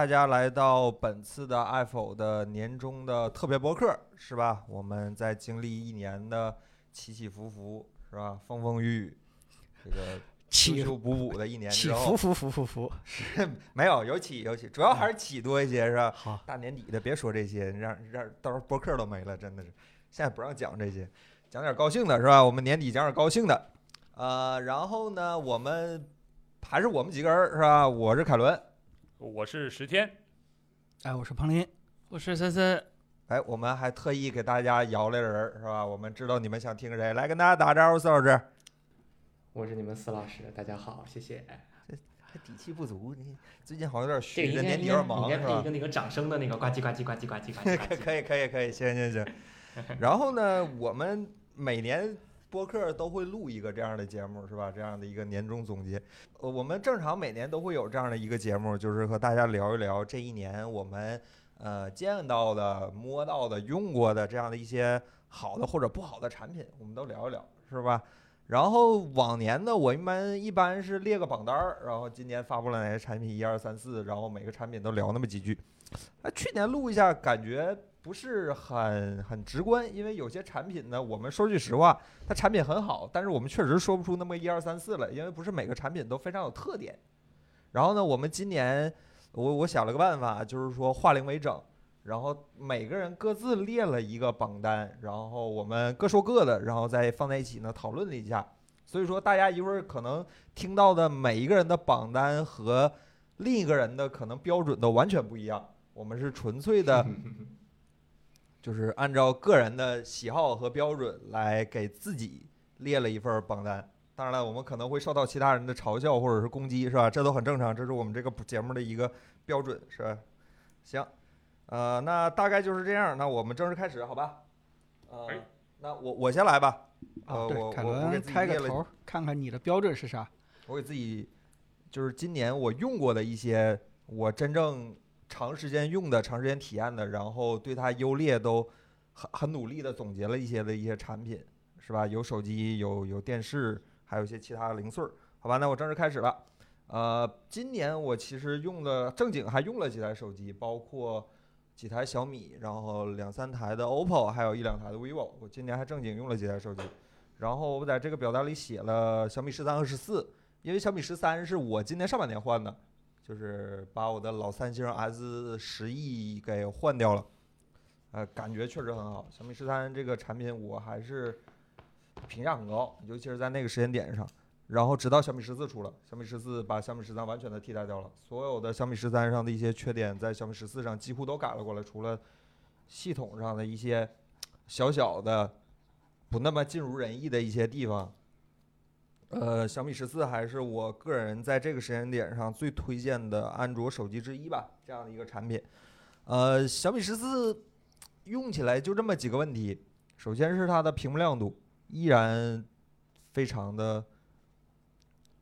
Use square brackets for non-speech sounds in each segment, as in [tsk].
大家来到本次的爱否的年终的特别博客，是吧？我们在经历一年的起起伏伏，是吧？风风雨雨，这个修起伏补补的一年起之后，伏伏伏伏伏，[laughs] 没有有起有起，主要还是起多一些，是吧？好，大年底的别说这些，让让到时候博客都没了，真的是。现在不让讲这些，讲点高兴的是吧？我们年底讲点高兴的，呃，然后呢，我们还是我们几个人是吧？我是凯伦，我是石天，哎，我是彭林，我是森森，哎，我们还特意给大家摇来人儿是吧？我们知道你们想听谁，来跟大家打个招呼，四老师。我是你们司老师，大家好，谢谢。这底气不足，你最近好像有点虚，这年底有点应该应忙是吧该配一个？那个掌声的那个呱唧呱唧呱唧呱唧呱唧 [laughs] 可唧。可以可以可以，行行行。然后呢，我们每年播客都会录一个这样的节目，是吧？这样的一个年终总结。呃，我们正常每年都会有这样的一个节目，就是和大家聊一聊这一年我们呃见到的、摸到的、用过的这样的一些好的或者不好的产品，我们都聊一聊，是吧？然后往年呢，我一般一般是列个榜单儿，然后今年发布了哪些产品，一二三四，然后每个产品都聊那么几句。那去年录一下，感觉不是很很直观，因为有些产品呢，我们说句实话，它产品很好，但是我们确实说不出那么一二三四来，因为不是每个产品都非常有特点。然后呢，我们今年我我想了个办法，就是说化零为整，然后每个人各自列了一个榜单，然后我们各说各的，然后再放在一起呢讨论了一下。所以说，大家一会儿可能听到的每一个人的榜单和另一个人的可能标准都完全不一样。我们是纯粹的，[laughs] 就是按照个人的喜好和标准来给自己列了一份榜单。当然了，我们可能会受到其他人的嘲笑或者是攻击，是吧？这都很正常，这是我们这个节目的一个标准，是吧？行，呃，那大概就是这样。那我们正式开始，好吧？呃哎，那我我先来吧。呃，啊，我，凯我我给自己列了开个头，看看你的标准是啥？我给自己就是今年我用过的一些我真正长时间用的、长时间体验的，然后对它优劣都很很努力的总结了一些的一些产品，是吧？有手机，有有电视，还有一些其他零碎儿，好吧？那我正式开始了。呃，今年我其实用的正经还用了几台手机，包括几台小米，然后两三台的 OPPO，还有一两台的 vivo。我今年还正经用了几台手机。然后我在这个表单里写了小米十三和十四，因为小米十三是我今年上半年换的，就是把我的老三星 S 十 E 给换掉了，呃，感觉确实很好。小米十三这个产品我还是评价很高，尤其是在那个时间点上。然后直到小米十四出了，小米十四把小米十三完全的替代掉了，所有的小米十三上的一些缺点，在小米十四上几乎都改了过来，除了系统上的一些小小的不那么尽如人意的一些地方。呃，小米十四还是我个人在这个时间点上最推荐的安卓手机之一吧，这样的一个产品。呃，小米十四用起来就这么几个问题，首先是它的屏幕亮度依然非常的。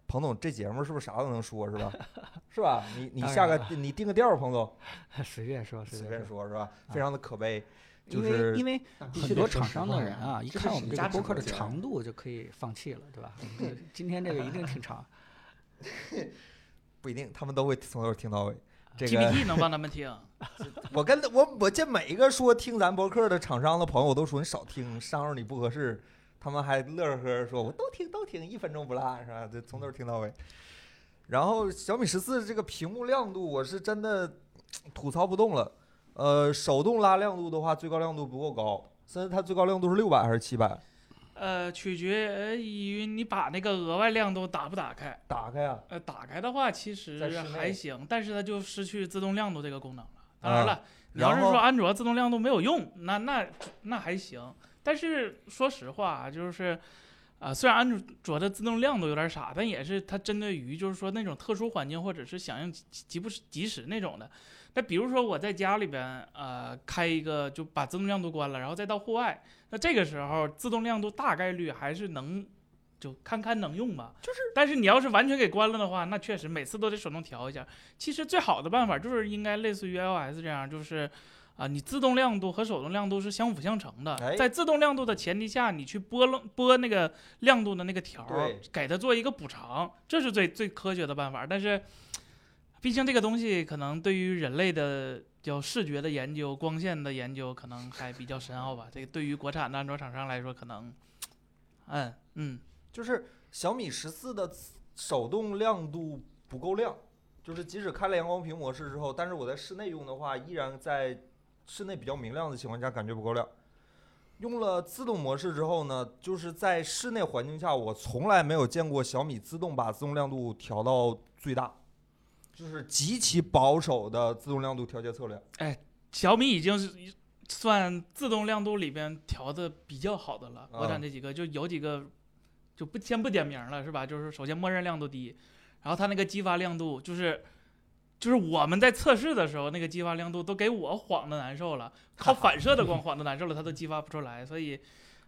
彭总，这节目是不是啥都能说，是吧？是吧？你你下个你定个调儿，彭总，[laughs] 随便说，随便说是吧？非常的可悲，就因是为因为很多厂商的人啊，一看我们这个是谁家播客的长度就可以放弃了，对吧？[laughs] 今天这个一定挺长。[laughs] 不一定，他们都会从头听到尾。这个 GPT 能帮他们听，[laughs] 我跟我我见每一个说听咱博客的厂商的朋友，我都说你少听，伤着你不合适。他们还乐呵呵说，我都听都听，一分钟不落，是吧？就从头听到尾。然后小米十四这个屏幕亮度，我是真的吐槽不动了。呃，手动拉亮度的话，最高亮度不够高，现在它最高亮度是六百还是七百？呃，取决于你把那个额外亮度打不打开。打开啊，呃，打开的话其实还行，但是它就失去自动亮度这个功能了。当啊然了，你要是说安卓自动亮度没有用，那那那还行。但是说实话啊，就是，啊、虽然安卓的自动亮度有点傻，但也是它针对于就是说那种特殊环境或者是响应极极不及时那种的。那比如说我在家里边，呃，开一个就把自动亮度关了，然后再到户外，那这个时候自动亮度大概率还是能，就堪堪能用吧。就是，但是你要是完全给关了的话，那确实每次都得手动调一下。其实最好的办法就是应该类似于 iOS 这样，就是。啊，你自动亮度和手动亮度是相辅相成的哎，在自动亮度的前提下，你去拨了拨那个亮度的那个条儿，给它做一个补偿，这是最最科学的办法。但是，毕竟这个东西可能对于人类的叫视觉的研究、光线的研究，可能还比较深奥吧。这个对于国产的安卓厂商来说，可能，嗯嗯，就是小米十四的手动亮度不够亮，就是即使开了阳光屏模式之后，但是我在室内用的话，依然在室内比较明亮的情况下感觉不够亮。用了自动模式之后呢，就是在室内环境下，我从来没有见过小米自动把自动亮度调到最大，就是极其保守的自动亮度调节策略。哎小米已经是算自动亮度里边调的比较好的了。啊国产这几个就有几个就不先不点名了，是吧？就是首先默认亮度低，然后它那个激发亮度就是。就是我们在测试的时候，那个激发亮度都给我晃的难受了，靠反射的光晃的难受了，它都激发不出来。所以，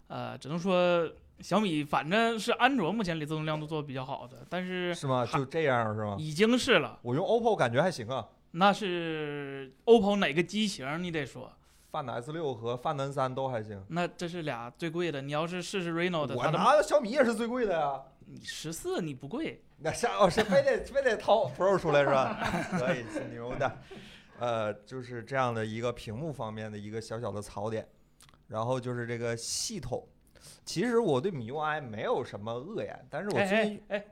呃，只能说小米反正是安卓目前里自动亮度做的比较好的，但是是吗？就这样是吗？已经是了。我用 OPPO 感觉还行啊那是 OPPO 哪个机型？你得说，，Find S 六和 Find N 三都还行。那这是俩最贵的。你要是试试 Reno 的，我拿的小米也是最贵的呀。你十四你不贵，那下哦，是非得非得掏 Pro 出来是吧？[laughs] 可以，挺牛的。呃，就是这样的一个屏幕方面的一个小小的槽点，然后就是这个系统。其实我对米 UI 没有什么恶言，但是我哎最近哎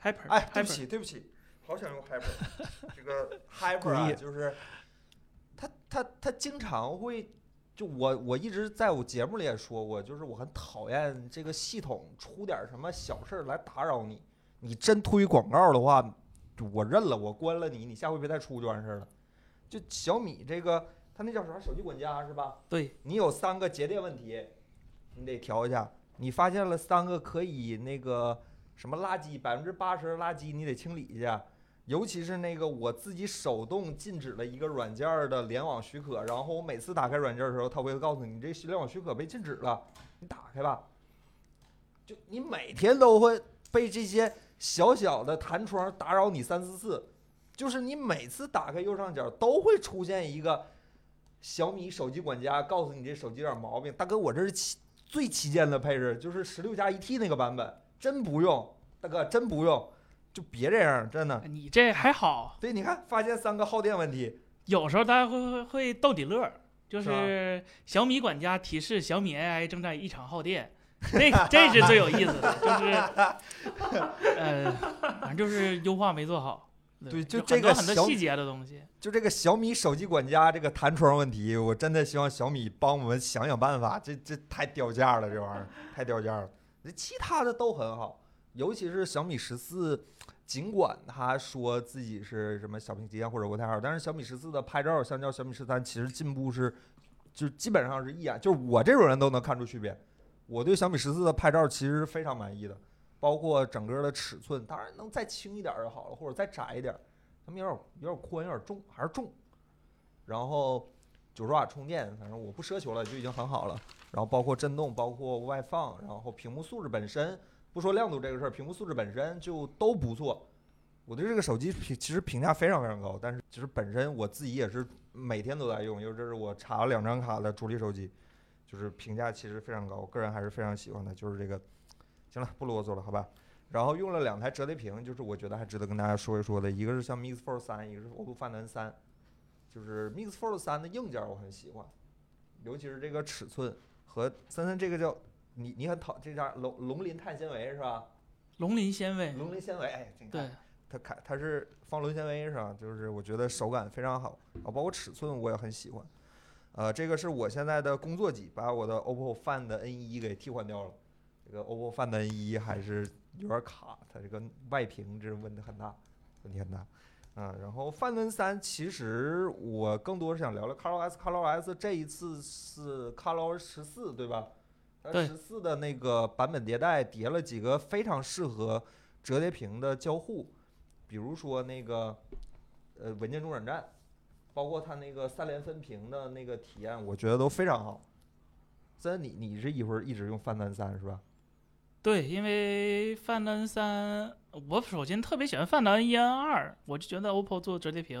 哎，Hyper，哎，对不起，对不起，好想用 [laughs] Hyper。这个 Hyper 啊，[laughs] 就是他他他经常会，就我我一直在我节目里也说过，就是我很讨厌这个系统出点什么小事儿来打扰你。你真推广告的话，我认了，我关了你，你下回别再出就完事儿了。就小米这个，它那叫啥？手机管家是吧？对，你有三个节电问题，你得调一下。你发现了三个可以那个什么垃圾，百分之八十的垃圾你得清理一下。尤其是那个我自己手动禁止了一个软件的联网许可，然后我每次打开软件的时候，它会告诉你，你这联网许可被禁止了，你打开吧。就你每天都会被这些小小的弹窗打扰你三四次，就是你每次打开右上角都会出现一个小米手机管家，告诉你这手机有点毛病。大哥，我这是七最旗舰的配置，就是十六加一 T 那个版本，真不用，大哥真不用，就别这样，真的。你这还好，对，你看，发现三个耗电问题，有时候大家会会会逗底乐儿，就是小米管家提示小米 AI 正在异常耗电。这这是最有意思的，就是，呃，反正就是优化没做好。对就就这个小很多细节的东西。就这个小米手机管家这个弹窗问题，我真的希望小米帮我们想想办法，这这太掉价了，这玩意儿太掉价了。其他的都很好，尤其是小米十四，尽管他说自己是什么小屏旗舰或者国太好，但是小米十四的拍照相较小米十三其实进步是，就基本上是一眼，就是我这种人都能看出区别。我对小米十四的拍照其实是非常满意的，包括整个的尺寸，当然能再轻一点就好了，或者再窄一点儿。他们有点有点宽，有点重，还是重。然后九十瓦充电，反正我不奢求了，就已经很好了。然后包括震动，包括外放，然后屏幕素质本身，不说亮度这个事儿，屏幕素质本身就都不错。我对这个手机评其实评价非常非常高，但是其实本身我自己也是每天都在用，因为这是我插了两张卡的主力手机，就是评价其实非常高，我个人还是非常喜欢的。就是这个，行了，不啰嗦了，好吧？然后用了两台折叠屏，就是我觉得还值得跟大家说一说的，一个是像 Mix Fold 三，一个是 OPPO Find N 三。就是 Mix Fold 三的硬件我很喜欢，尤其是这个尺寸和森森这个叫你你很讨这家龙龙鳞碳纤维是吧？龙鳞纤维，龙鳞纤维，哎，这个对，它开它是方纶纤维是吧？就是我觉得手感非常好啊，包括尺寸我也很喜欢。呃，这个是我现在的工作机，把我的 OPPO Find N 一给替换掉了。这个 OPPO Find N 一还是有点卡，它这个外屏这问题很大，问题很大。啊，然后 Find N 三其实我更多是想聊聊 ColorOS，ColorOS 这一次是 Color 十四对吧？它对十四的那个版本迭代叠了几个非常适合折叠屏的交互，比如说那个呃文件中转站，包括它那个三连分屏的那个体验，我觉得都非常好。森，你你是一会儿一直用 Find N 三是吧？对，因为 Find N 三，我首先特别喜欢 Find N 一、N 二，我就觉得 OPPO 做折叠屏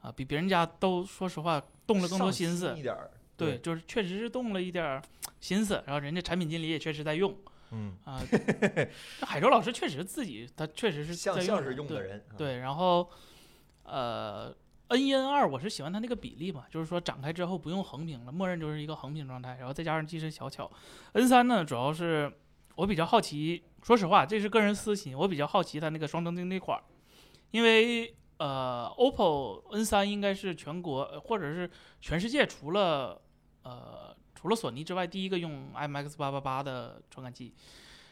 啊，比别人家都说实话动了更多心思一。点儿。对，，就是确实是动了一点儿心思，然后人家产品经理也确实在用嗯，啊。那海洲老师确实自己他确实是像在用像是用的人。啊，对，然后呃，N 一 N 二我是喜欢它那个比例嘛，就是说展开之后不用横屏了，默认就是一个横屏状态，然后再加上机身小巧。N 三呢，主要是我比较好奇，说实话，这是个人私心，我比较好奇它那个双灯镜那块儿，因为呃，OPPO N 三应该是全国呃或者是全世界除了呃除了索尼之外第一个用 IMX 八八八的传感器，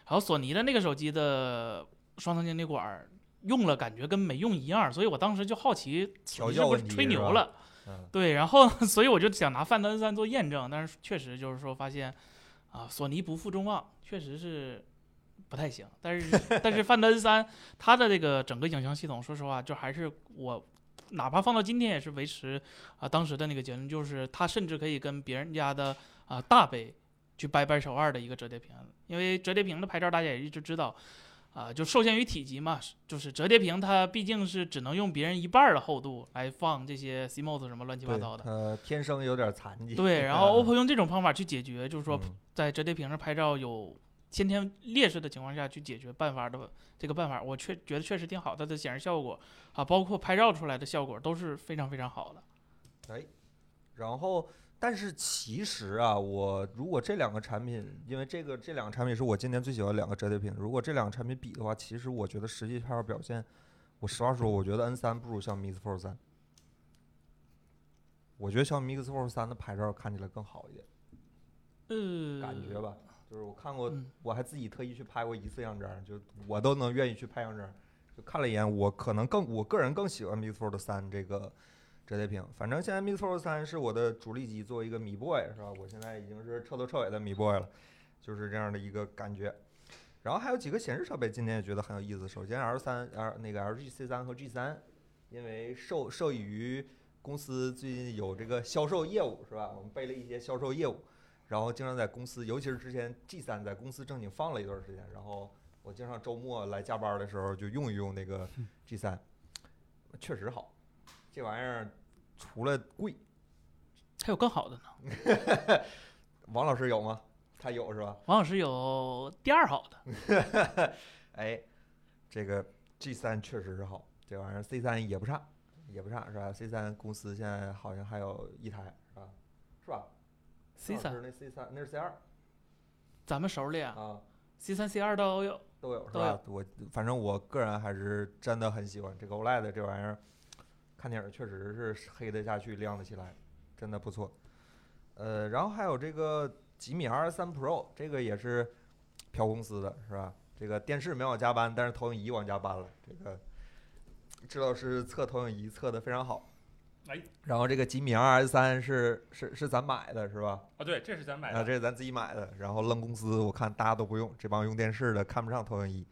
然后索尼的那个手机的双灯镜那管儿用了感觉跟没用一样，所以我当时就好奇是不是吹牛了。嗯，对，然后 [laughs] 所以我就想拿 Find N3 做验证，但是确实就是说发现，啊，索尼不负众望，确实是不太行。但是但是 [laughs] 范德恩三它的这个整个影像系统，说实话，就还是我哪怕放到今天也是维持啊当时的那个结论，就是它甚至可以跟别人家的啊大杯去掰掰手腕的一个折叠屏，因为折叠屏的拍照大家也一直知道。啊，就受限于体积嘛，就是折叠屏它毕竟是只能用别人一半儿的厚度来放这些 CMOS 什么乱七八，糟的。呃天生有点残疾。对，然后 [laughs] OPPO 用这种方法去解决，就是说嗯在折叠屏上拍照有先天劣势的情况下去解决办法的这个办法，我确觉得确实挺好，它的显示效果啊，包括拍照出来的效果都是非常非常好的。哎，然后，但是其实啊，我如果这两个产品，因为这个这两个产品是我今年最喜欢的两个折叠屏，如果这两个产品比的话，其实我觉得实际拍照表现，我实话说，我觉得 N 三不如小米 Mix Fold 三。我觉得小米 Mix Fold 三的拍照看起来更好一点，嗯，感觉吧，就是我看过，嗯我还自己特意去拍过一次样张，就我都能愿意去拍样张，就看了一眼，我可能更我个人更喜欢 Mix Fold 三这个折叠屏。反正现在 Mix Fold 3是我的主力机，作为一个米 boy 是吧？我现在已经是彻头彻尾的米 boy 了，就是这样的一个感觉。然后还有几个显示设备，今天也觉得很有意思。首先 L 三 L 那个 LG C 三和 G 三因为受受益于公司最近有这个销售业务是吧？我们背了一些销售业务，然后经常在公司，尤其是之前 G 三在公司正经放了一段时间，然后我经常周末来加班的时候就用一用那个 G 三确实好。这玩意儿除了贵，还有更好的呢。[laughs] 王老师有吗？他有是吧？王老师有第二好的，[laughs] 哎，这个 G 三确实是好，这玩意儿 C 三也不差，也不差是吧？C 三公司现在好像还有一台是吧？是吧 C 3王老师那 C 三那是 C 二咱们手里啊啊，，C 三 C 二都有。都有是吧？我反正我个人还是真的很喜欢这个 OLED 这玩意儿，看电影确实是黑得下去，亮得起来，真的不错。呃，然后还有这个吉米 R 三 Pro，这个也是飘公司的是吧？这个电视没往加搬，但是投影仪往加搬了。这个知道是测投影仪测的非常好。哎，然后这个吉米 R 三是是是咱买的是吧？啊，对，这是咱买啊，的。这是咱自己买的，然后扔公司，我看大家都不用，这帮用电视的看不上投影仪，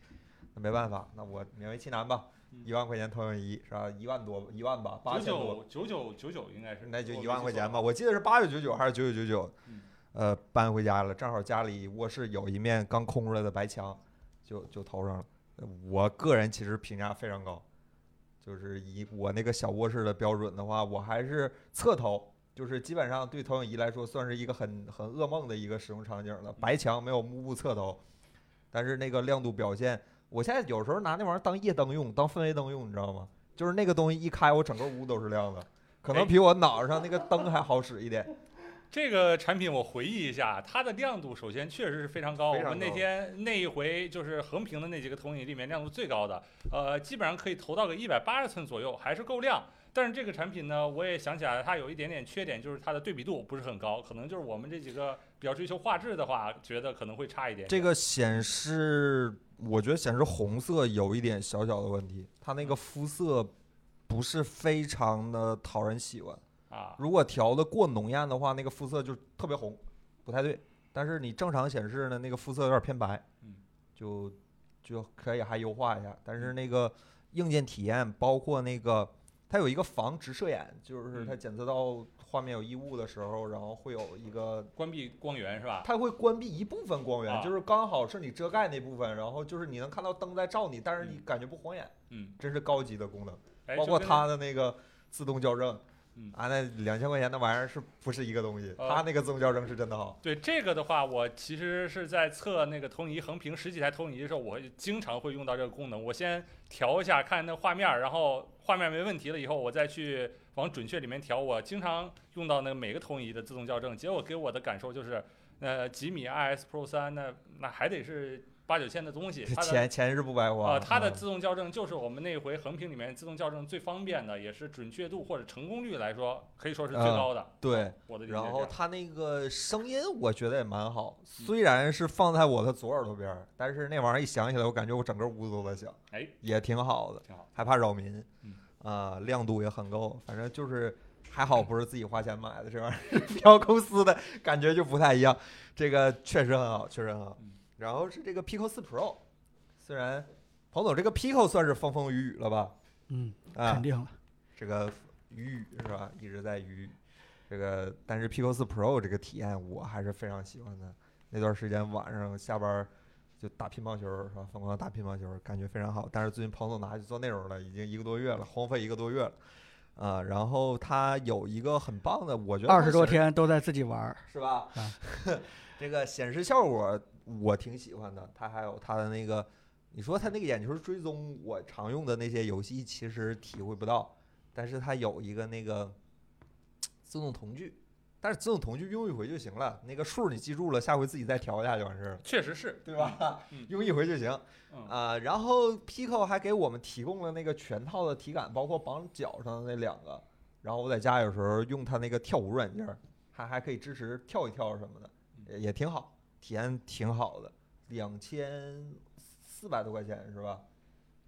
那没办法，那我勉为其难吧，嗯一万块钱投影仪是吧？一万多，一万吧，八九千多，九九九九九应该是，那就一万块钱吧，我记得是八九九九还是九九九九嗯，呃，搬回家了，正好家里卧室有一面刚空出来的白墙，就就投上了。呃我个人其实评价非常高，就是以我那个小卧室的标准的话，我还是侧投，就是基本上对投影仪来说算是一个很很噩梦的一个使用场景了。白墙没有幕布侧投，但是那个亮度表现，我现在有时候拿那玩意儿当夜灯用，当氛围灯用，你知道吗？就是那个东西一开，我整个屋都是亮的，可能哎比我脑袋上那个灯还好使一点。[laughs] 这个产品我回忆一下，它的亮度首先确实是非常高。我们那天那一回就是横屏的那几个投影里面亮度最高的，呃，基本上可以投到个一百八十寸左右，还是够亮。但是这个产品呢，我也想起来，它有一点点缺点，就是它的对比度不是很高，可能就是我们这几个比较追求画质的话，觉得可能会差一点。这个显示，我觉得显示红色有一点小小的问题，它那个肤色不是非常的讨人喜欢。啊，如果调的过浓艳的话，那个肤色就特别红，不太对。但是你正常显示呢，那个肤色有点偏白，嗯，就就可以还优化一下。但是那个硬件体验，包括那个它有一个防直射眼，就是它嗯检测到画面有异物的时候，然后会有一个关闭光源是吧？它会关闭一部分光源，啊就是刚好是你遮盖那部分，然后就是你能看到灯在照你，但是你嗯感觉不晃眼，嗯，真是高级的功能。哎，包括就跟它的那个自动校正，嗯啊，那两千块钱那玩意儿是不是一个东西？呃它那个自动校正是真的好。对这个的话，我其实是在测那个投影仪横屏十几台投影仪的时候，我经常会用到这个功能。我先调一下看那画面儿，然后画面没问题了以后，我再去往准确里面调。我经常用到那个每个投影仪的自动校正，结果给我的感受就是，呃，几米 IS Pro 三那那还得是八九千的东西，[laughs] 它的钱钱是不白花。啊，它的嗯自动校正就是我们那回横屏里面自动校正最方便的，也是准确度或者成功率来说可以说是最啊高的。对，我的理解是然后它那个声音我觉得也蛮好，虽然是放在我的左耳朵边儿，但是那玩意儿一响起来，我感觉我整个屋子都在响，哎，也挺好的，挺好。还怕扰民嗯，啊，亮度也很够，反正就是还好 [clears throat] 不是自己花钱买的，这玩意儿挑公司的感觉就不太一样，这个确实很好，确实很好嗯。然后是这个 Pico 四 Pro，虽然彭总这个 Pico 算是风风雨雨了吧？嗯，啊肯，定了。这个雨雨是吧？一直在雨雨。这个，但是 Pico 四 Pro 这个体验我还是非常喜欢的。那段时间晚上下班儿就打乒乓球是吧？疯狂地打乒乓球，感觉非常好。但是最近彭总拿去做内容了，已经一个多月了，荒废一个多月了。啊，然后他有一个很棒的，我觉得二十多天都在自己玩儿，是吧？啊 [laughs] 这个显示效果我挺喜欢的，他还有他的那个，你说他那个眼球追踪，我常用的那些游戏其实体会不到，但是他有一个那个 [tsk] 自动瞳距，但是自动同距用一回就行了，那个数你记住了，下回自己再调一下就完事儿了。确实是，对吧？嗯用一回就行嗯啊、然后 Pico 还给我们提供了那个全套的体感，包括绑脚上的那两个。然后我在家有时候用它那个跳舞软件，还还可以支持跳一跳什么的，也也挺好，体验挺好的。两千四百多块钱是吧？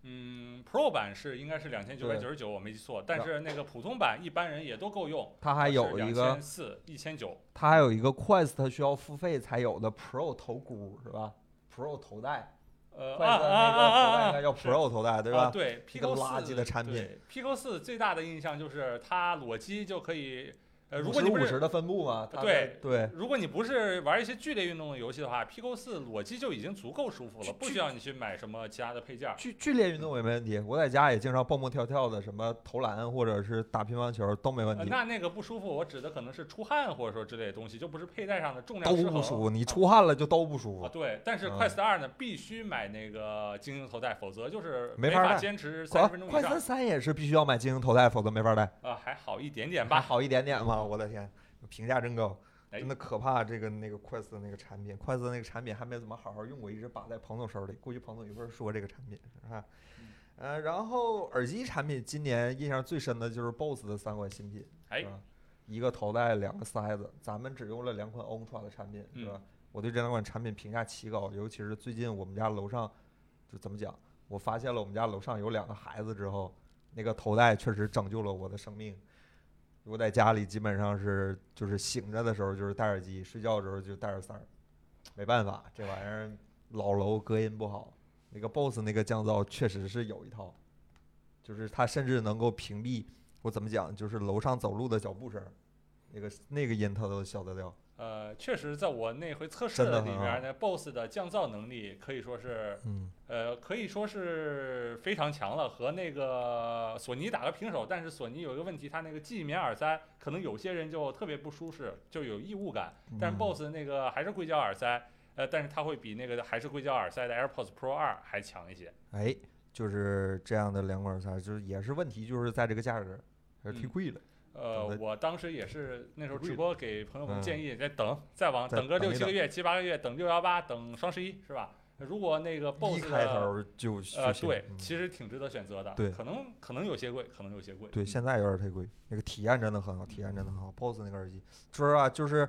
嗯，Pro 版是应该是两千九百九十九，我没记错，但是那个普通版一般人也都够用。它还有一个，四一千九，它还有一个 Quest 需要付费才有的 Pro 头箍是吧？Pro 头戴呃那个头戴应该叫 Pro 头戴对吧？啊对一个，Pico 垃圾四的产品对，Pico 四最大的印象就是它裸机就可以，呃，如果你不是五十的分布嘛，它对对。如果你不是玩一些剧烈运动的游戏的话，Pico 四裸机就已经足够舒服了，不需要你去买什么其他的配件儿。剧剧烈运动也没问题，我在家也经常蹦蹦跳跳的，什么投篮或者是打乒乓球都没问题，呃那那个不舒服，我指的可能是出汗或者说之类的东西，就不是佩戴上的重量都。不舒服。你出汗了就都不舒啊，服。对，但是嗯 Quest 二呢，必须买那个精英头戴，否则就是没法坚持三快十分钟以上快三。三也是必须要买精英头戴，否则没法戴。啊，还好一点点还吧。好一点点嘛，我的天，评价真高，哎真的可怕。这个那个快思的那个产品，快思的那个产品还没怎么好好用过，一直把在彭总手里。估计彭总一会儿说这个产品是吧？呃，然后耳机产品今年印象最深的就是 BOSS 的三款新品，哎是吧一个头戴，两个塞子，咱们只用了两款 Ultra 的产品，是吧？嗯我对这两款产品评价奇高，尤其是最近我们家楼上，就怎么讲，我发现了我们家楼上有两个孩子之后，那个头戴确实拯救了我的生命。我在家里基本上是就是醒着的时候就是戴耳机，睡觉的时候就戴耳塞，没办法，这玩意儿老楼隔音不好。那个 BOSS 那个降噪确实是有一套，就是它甚至能够屏蔽我怎么讲，就是楼上走路的脚步声，那个那个音它都消得掉。呃，确实，在我那回测试的里面呢，BOSS 的降噪能力可以说是，嗯，呃，可以说是非常强了，和那个索尼打个平手。但是索尼有一个问题，它那个记忆棉耳塞可能有些人就特别不舒适，就有异物感。但是嗯 BOSS 那个还是硅胶耳塞，呃，但是它会比那个还是硅胶耳塞的 AirPods Pro 二还强一些。哎，就是这样的两款耳塞，就是也是问题，就是在这个价格，还是忒嗯贵了。呃，我当时也是那时候直播给朋友们嗯建议，再等再往等个六七个月、七八个月，等六幺八、等双十一是吧？如果那个 BOSS 开头就呃，对，嗯其实挺值得选择的。对可能可能有些贵，可能有些贵。对，嗯现在有点太贵，那个体验真的很好，体验真的很好。BOSS 那个耳机，说实话，就是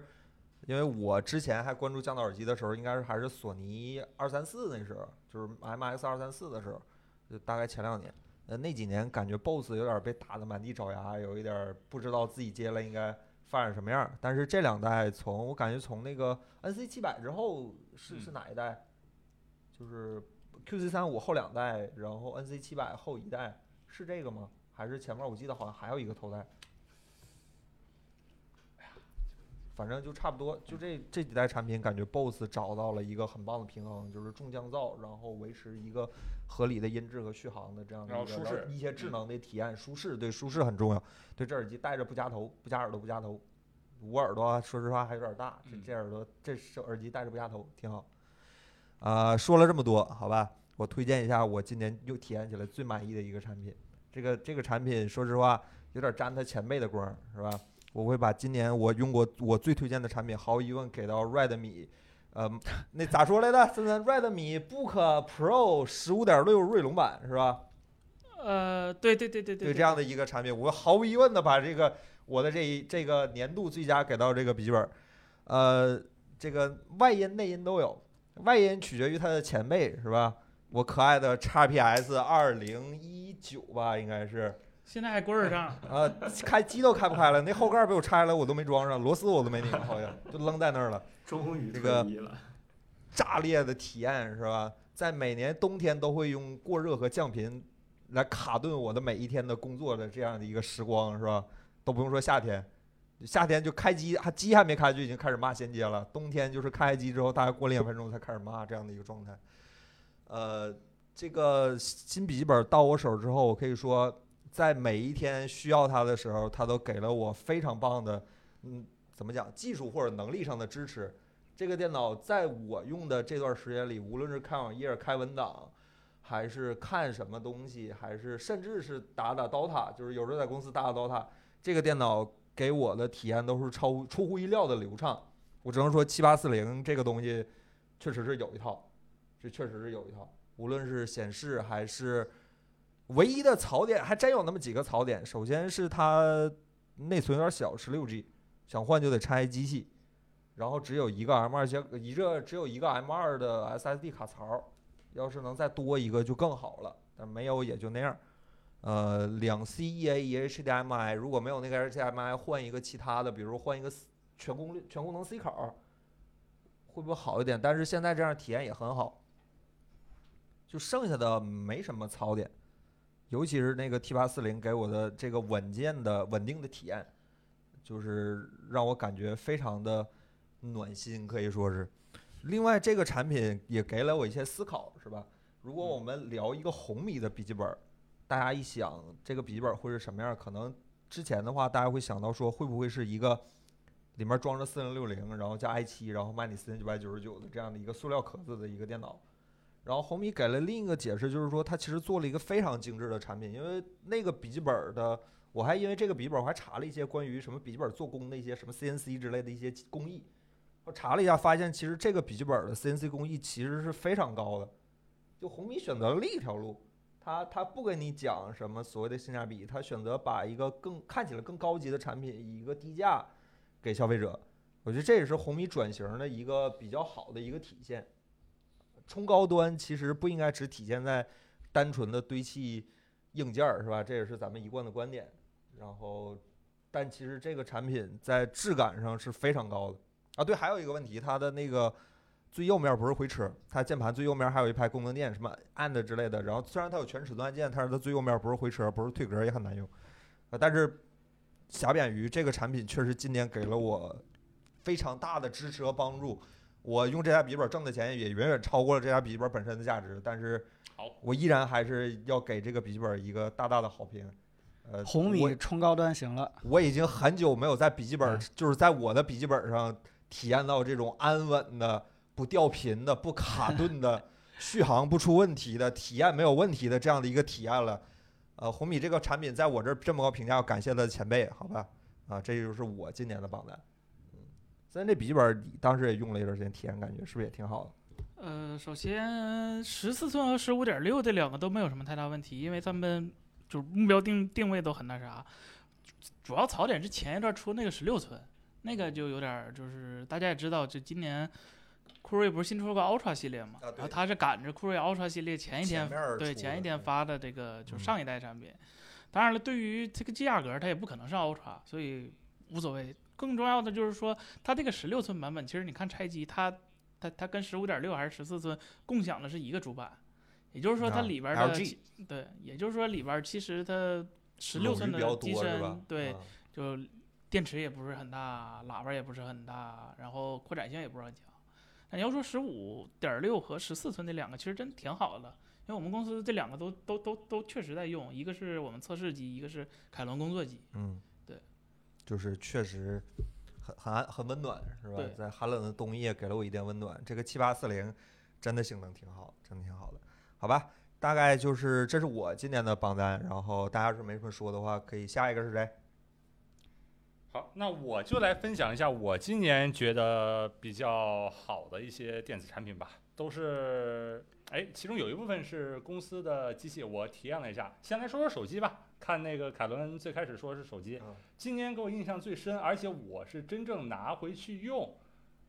因为我之前还关注降噪耳机的时候，应该是还是索尼二三四那时候，就是 MX 二三四的时候，就大概前两年。呃，那几年感觉 BOSS 有点被打得满地找牙，有一点儿不知道自己接了应该发展什么样。但是这两代从我感觉从那个 NC 七百之后是是嗯哪一代？就是 QC 三五后两代，然后 NC 七百后一代，是这个吗？还是前面我记得好像还有一个头戴？反反正就差不多，就这这几代产品，感觉 BOSS 找到了一个很棒的平衡，就是重降噪，然后维持一个合理的音质和续航的这样的一个，一些智嗯能的体验，舒适对舒适很重要。对，这耳机戴着不夹头，不夹耳朵不夹头，捂耳朵啊说实话还有点大，这嗯这耳朵这是耳机戴着不夹头挺好。啊、说了这么多，好吧，我推荐一下我今年又体验起来最满意的一个产品。这个这个产品，说实话有点沾它前辈的光，是吧？我会把今年我用过我最推荐的产品，毫无疑问给到 Redmi，呃，[laughs] 那咋说来着？森森，Redmi Book Pro 十五点六锐龙版是吧？呃，对对对对对，对这样的一个产品，我毫无疑问的把这个我的这一这个年度最佳给到这个笔记本，呃，这个外音内音都有，外音取决于它的前辈是吧？我可爱的 XPS 二零一九吧，应该是，现在还棍儿上，啊，开机都开不开了，那后盖儿被我拆了，我都没装上，螺丝我都没拧，好像就扔在那儿了。终于这个退役了。炸裂的体验是吧？在每年冬天都会用过热和降频来卡顿我的每一天的工作的这样的一个时光是吧？都不用说夏天，夏天就开机，还机还没开就已经开始骂衔接了。冬天就是开机之后大概过两分钟才开始骂这样的一个状态。呃，这个新笔记本到我手之后，我可以说在每一天需要它的时候，它都给了我非常棒的，嗯，怎么讲，技术或者能力上的支持。这个电脑在我用的这段时间里，无论是看网页、开文档，还是看什么东西，还是甚至是打打 DOTA，就是有时候在公司打打 DOTA，这个电脑给我的体验都是超乎出乎意料的流畅。我只能说七八四零这个东西确实是有一套，这确实是有一套，无论是显示还是唯一的槽点，还真有那么几个槽点。首先是它内存有点小，十六 G，想换就得拆机器。然后只有一个 M 2接一个只有一个 M 2的 SSD 卡槽，要是能再多一个就更好了，但没有也就那样。呃，两 CEA 一 HDMI，如果没有那个 HDMI，换一个其他的，比如换一个全功率全功能 C 口，会不会好一点？但是现在这样体验也很好，就剩下的没什么槽点，尤其是那个 T 八四零给我的这个稳健的稳定的体验，就是让我感觉非常的。暖心可以说是，另外这个产品也给了我一些思考，是吧？如果我们聊一个红米的笔记本，大家一想这个笔记本会是什么样？可能之前的话大家会想到说会不会是一个里面装着四零六零，然后加 i 七，然后卖你四千九百九十九的这样的一个塑料壳子的一个电脑。然后红米给了另一个解释，就是说它其实做了一个非常精致的产品，因为那个笔记本的，我还因为这个笔记本我还查了一些关于什么笔记本做工的一些什么 CNC 之类的一些工艺。我查了一下，发现其实这个笔记本的 CNC 工艺其实是非常高的。就红米选择了另一条路，它它不跟你讲什么所谓的性价比，它选择把一个更看起来更高级的产品以一个低价给消费者。我觉得这也是红米转型的一个比较好的一个体现。冲高端其实不应该只体现在单纯的堆砌硬件儿，是吧？这也是咱们一贯的观点。然后，但其实这个产品在质感上是非常高的。啊，对，还有一个问题，它的那个最右面不是回车，它键盘最右面还有一排功能键，什么 AND 之类的。然后虽然它有全尺寸按键，但是它最右面不是回车，不是退格，也很难用。啊，但是瑕扁于这个产品确实今年给了我非常大的支持和帮助。我用这台笔记本挣的钱也远远超过了这台笔记本本身的价值，但是好我依然还是要给这个笔记本一个大大的好评。呃，红我米冲高端行了，我已经很久没有在笔记本嗯，就是在我的笔记本上体验到这种安稳的、不掉频的、不卡 [laughs] 顿的、续航不出问题的、体验没有问题的这样的一个体验了。呃，红米这个产品在我这儿这么高评价，要感谢它的前辈，好吧？啊，这就是我今年的榜单。嗯，虽然这笔记本当时也用了一段时间，体验感觉是不是也挺好的？呃，首先十四寸和十五点六这两个都没有什么太大问题，因为咱们就是目标定定位都很那啥。主要槽点是前一段出那个十六寸，那个就有点儿就是大家也知道，就今年酷睿不是新出了个 Ultra 系列嘛，啊然后它是赶着酷睿 Ultra 系列前一天前对前一天发的这个就嗯上一代产品。当然了，对于这个价格，它也不可能是 Ultra，所以无所谓。更重要的就是说，它这个十六寸版本，其实你看拆机，它它它跟十五点六还是十四寸共享的是一个主板，也就是说它啊里边儿对，也就是说里边儿其实它十六寸的机身？对啊就电池也不是很大，喇叭也不是很大，然后扩展性也不是很强。那你要说十五点六和十四寸这两个，其实真挺好的，因为我们公司这两个都都都都确实在用，一个是我们测试机，一个是凯伦工作机。就是确实很很安很温暖，是吧？在寒冷的冬夜给了我一点温暖。这个七八四零真的性能挺好，真的挺好的，好吧？大概就是这是我今年的榜单，然后大家要是没什么说的话，可以下一个是谁？好，那我就来分享一下我今年觉得比较好的一些电子产品吧，都是哎，其中有一部分是公司的机器，我体验了一下。先来说说手机吧，看那个凯伦最开始说是手机嗯，今年给我印象最深，而且我是真正拿回去用，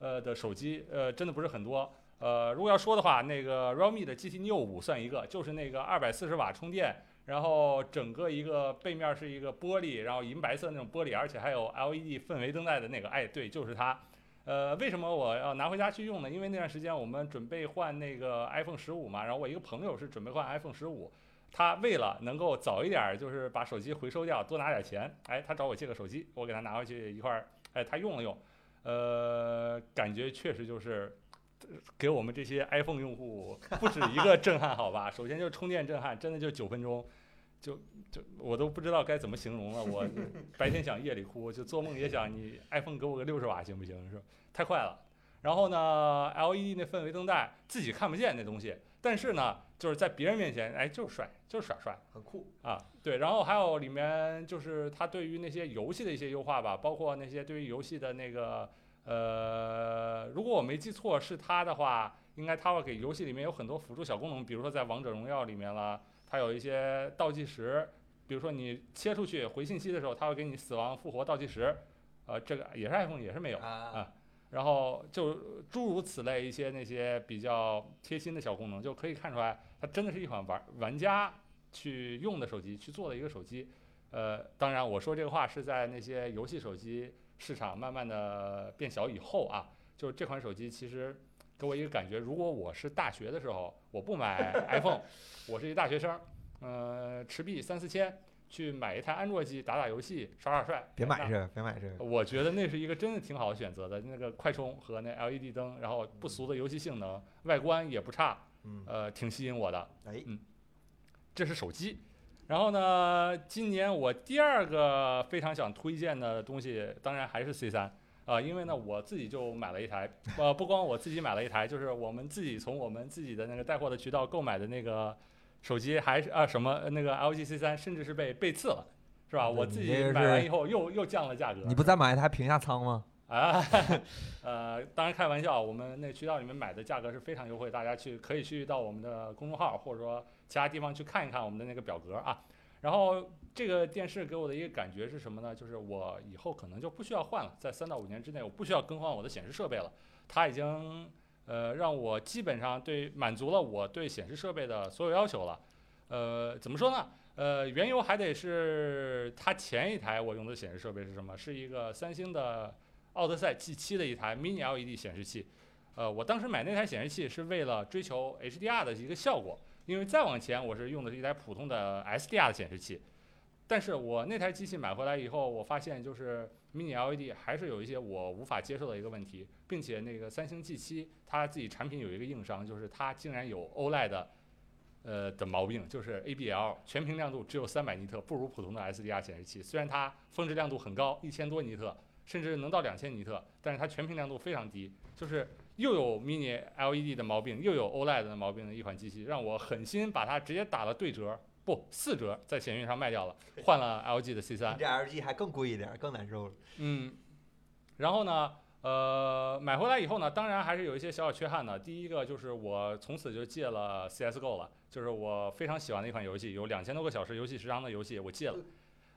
呃的手机，呃，真的不是很多。呃，如果要说的话，那个 realme 的 GT Neo 五算一个，就是那个二百四十瓦充电，然后整个一个背面是一个玻璃，然后银白色那种玻璃，而且还有 LED 氛围灯带的那个，哎，对，就是它。呃，为什么我要拿回家去用呢？因为那段时间我们准备换那个 iPhone 十五嘛，然后我一个朋友是准备换 iPhone 十五，他为了能够早一点就是把手机回收掉，多拿点钱，哎，他找我借个手机，我给他拿回去一块儿，哎，他用了用，呃，感觉确实就是给我们这些 iPhone 用户不止一个震撼，好吧？首先就是充电震撼，真的就九分钟，就就我都不知道该怎么形容了。我白天想夜里哭，就做梦也想你 iPhone 给我个六十瓦行不行？是？太快了。然后呢，LED 那氛围灯带自己看不见那东西，但是呢，就是在别人面前，哎，就是帅，就是耍帅。很酷，啊，对，然后还有里面就是他对于那些游戏的一些优化吧，包括那些对于游戏的那个呃，如果我没记错是他的话，应该他会给游戏里面有很多辅助小功能，比如说在王者荣耀里面了，他有一些倒计时，比如说你切出去回信息的时候，他会给你死亡复活倒计时，呃，这个也是 iPhone 也是没有。啊然后就诸如此类一些那些比较贴心的小功能，就可以看出来，它真的是一款玩玩家去用的手机，去做的一个手机。呃，当然我说这个话是在那些游戏手机市场慢慢的变小以后啊，就是这款手机其实给我一个感觉，如果我是大学的时候，我不买 [laughs] iPhone，我是一大学生，呃，持币三四千去买一台安卓机打打游戏耍耍帅，别买这个，别买这个。我觉得那是一个真的挺好的选择的，那个快充和那 LED 灯，然后不俗的游戏性能，外观也不差，嗯，呃，挺吸引我的。哎，嗯这是手机。然后呢，今年我第二个非常想推荐的东西，当然还是 C 三啊，因为呢我自己就买了一台，呃，不光我自己买了一台，就是我们自己从我们自己的那个带货的渠道购买的那个手机，还是啊什么呃那个 LG C 三甚至是被被刺了，是吧？我自己买完以后又又降了价格。你不再买一台平下仓吗？啊，[laughs] 呃，当然开玩笑，我们那渠道里面买的价格是非常优惠，大家去可以去到我们的公众号或者说其他地方去看一看我们的那个表格啊。然后这个电视给我的一个感觉是什么呢？就是我以后可能就不需要换了，在三到五年之内，我不需要更换我的显示设备了。它已经呃让我基本上对满足了我对显示设备的所有要求了。呃，怎么说呢？呃，缘由还得是它前一台我用的显示设备是什么？是一个三星的奥德赛 G7 的一台 Mini LED 显示器。呃，我当时买那台显示器是为了追求 HDR 的一个效果，因为再往前我是用的是一台普通的 SDR 的显示器。但是我那台机器买回来以后，我发现就是 Mini LED 还是有一些我无法接受的一个问题，并且那个三星 G7 它自己产品有一个硬伤，就是它竟然有 OLED 的呃的毛病，就是 ABL 全屏亮度只有三百尼特，不如普通的 SDR 显示器。虽然它峰值亮度很高，一千多尼特，甚至能到两千尼特，但是它全屏亮度非常低，就是又有 Mini LED 的毛病，又有 OLED 的毛病的一款机器，让我狠心把它直接打了对折，不四折，在闲鱼上卖掉了，换了 LG 的 C 3这 LG 还更贵一点，更难受了。嗯，然后呢，呃，买回来以后呢，当然还是有一些小小缺憾的。第一个就是我从此就戒了 CS:GO 了，就是我非常喜欢的一款游戏，有两千多个小时游戏时长的游戏，我戒了。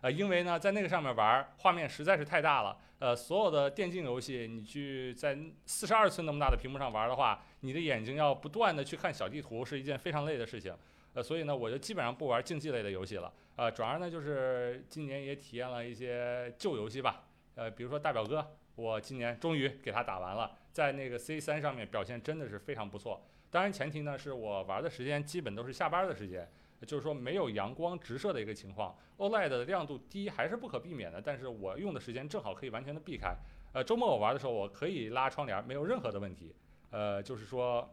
呃，因为呢，在那个上面玩儿，画面实在是太大了。呃，所有的电竞游戏，你去在四十二寸那么大的屏幕上玩儿的话，你的眼睛要不断的去看小地图，是一件非常累的事情。呃，所以呢，我就基本上不玩竞技类的游戏了。呃，转而呢，就是今年也体验了一些旧游戏吧。呃，比如说大表哥，我今年终于给他打完了，在那个 C 3上面表现真的是非常不错。当然前提呢是我玩的时间基本都是下班的时间。就是说没有阳光直射的一个情况，OLED 的亮度低还是不可避免的，但是我用的时间正好可以完全的避开。呃，周末我玩的时候，我可以拉窗帘，没有任何的问题。呃，就是说，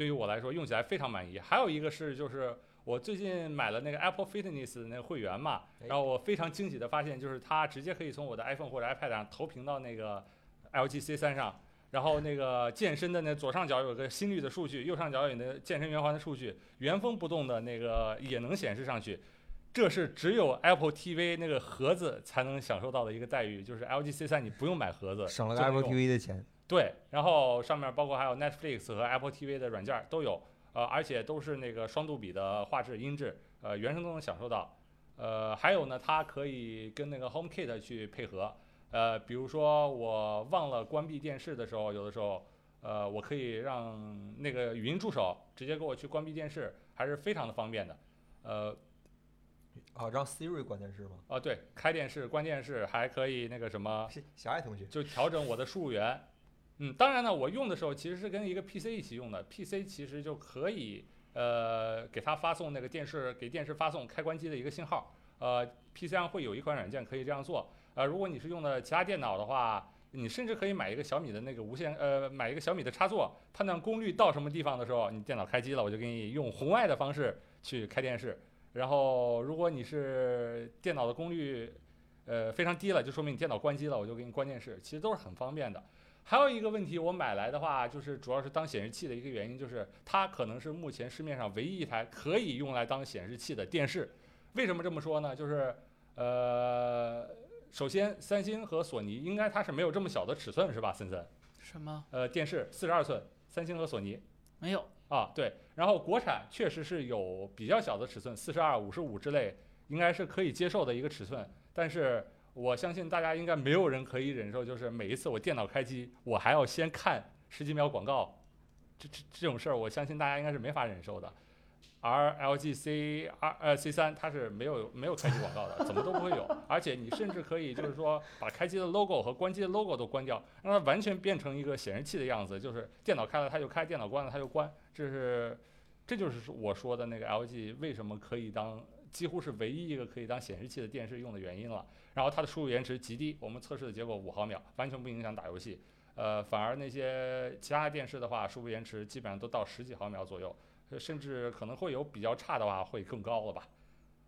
对于我来说用起来非常满意。还有一个是，就是我最近买了那个 Apple Fitness 的那个会员嘛，哎然后我非常惊喜的发现，就是它直接可以从我的 iPhone 或者 iPad 上投屏到那个 LG C3 上。然后那个健身的那左上角有个心率的数据，右上角有那个健身圆环的数据，原封不动的那个也能显示上去。这是只有 Apple TV 那个盒子才能享受到的一个待遇，就是 LG C3 你不用买盒子，省了个 Apple TV 的钱。对，然后上面包括还有 Netflix 和 Apple TV 的软件儿都有，呃，而且都是那个双杜比的画质音质，呃，原声都能享受到。呃，还有呢，它可以跟那个 HomeKit 去配合，呃，比如说我忘了关闭电视的时候，有的时候，呃，我可以让那个语音助手直接给我去关闭电视，还是非常的方便的。呃，啊，让 Siri 关电视吗？啊，对，开电视、关电视，还可以那个什么，小爱同学。就调整我的输入源。嗯，当然呢，我用的时候其实是跟一个 PC 一起用的，PC 其实就可以呃给它发送那个电视给电视发送开关机的一个信号。呃，PC 上会有一款软件可以这样做。呃，如果你是用的其他电脑的话，你甚至可以买一个小米的那个无线呃买一个小米的插座，判断功率到什么地方的时候，你电脑开机了，我就给你用红外的方式去开电视。然后如果你是电脑的功率呃非常低了，就说明你电脑关机了，我就给你关电视，其实都是很方便的。还有一个问题，我买来的话，就是主要是当显示器的一个原因，就是它可能是目前市面上唯一一台可以用来当显示器的电视。为什么这么说呢？就是呃，首先三星和索尼应该它是没有这么小的尺寸，是吧，森森？什么呃，电视四十二寸，三星和索尼没有？啊，对。然后国产确实是有比较小的尺寸，四十二、五十五之类，应该是可以接受的一个尺寸。但是我相信大家应该没有人可以忍受，就是每一次我电脑开机，我还要先看十几秒广告，这这这种事儿，我相信大家应该是没法忍受的。而 LG C 二呃 C 三它是没有没有开机广告的，怎么都不会有。而且你甚至可以就是说把开机的 logo 和关机的 logo 都关掉，让它完全变成一个显示器的样子，就是电脑开了它就开，电脑关了它就关。这是这就是我说的那个 LG 为什么可以当几乎是唯一一个可以当显示器的电视用的原因了。然后它的输入延迟极低，我们测试的结果五毫秒，完全不影响打游戏。呃，反而那些其他电视的话，输入延迟基本上都到十几毫秒左右。甚至可能会有比较差的话会更高了吧。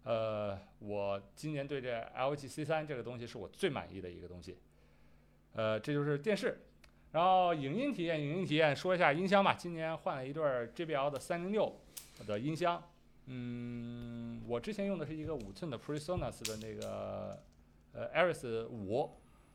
呃，我今年对这 LG C3 这个东西是我最满意的一个东西。呃，这就是电视，然后影音体验，影音体验说一下音箱吧。今年换了一对 JBL 的三零六的音箱。嗯，我之前用的是一个五寸的 PreSonus 的那个呃 Aris 五。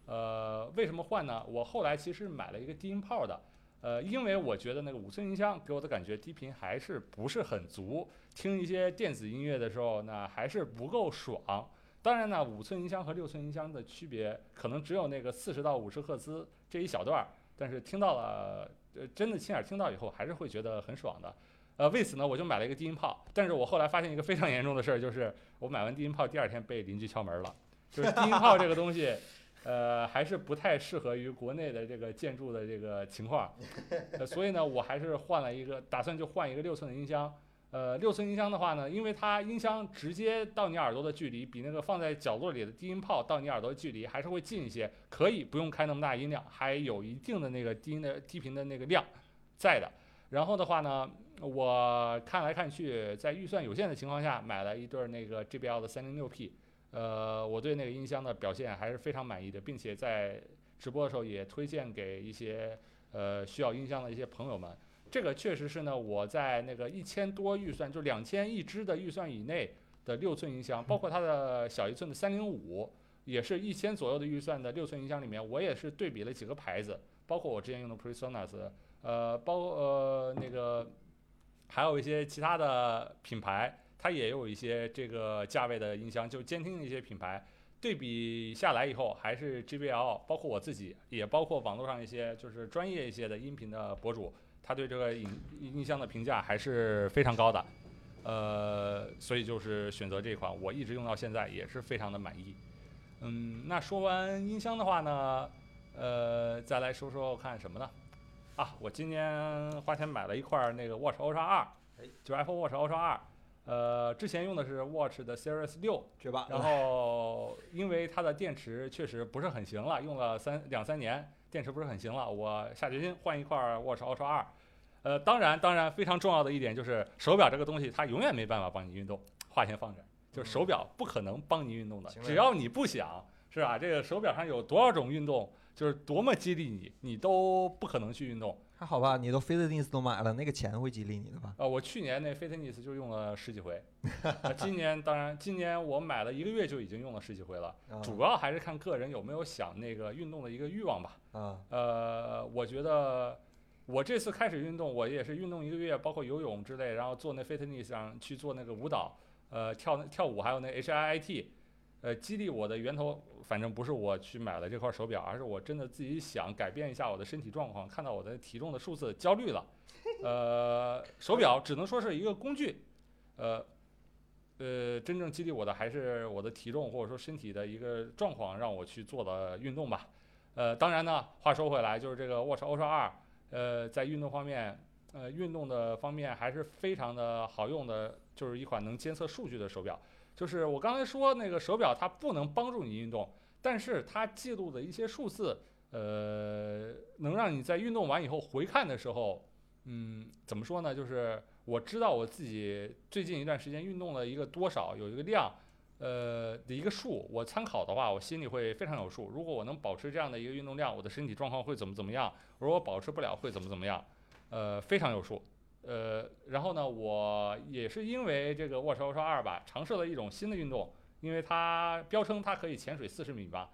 呃，为什么换呢？我后来其实买了一个低音炮的。呃，因为我觉得那个五寸音箱给我的感觉低频还是不是很足，听一些电子音乐的时候呢，还是不够爽。当然呢，五寸音箱和六寸音箱的区别可能只有那个四十到五十赫兹这一小段儿，但是听到了，呃，真的亲耳听到以后，还是会觉得很爽的。呃，为此呢，我就买了一个低音炮。但是我后来发现一个非常严重的事儿，就是我买完低音炮第二天被邻居敲门了，就是低音炮这个东西。呃，还是不太适合于国内的这个建筑的这个情况，呃，所以呢，我还是换了一个，打算就换一个六寸的音箱。呃，六寸音箱的话呢，因为它音箱直接到你耳朵的距离，比那个放在角落里的低音炮到你耳朵的距离还是会近一些，可以不用开那么大音量，还有一定的那个低音的低频的那个量在的。然后的话呢，我看来看去，在预算有限的情况下，买了一对儿那个 JBL 的三零六 P。呃，我对那个音箱的表现还是非常满意的，并且在直播的时候也推荐给一些呃需要音箱的一些朋友们。这个确实是呢，我在那个一千多预算，就两千一支的预算以内的六寸音箱，包括它的小一寸的三零五，也是一千左右的预算的六寸音箱里面，我也是对比了几个牌子，包括我之前用的 PreSonus，呃，包呃那个还有一些其他的品牌。它也有一些这个价位的音箱，就监听的一些品牌，对比下来以后，还是 JBL，包括我自己，也包括网络上一些就是专业一些的音频的博主，他对这个音音箱的评价还是非常高的，呃，所以就是选择这款，我一直用到现在也是非常的满意。嗯，那说完音箱的话呢，呃，再来说说看什么呢？啊，我今年花钱买了一块那个 Watch Ultra 二，就是 Apple Watch Ultra 二。呃，之前用的是 Watch 的 Series 六，对吧然后因为它的电池确实不是很行了，用了三两三年，电池不是很行了，我下决心换一块 Watch Ultra 二。呃，当然，当然非常重要的一点就是手表这个东西，它永远没办法帮你运动。话先放这儿，就是手表不可能帮你运动的，只要你不想，是吧？这个手表上有多少种运动，就是多么激励你，你都不可能去运动。还好吧？你都 Fitness 都买了，那个钱会激励你的吧？呃，我去年那 Fitness 就用了十几回，[laughs] 呃今年当然，今年我买了一个月就已经用了十几回了。啊主要还是看个人有没有想那个运动的一个欲望吧。啊，呃，我觉得我这次开始运动，我也是运动一个月，包括游泳之类，然后做那 fitness 上去做那个舞蹈，呃，跳跳舞，还有那 HIIT，呃，激励我的源头，反正不是我去买了这块手表，而是我真的自己想改变一下我的身体状况，看到我的体重的数字焦虑了。呃，手表只能说是一个工具，呃。呃，真正激励我的还是我的体重或者说身体的一个状况，让我去做的运动吧。呃，当然呢，话说回来，就是这个 Watch Ultra 二，呃，在运动方面，呃，运动的方面还是非常的好用的，就是一款能监测数据的手表。就是我刚才说那个手表，它不能帮助你运动，但是它记录的一些数字，呃，能让你在运动完以后回看的时候，嗯，怎么说呢？就是我知道我自己最近一段时间运动了一个多少，有一个量，呃的一个数，我参考的话，我心里会非常有数。如果我能保持这样的一个运动量，我的身体状况会怎么怎么样？如果保持不了，会怎么怎么样？呃，非常有数。呃，然后呢，我也是因为这个 Watch Ultra 二吧，尝试了一种新的运动，因为它标称它可以潜水四十米吧，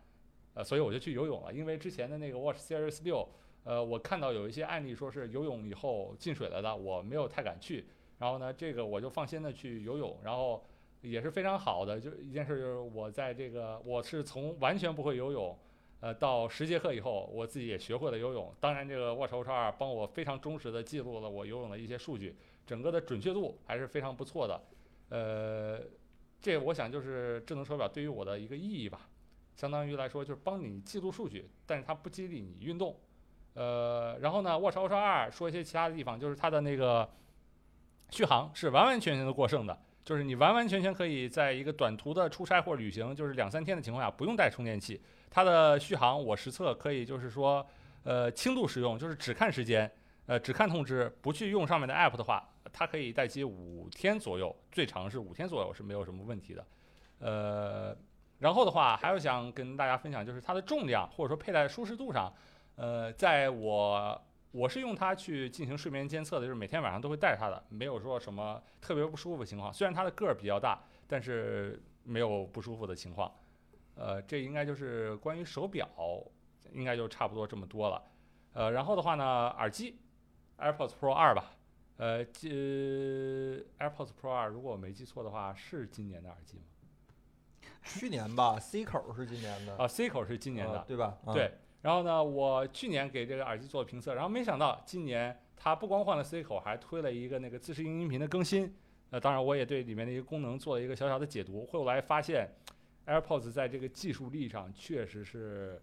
呃，所以我就去游泳了。因为之前的那个 Watch Series 六，呃，我看到有一些案例说是游泳以后进水了的，我没有太敢去。然后呢，这个我就放心的去游泳，然后也是非常好的，就一件事就是我在这个我是从完全不会游泳，呃，到十节课以后，我自己也学会了游泳。当然，这个 Watch Ultra 二帮我非常忠实的记录了我游泳的一些数据，整个的准确度还是非常不错的。呃，这我想就是智能手表对于我的一个意义吧，相当于来说就是帮你记录数据，但是它不激励你运动。呃，然后呢，Watch Ultra 二说一些其他的地方，就是它的那个续航是完完全全的过剩的，就是你完完全全可以在一个短途的出差或旅行，就是两三天的情况下不用带充电器。它的续航我实测可以就是说，呃，轻度使用，就是只看时间，呃，只看通知，不去用上面的 app 的话，它可以待机五天左右，最长是五天左右是没有什么问题的。呃，然后的话还有想跟大家分享就是它的重量或者说佩戴舒适度上，呃，在我我是用它去进行睡眠监测的，就是每天晚上都会带着它的，没有说什么特别不舒服的情况。虽然它的个儿比较大，但是没有不舒服的情况。呃，这应该就是关于手表，应该就差不多这么多了。呃，然后的话呢，耳机，AirPods Pro 二吧，呃，这 AirPods Pro 二，如果我没记错的话，是今年的耳机吗？去年吧，C 口是今年的，啊，C 口是今年的啊，对吧？啊对，然后呢，我去年给这个耳机做了评测，然后没想到今年它不光换了 C 口，还推了一个那个自适应音频的更新。呃，当然我也对里面的一个功能做了一个小小的解读。后来发现，AirPods 在这个技术力上确实是，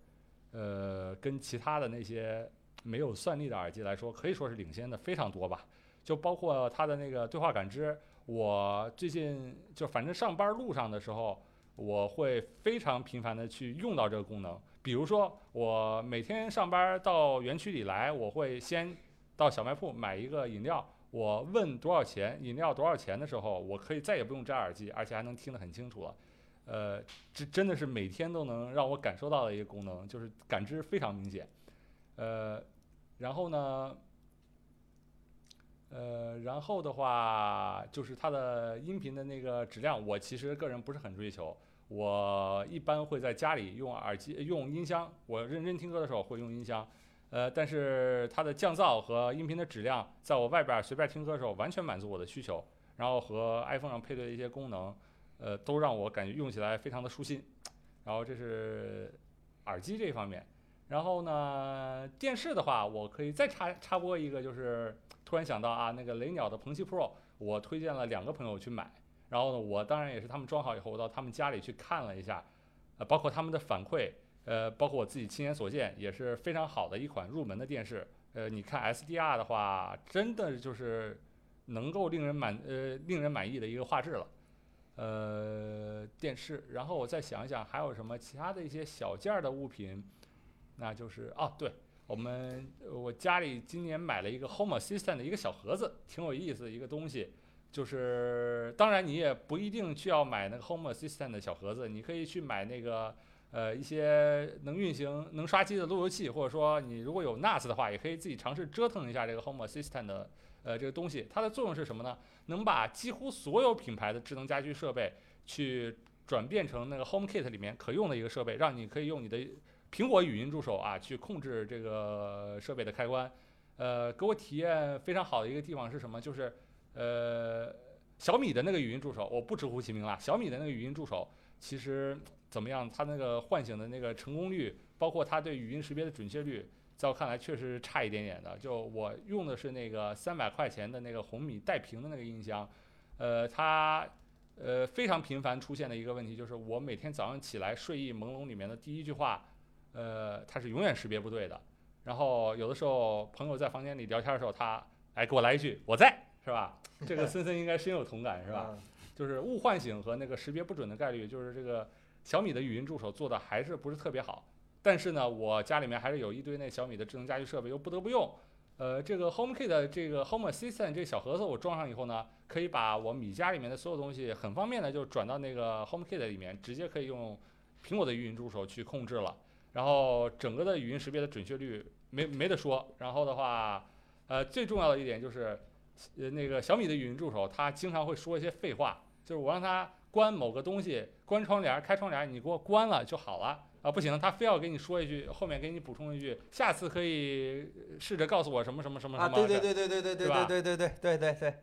呃，跟其他的那些没有算力的耳机来说，可以说是领先的非常多吧。就包括它的那个对话感知，我最近就反正上班路上的时候，我会非常频繁的去用到这个功能。比如说，我每天上班到园区里来，我会先到小卖铺买一个饮料。我问多少钱，饮料多少钱的时候，我可以再也不用摘耳机，而且还能听得很清楚了。呃，这真的是每天都能让我感受到的一个功能，就是感知非常明显。呃，然后呢，呃，然后的话就是它的音频的那个质量，我其实个人不是很追求。我一般会在家里用耳机、用音箱，我认真听歌的时候会用音箱。呃，但是它的降噪和音频的质量，在我外边随便听歌的时候，完全满足我的需求。然后和 iPhone 上配对的一些功能，呃，都让我感觉用起来非常的舒心。然后这是耳机这一方面。然后呢，电视的话，我可以再插插播一个，就是突然想到啊，那个雷鸟的鹏七 Pro，我推荐了两个朋友去买。然后呢，我当然也是他们装好以后，我到他们家里去看了一下，呃，包括他们的反馈。呃，包括我自己亲眼所见，也是非常好的一款入门的电视。呃，你看 SDR 的话，真的就是能够令人满呃令人满意的一个画质了。呃，电视，然后我再想一想还有什么其他的一些小件儿的物品，那就是哦，对我们我家里今年买了一个 Home Assistant 的一个小盒子，挺有意思的一个东西。就是当然你也不一定去要买那个 Home Assistant 的小盒子，你可以去买那个呃一些能运行、能刷机的路由器，或者说你如果有 NAS 的话，也可以自己尝试折腾一下这个 Home Assistant 的呃这个东西。它的作用是什么呢？能把几乎所有品牌的智能家居设备去转变成那个 HomeKit 里面可用的一个设备，让你可以用你的苹果语音助手啊去控制这个设备的开关。呃，给我体验非常好的一个地方是什么？就是呃小米的那个语音助手，我不直呼其名了。小米的那个语音助手其实怎么样？它那个唤醒的那个成功率，包括它对语音识别的准确率，在我看来确实差一点点的。就我用的是那个三百块钱的那个红米带屏的那个音箱，呃，它呃非常频繁出现的一个问题就是，我每天早上起来睡意朦胧里面的第一句话，呃，它是永远识别不对的。然后有的时候朋友在房间里聊天的时候，他哎给我来一句我在，是吧？这个 [laughs] 森森应该深有同感，是吧？嗯？就是误唤醒和那个识别不准的概率，就是这个小米的语音助手做的还是不是特别好。但是呢，我家里面还是有一堆那小米的智能家居设备，又不得不用。呃，这个 HomeKit 的这个 Home Assistant 这个小盒子我装上以后呢，可以把我米家里面的所有东西很方便的就转到那个 HomeKit 里面，直接可以用苹果的语音助手去控制了。然后整个的语音识别的准确率没没得说。然后的话，呃，最重要的一点就是，呃，那个小米的语音助手它经常会说一些废话，就是我让它关某个东西，关窗帘、开窗帘，你给我关了就好了。啊，不行，他非要给你说一句，后面给你补充一句，下次可以试着告诉我什么什么什么什啊，么。对对对对对对对是吧对对对对对对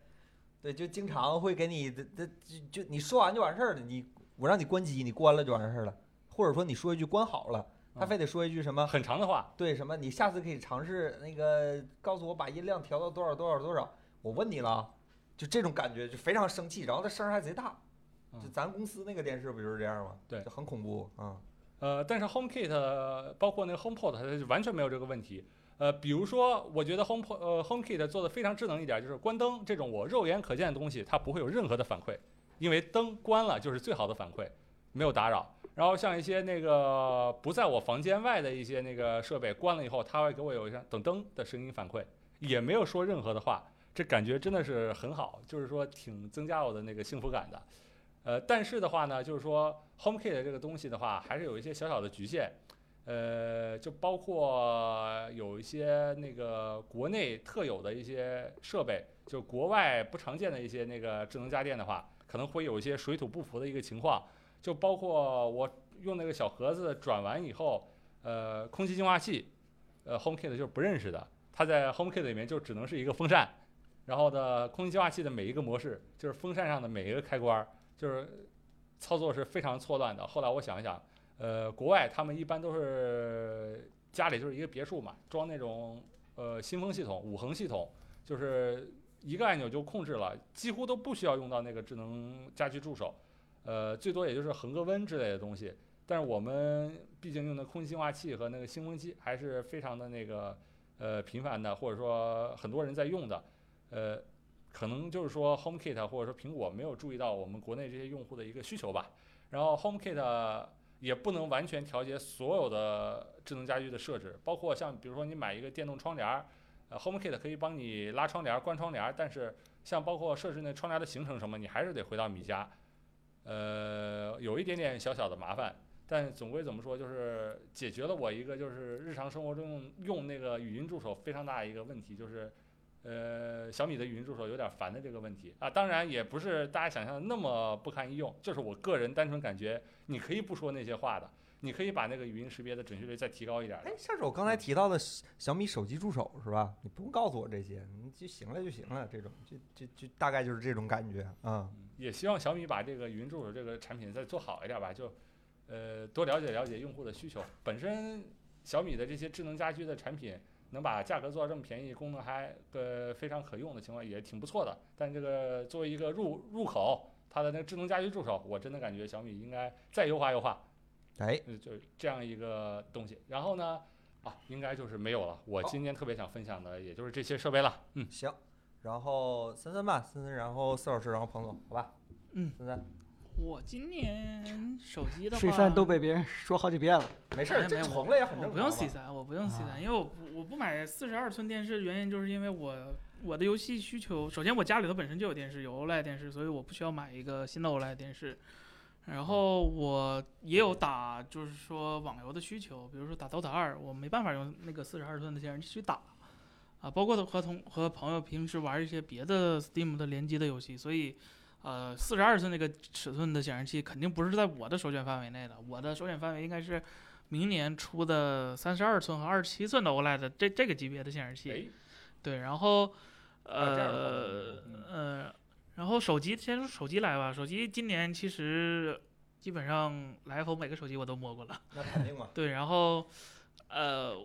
对，就经常会给你的的就就你说完就完事儿了，你我让你关机，你关了就完事儿了，或者说你说一句关好了，他嗯非得说一句什么？很长的话，对什么？你下次可以尝试那个告诉我把音量调到多少多少多少，我问你了啊，就这种感觉就非常生气，然后他声儿还贼大，就嗯咱公司那个电视不就是这样吗？对就很恐怖啊。呃，但是 HomeKit 包括那个 HomePod 它就完全没有这个问题。呃，比如说，我觉得 HomePod 呃 HomeKit 做的非常智能一点，就是关灯这种我肉眼可见的东西，它不会有任何的反馈，因为灯关了就是最好的反馈，没有打扰。然后像一些那个不在我房间外的一些那个设备关了以后，它会给我有一声噔噔的声音反馈，也没有说任何的话，这感觉真的是很好，就是说挺增加我的那个幸福感的。呃，但是的话呢，就是说 HomeKit 这个东西的话，还是有一些小小的局限。呃，就包括有一些那个国内特有的一些设备，就国外不常见的一些那个智能家电的话，可能会有一些水土不服的一个情况。就包括我用那个小盒子转完以后，呃，空气净化器，呃，HomeKit 就是不认识的，它在 HomeKit 里面就只能是一个风扇，然后的空气净化器的每一个模式，就是风扇上的每一个开关，就是操作是非常错乱的。后来我想一想，呃，国外他们一般都是家里就是一个别墅嘛，装那种呃新风系统、五恒系统，就是一个按钮就控制了，几乎都不需要用到那个智能家居助手，呃，最多也就是恒个温之类的东西。但是我们毕竟用的空气净化器和那个新风机还是非常的那个呃频繁的，或者说很多人在用的，呃，可能就是说 HomeKit 或者说苹果没有注意到我们国内这些用户的一个需求吧。然后 HomeKit 也不能完全调节所有的智能家居的设置，包括像比如说你买一个电动窗帘儿，呃，HomeKit 可以帮你拉窗帘、关窗帘，但是像包括设置那窗帘的行程什么，你还是得回到米家，呃，有一点点小小的麻烦。但总归怎么说，就是解决了我一个就是日常生活中用那个语音助手非常大的一个问题，就是，呃，小米的语音助手有点烦的这个问题啊。当然也不是大家想象的那么不堪一用，就是我个人单纯感觉，你可以不说那些话的，你可以把那个语音识别的准确率再提高一点的哎，。像是我刚才提到的小小米手机助手是吧？你不用告诉我这些，你就行了就行了，这种就就就大概就是这种感觉啊。嗯也希望小米把这个语音助手这个产品再做好一点吧，就呃多了解了解用户的需求。本身小米的这些智能家居的产品能把价格做到这么便宜，功能还呃非常可用的情况也挺不错的。但这个作为一个入入口，它的那个智能家居助手，我真的感觉小米应该再优化优化，哎，呃就是这样一个东西。然后呢，啊，应该就是没有了。我今天特别想分享的也就是这些设备了。嗯，行。然后森森吧，森森，然后四老师，然后彭总，好吧？嗯，森森，我今年手机的话都被别人说好几遍了。没事儿，这重了也很正常。我不用 C 三，我不用 C 啊三，因为我不我不买四十二寸电视，原因就是因为我我的游戏需求，首先我家里头本身就有电视，有 OLED 电视，所以我不需要买一个新的 OLED 电视。然后我也有打，就是说网游的需求，比如说打 DOTA 二，我没办法用那个四十二寸的显示器去打，啊，包括和同和朋友平时玩一些别的 Steam 的联机的游戏，所以，呃，四十二寸那个尺寸的显示器肯定不是在我的首选范围内的，我的首选范围应该是明年出的三十二寸和二十七寸的 OLED 这这个级别的显示器。哎，对，然后呃嗯呃，然后手机先说手机来吧，手机今年其实基本上来 iPhone 每个手机我都摸过了。那肯定嘛。[laughs] 对，然后呃，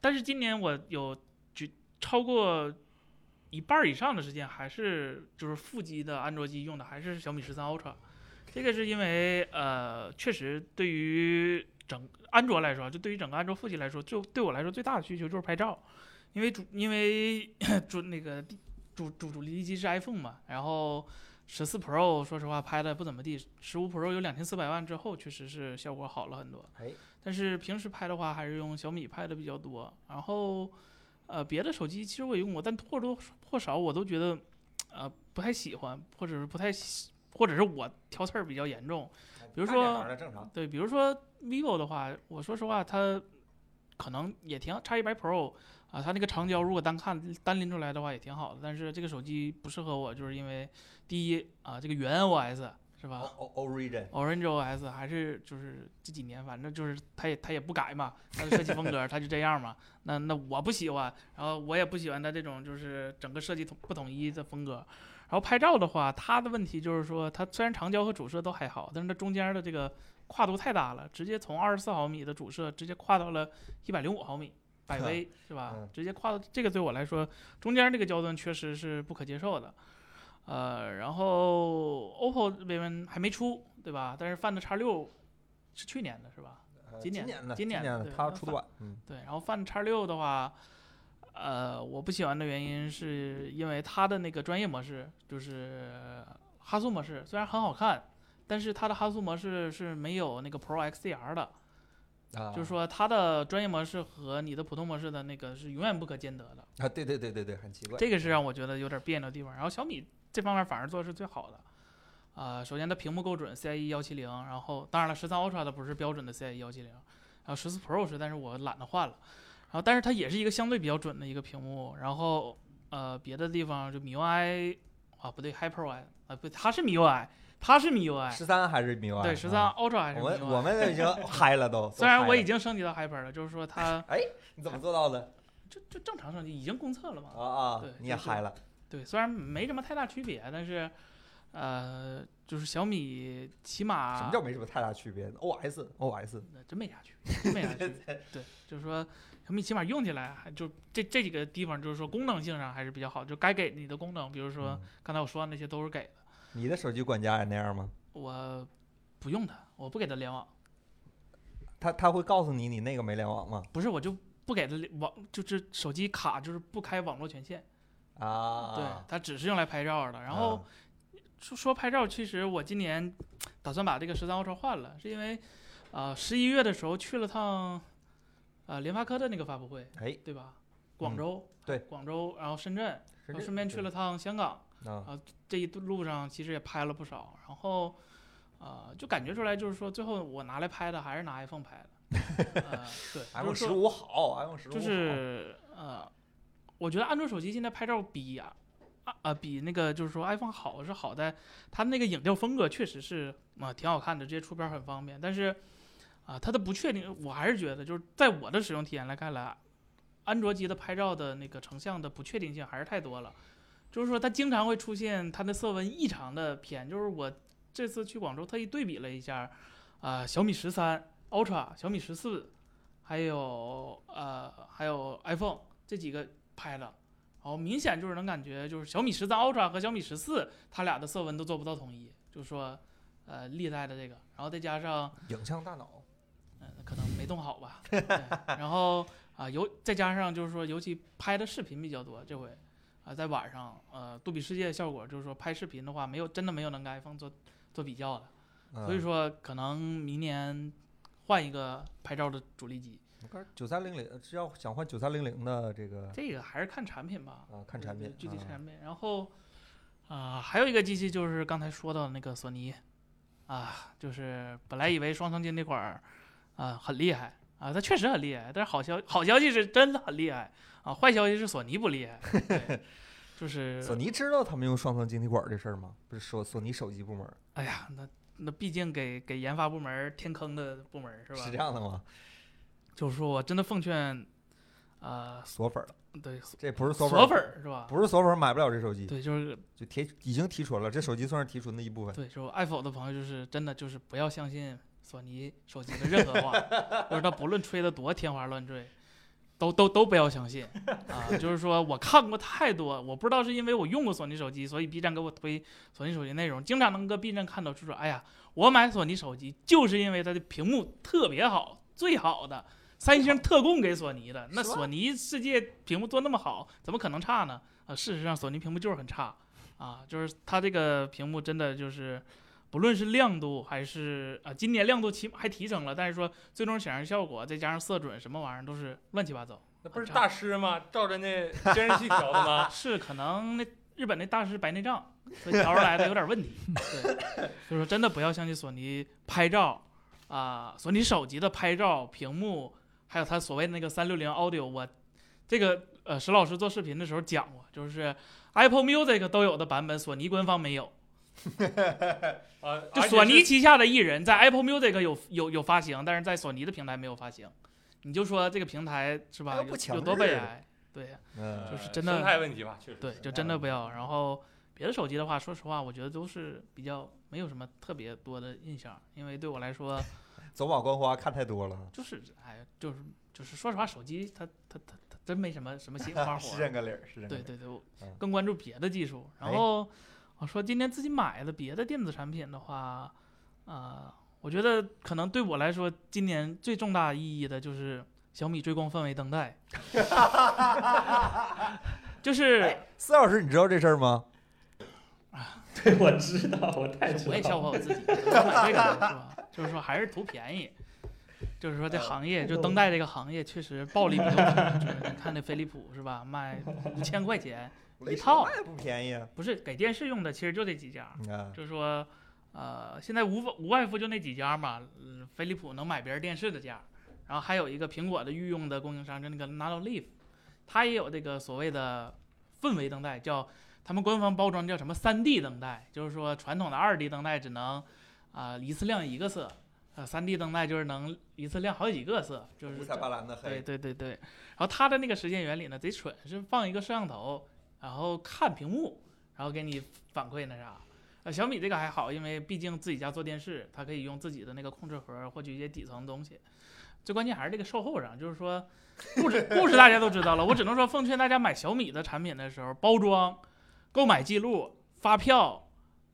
但是今年我有就超过一半儿以上的时间还是就是副机的安卓机用的还是小米十三 Ultra，这个是因为呃，确实对于整安卓来说，就对于整个安卓副机来说，就对我来说最大的需求就是拍照，因为主因为 [coughs] 主那个主主主力机是 iPhone 嘛，然后。十四 Pro 说实话拍的不怎么地，十五 Pro 有两千四百万之后，确实是效果好了很多。哎，但是平时拍的话，还是用小米拍的比较多。然后，呃，别的手机其实我也用过，但或多或少我都觉得，呃，不太喜欢，或者是不太喜，或者是我挑刺儿比较严重。比如说。对，比如说 vivo 的话，我说实话，它可能也挺叉一百 Pro 啊，它那个长焦如果单看单拎出来的话也挺好的，但是这个手机不适合我，就是因为第一啊，这个原 OS 是吧？O O Origin，Orange OS 还是就是这几年，反正就是它也它也不改嘛，它的设计风格 [laughs] 它就这样嘛。那那我不喜欢，然后我也不喜欢它这种就是整个设计统不统一的风格。然后拍照的话，它的问题就是说，它虽然长焦和主摄都还好，但是它中间的这个跨度太大了，直接从二十四毫米的主摄直接跨到了一百零五毫米。百 [laughs] 微是吧嗯？直接跨到这个对我来说，中间这个焦段确实是不可接受的。呃，然后 OPPO 这边还没出，对吧？但是 Find X 六是去年的是吧？呃今年年的，今年年的，对那发它出短，嗯，对，然后 Find X 六的话，呃，我不喜欢的原因是因为它的那个专业模式，就是哈苏模式，虽然很好看，但是它的哈苏模式是没有那个 Pro XDR 的，啊，就是说它的专业模式和你的普通模式的那个是永远不可兼得的。啊，对对对对对，很奇怪。这个是让我觉得有点别扭的地方。然后小米这方面反而做的是最好的。啊、首先它屏幕够准，CIE 幺七零，然后当然了，十三 Ultra 它不是标准的 CIE 幺七零，然后十四 Pro 是，但是我懒得换了。然后但是它也是一个相对比较准的一个屏幕。然后呃别的地方就 MIUI 啊不对，HyperOI 啊不，它是 MIUI，它是 MIUI，十三还是 MIUI？对，十三啊 Ultra 还是我们 MIUI。我们已经嗨了都。[laughs] 虽然我已经，升级到 Hyper 了，就是说它哎你怎么做到的？就就正常升级，已经公测了嘛。啊啊对，你也就是嗨了。对，虽然没什么太大区别，但是，呃，就是小米起码什么叫没什么太大区别？OS OS 那真没啥区别，真没啥区别。[laughs] 对，就是说小米起码用起来还就这这几个地方，就是说功能性上还是比较好，就该给你的功能，比如说嗯刚才我说的那些都是给的。你的手机管家也那样吗？我不用它，我不给它联网，他他会告诉你你那个没联网吗？不是我就不给它联网，就是手机卡就是不开网络权限，啊，对，它只是用来拍照的。然后啊说说拍照，其实我今年打算把这个十三 Ultra 换了，是因为，啊，十一月的时候去了趟，呃，联发科的那个发布会，哎，对吧？广州，对。广州，然后深圳，然后顺便去了趟香港，啊，这一路上其实也拍了不少，然后，呃，就感觉出来，就是说最后我拿来拍的还是拿 iPhone 拍的，[laughs] 呃，对，iPhone 十五好，iPhone 十五就是呃，我觉得安卓手机现在拍照比啊啊比那个就是说 iPhone 好是好在它那个影调风格确实是啊、挺好看的，直接出片很方便。但是啊、它的不确定，我还是觉得就是在我的使用体验来看来，安卓机的拍照的那个成像的不确定性还是太多了。就是说它经常会出现它的色温异常的偏，就是我这次去广州特意对比了一下，啊、小米十三 Ultra、小米十四。还有呃，还有 iPhone 这几个拍的，然后明显就是能感觉就是小米十三 Ultra 和小米十四，它俩的色温都做不到统一，就是说呃历代的这个，然后再加上影像大脑，嗯、可能没动好吧，对然后啊、尤再加上就是说尤其拍的视频比较多，这回啊、在晚上呃杜比世界效果，就是说拍视频的话，没有真的没有能跟 iPhone 做做比较的。所以嗯说可能明年换一个拍照的主力机，九三零零是要想换九三零零的这个这个还是看产品吧。啊，看产品具体啊产品。然后啊、还有一个机器就是刚才说到的那个索尼啊，就是本来以为双层晶体管儿啊很厉害啊，它确实很厉害，但是好消好消息是真的很厉害啊，坏消息是索尼不厉害，对 [laughs] 就是索尼知道他们用双层晶体管这事儿吗？不是说索尼手机部门哎呀，那那毕竟给给研发部门儿填坑的部门是吧？是这样的吗？就是说我真的奉劝，呃，锁粉儿了，对这不是锁锁粉儿，是吧？不是锁粉儿买不了这手机，对，就是就提已经提纯了，这手机算是提纯的一部分。对，就爱否的朋友，就是真的就是不要相信索尼手机的任何话，[laughs] 就是他不论吹的多天花乱坠，都都都不要相信啊！就是说我看过太多，我不知道是因为我用过索尼手机，所以 B 站给我推索尼手机内容，经常能搁 B 站看到，就说哎呀，我买索尼手机就是因为它的屏幕特别好，最好的。三星特供给索尼的，那索尼世界屏幕做那么好，怎么可能差呢？啊，事实上索尼屏幕就是很差，啊，就是它这个屏幕真的就是，不论是亮度还是啊，今年亮度起还提升了，但是说最终显示效果再加上色准什么玩意儿都是乱七八糟。那不是大师吗？照着那监视器调的吗？[laughs] 是可能那日本那大师白内障，所以调出来的有点问题。[laughs] 对，所以说真的不要相信索尼拍照啊、索尼手机的拍照屏幕，还有他所谓的那个三六零 Audio，我这个呃石老师做视频的时候讲过，就是 Apple Music 都有的版本，索尼官方没有。[laughs] 啊，就索尼旗下的艺人在 Apple Music 有有有发行，但是在索尼的平台没有发行。你就说这个平台是吧？有有多悲哀？对，就是真的生态问题吧，确实对，就真的不要。然后别的手机的话，说实话，我觉得都是比较没有什么特别多的印象，因为对我来说，走马观花看太多了，就是哎，就是就是说实话，手机它它它它真没什么什么新花 [laughs] 活是。这个理儿，是这个理儿。对对对，更关注别的技术。然哎后我说今年自己买的别的电子产品的话，啊，我觉得可能对我来说，今年最重大意义的就是小米追光氛围灯带，就是 [laughs] 哎司老师，你知道这事儿吗？[laughs] 对，我知道，我太知道。我也笑话我自己，买这个呢是吧？就是说还是图便宜。就是说，这行业就灯带这个行业确实暴利比较多。就是你看那飞利浦是吧，卖五千块钱，[laughs] 一套不便宜啊。不是给电视用的，其实就这几家。啊，就是说，呃，现在无无外乎就那几家嘛，嗯，飞利浦能买别人电视的价，然后还有一个苹果的御用的供应商，就那个 Nanolive，它也有这个所谓的氛围灯带，叫他们官方包装叫什么三 D 灯带，就是说传统的二 D 灯带只能啊、一次亮一个色，呃，三 D 灯带就是能一次亮好几个色，就是五彩斑斓的对黑。对对对，然后它的那个实现原理呢贼蠢，是放一个摄像头，然后看屏幕，然后给你反馈那啥。呃，小米这个还好，因为毕竟自己家做电视，它可以用自己的那个控制盒获取一些底层东西。最关键还是这个售后上，就是说故事故事大家都知道了，我只能说奉劝大家买小米的产品的时候，包装、购买记录、发票。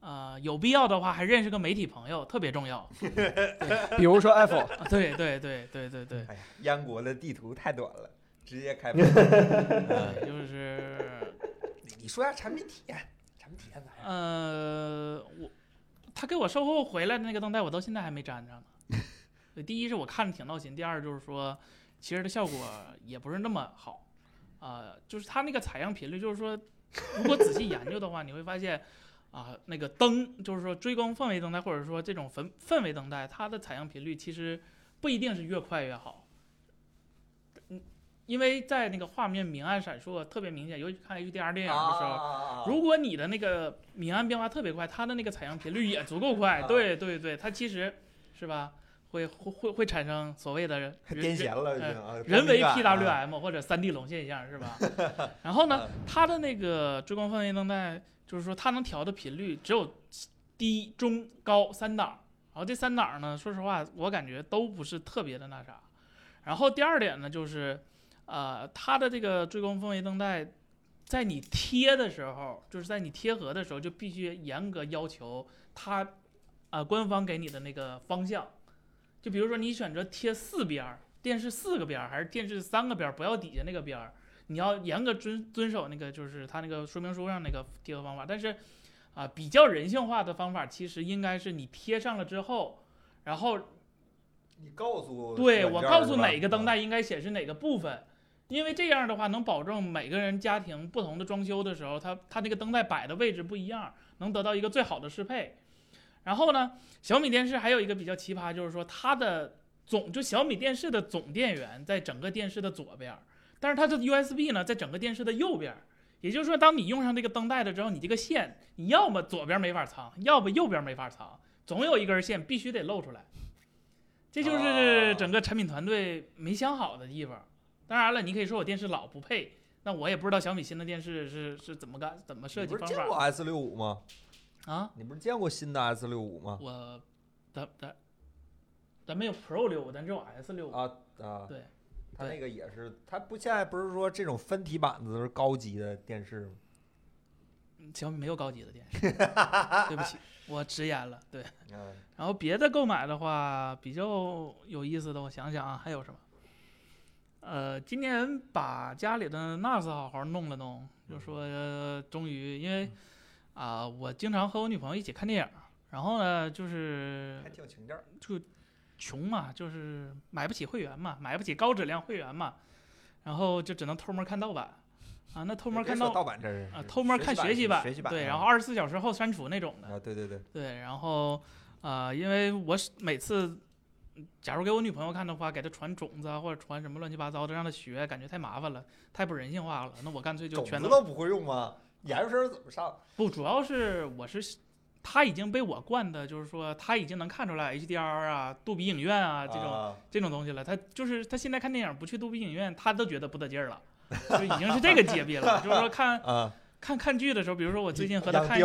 呃，有必要的话还认识个媒体朋友，特别重要。[laughs] 比如说 iPhone，啊对对对对对对，[laughs] 哎呀，燕国的地图太短了，直接开 [laughs] 喷。嗯对，就是你你说下产品体验，产品体验咋样？呃，我他给我售后回来的那个灯带，我到现在还没粘上呢。第一是我看着挺闹心，第二就是说，其实的效果也不是那么好，啊、就是它那个采样频率，就是说，如果仔细研究的话，你会发现，啊、那个灯，就是说追光氛围灯带，或者说这种氛氛围灯带，它的采样频率其实不一定是越快越好。嗯，因为在那个画面明暗闪烁特别明显，尤其看 HDR 电影的时候，啊如果你的那个明暗变化特别快，它的那个采样频率也足够快。啊对对对，它其实是吧，会会会会产生所谓的人 [laughs] 癫痫了已经人为 PWM 或者三 D 龙现象是吧？[laughs] 然后呢，它的那个追光氛围灯带，就是说它能调的频率只有低、中、高三档。然后这三档呢，说实话，我感觉都不是特别的那啥。然后第二点呢，就是，呃，它的这个追光氛围灯带，在你贴的时候，就是在你贴合的时候，就必须严格要求它，呃，官方给你的那个方向。就比如说你选择贴四边儿，电视四个边儿，还是电视三个边儿，不要底下那个边儿，你要严格遵遵守那个就是它那个说明书上那个贴合方法。但是啊，比较人性化的方法其实应该是你贴上了之后，然后你告诉对我告诉哪个灯啊带应该显示哪个部分，因为这样的话能保证每个人家庭不同的装修的时候，它它那个灯带摆的位置不一样，能得到一个最好的适配。然后呢，小米电视还有一个比较奇葩，就是说它的总就小米电视的总电源在整个电视的左边，但是它的 USB 呢在整个电视的右边。也就是说，当你用上这个灯带了之后，你这个线你要么左边没法藏，要么右边没法藏，总有一根线必须得露出来。这就是哦整个产品团队没想好的地方。当然了，你可以说我电视老不配，那我也不知道小米新的电视是是怎么干、怎么设计方法不是见过 S 六五吗？啊。你不是见过新的 S 六五吗？我咱咱咱没有 Pro 六五，咱只有 S 六五。啊啊，对，对它那个也是，它不现在不是说这种分体板子都是高级的电视吗？小米没有高级的电视，[laughs] 对不起，我直言了。对，嗯，然后别的购买的话，比较有意思的，我想想啊，还有什么？呃，今年把家里的 NAS 好好弄了弄，就说、呃终于，因为啊、我经常和我女朋友一起看电影，然后呢，就是还挺情调就。穷嘛，就是买不起会员嘛，买不起高质量会员嘛，然后就只能偷摸看盗版啊。那偷摸看盗盗版这是啊，偷摸看学习版，对，学习版对然后二十四小时后删除那种的，啊，对对对，对，然后啊、因为我每次，假如给我女朋友看的话，给她传种子啊，或者传什么乱七八糟的，让她学，感觉太麻烦了，太不人性化了。那我干脆就全都都不会用吗？研究生怎么上？不，主要是我是。他已经被我惯的，就是说他已经能看出来 HDR 啊、杜比影院啊这种、啊这种东西了。他就是他现在看电影不去杜比影院，他都觉得不得劲儿了，就已经是这个级别了。就是说看 [laughs] 啊，看看剧的时候，比如说我最近和他看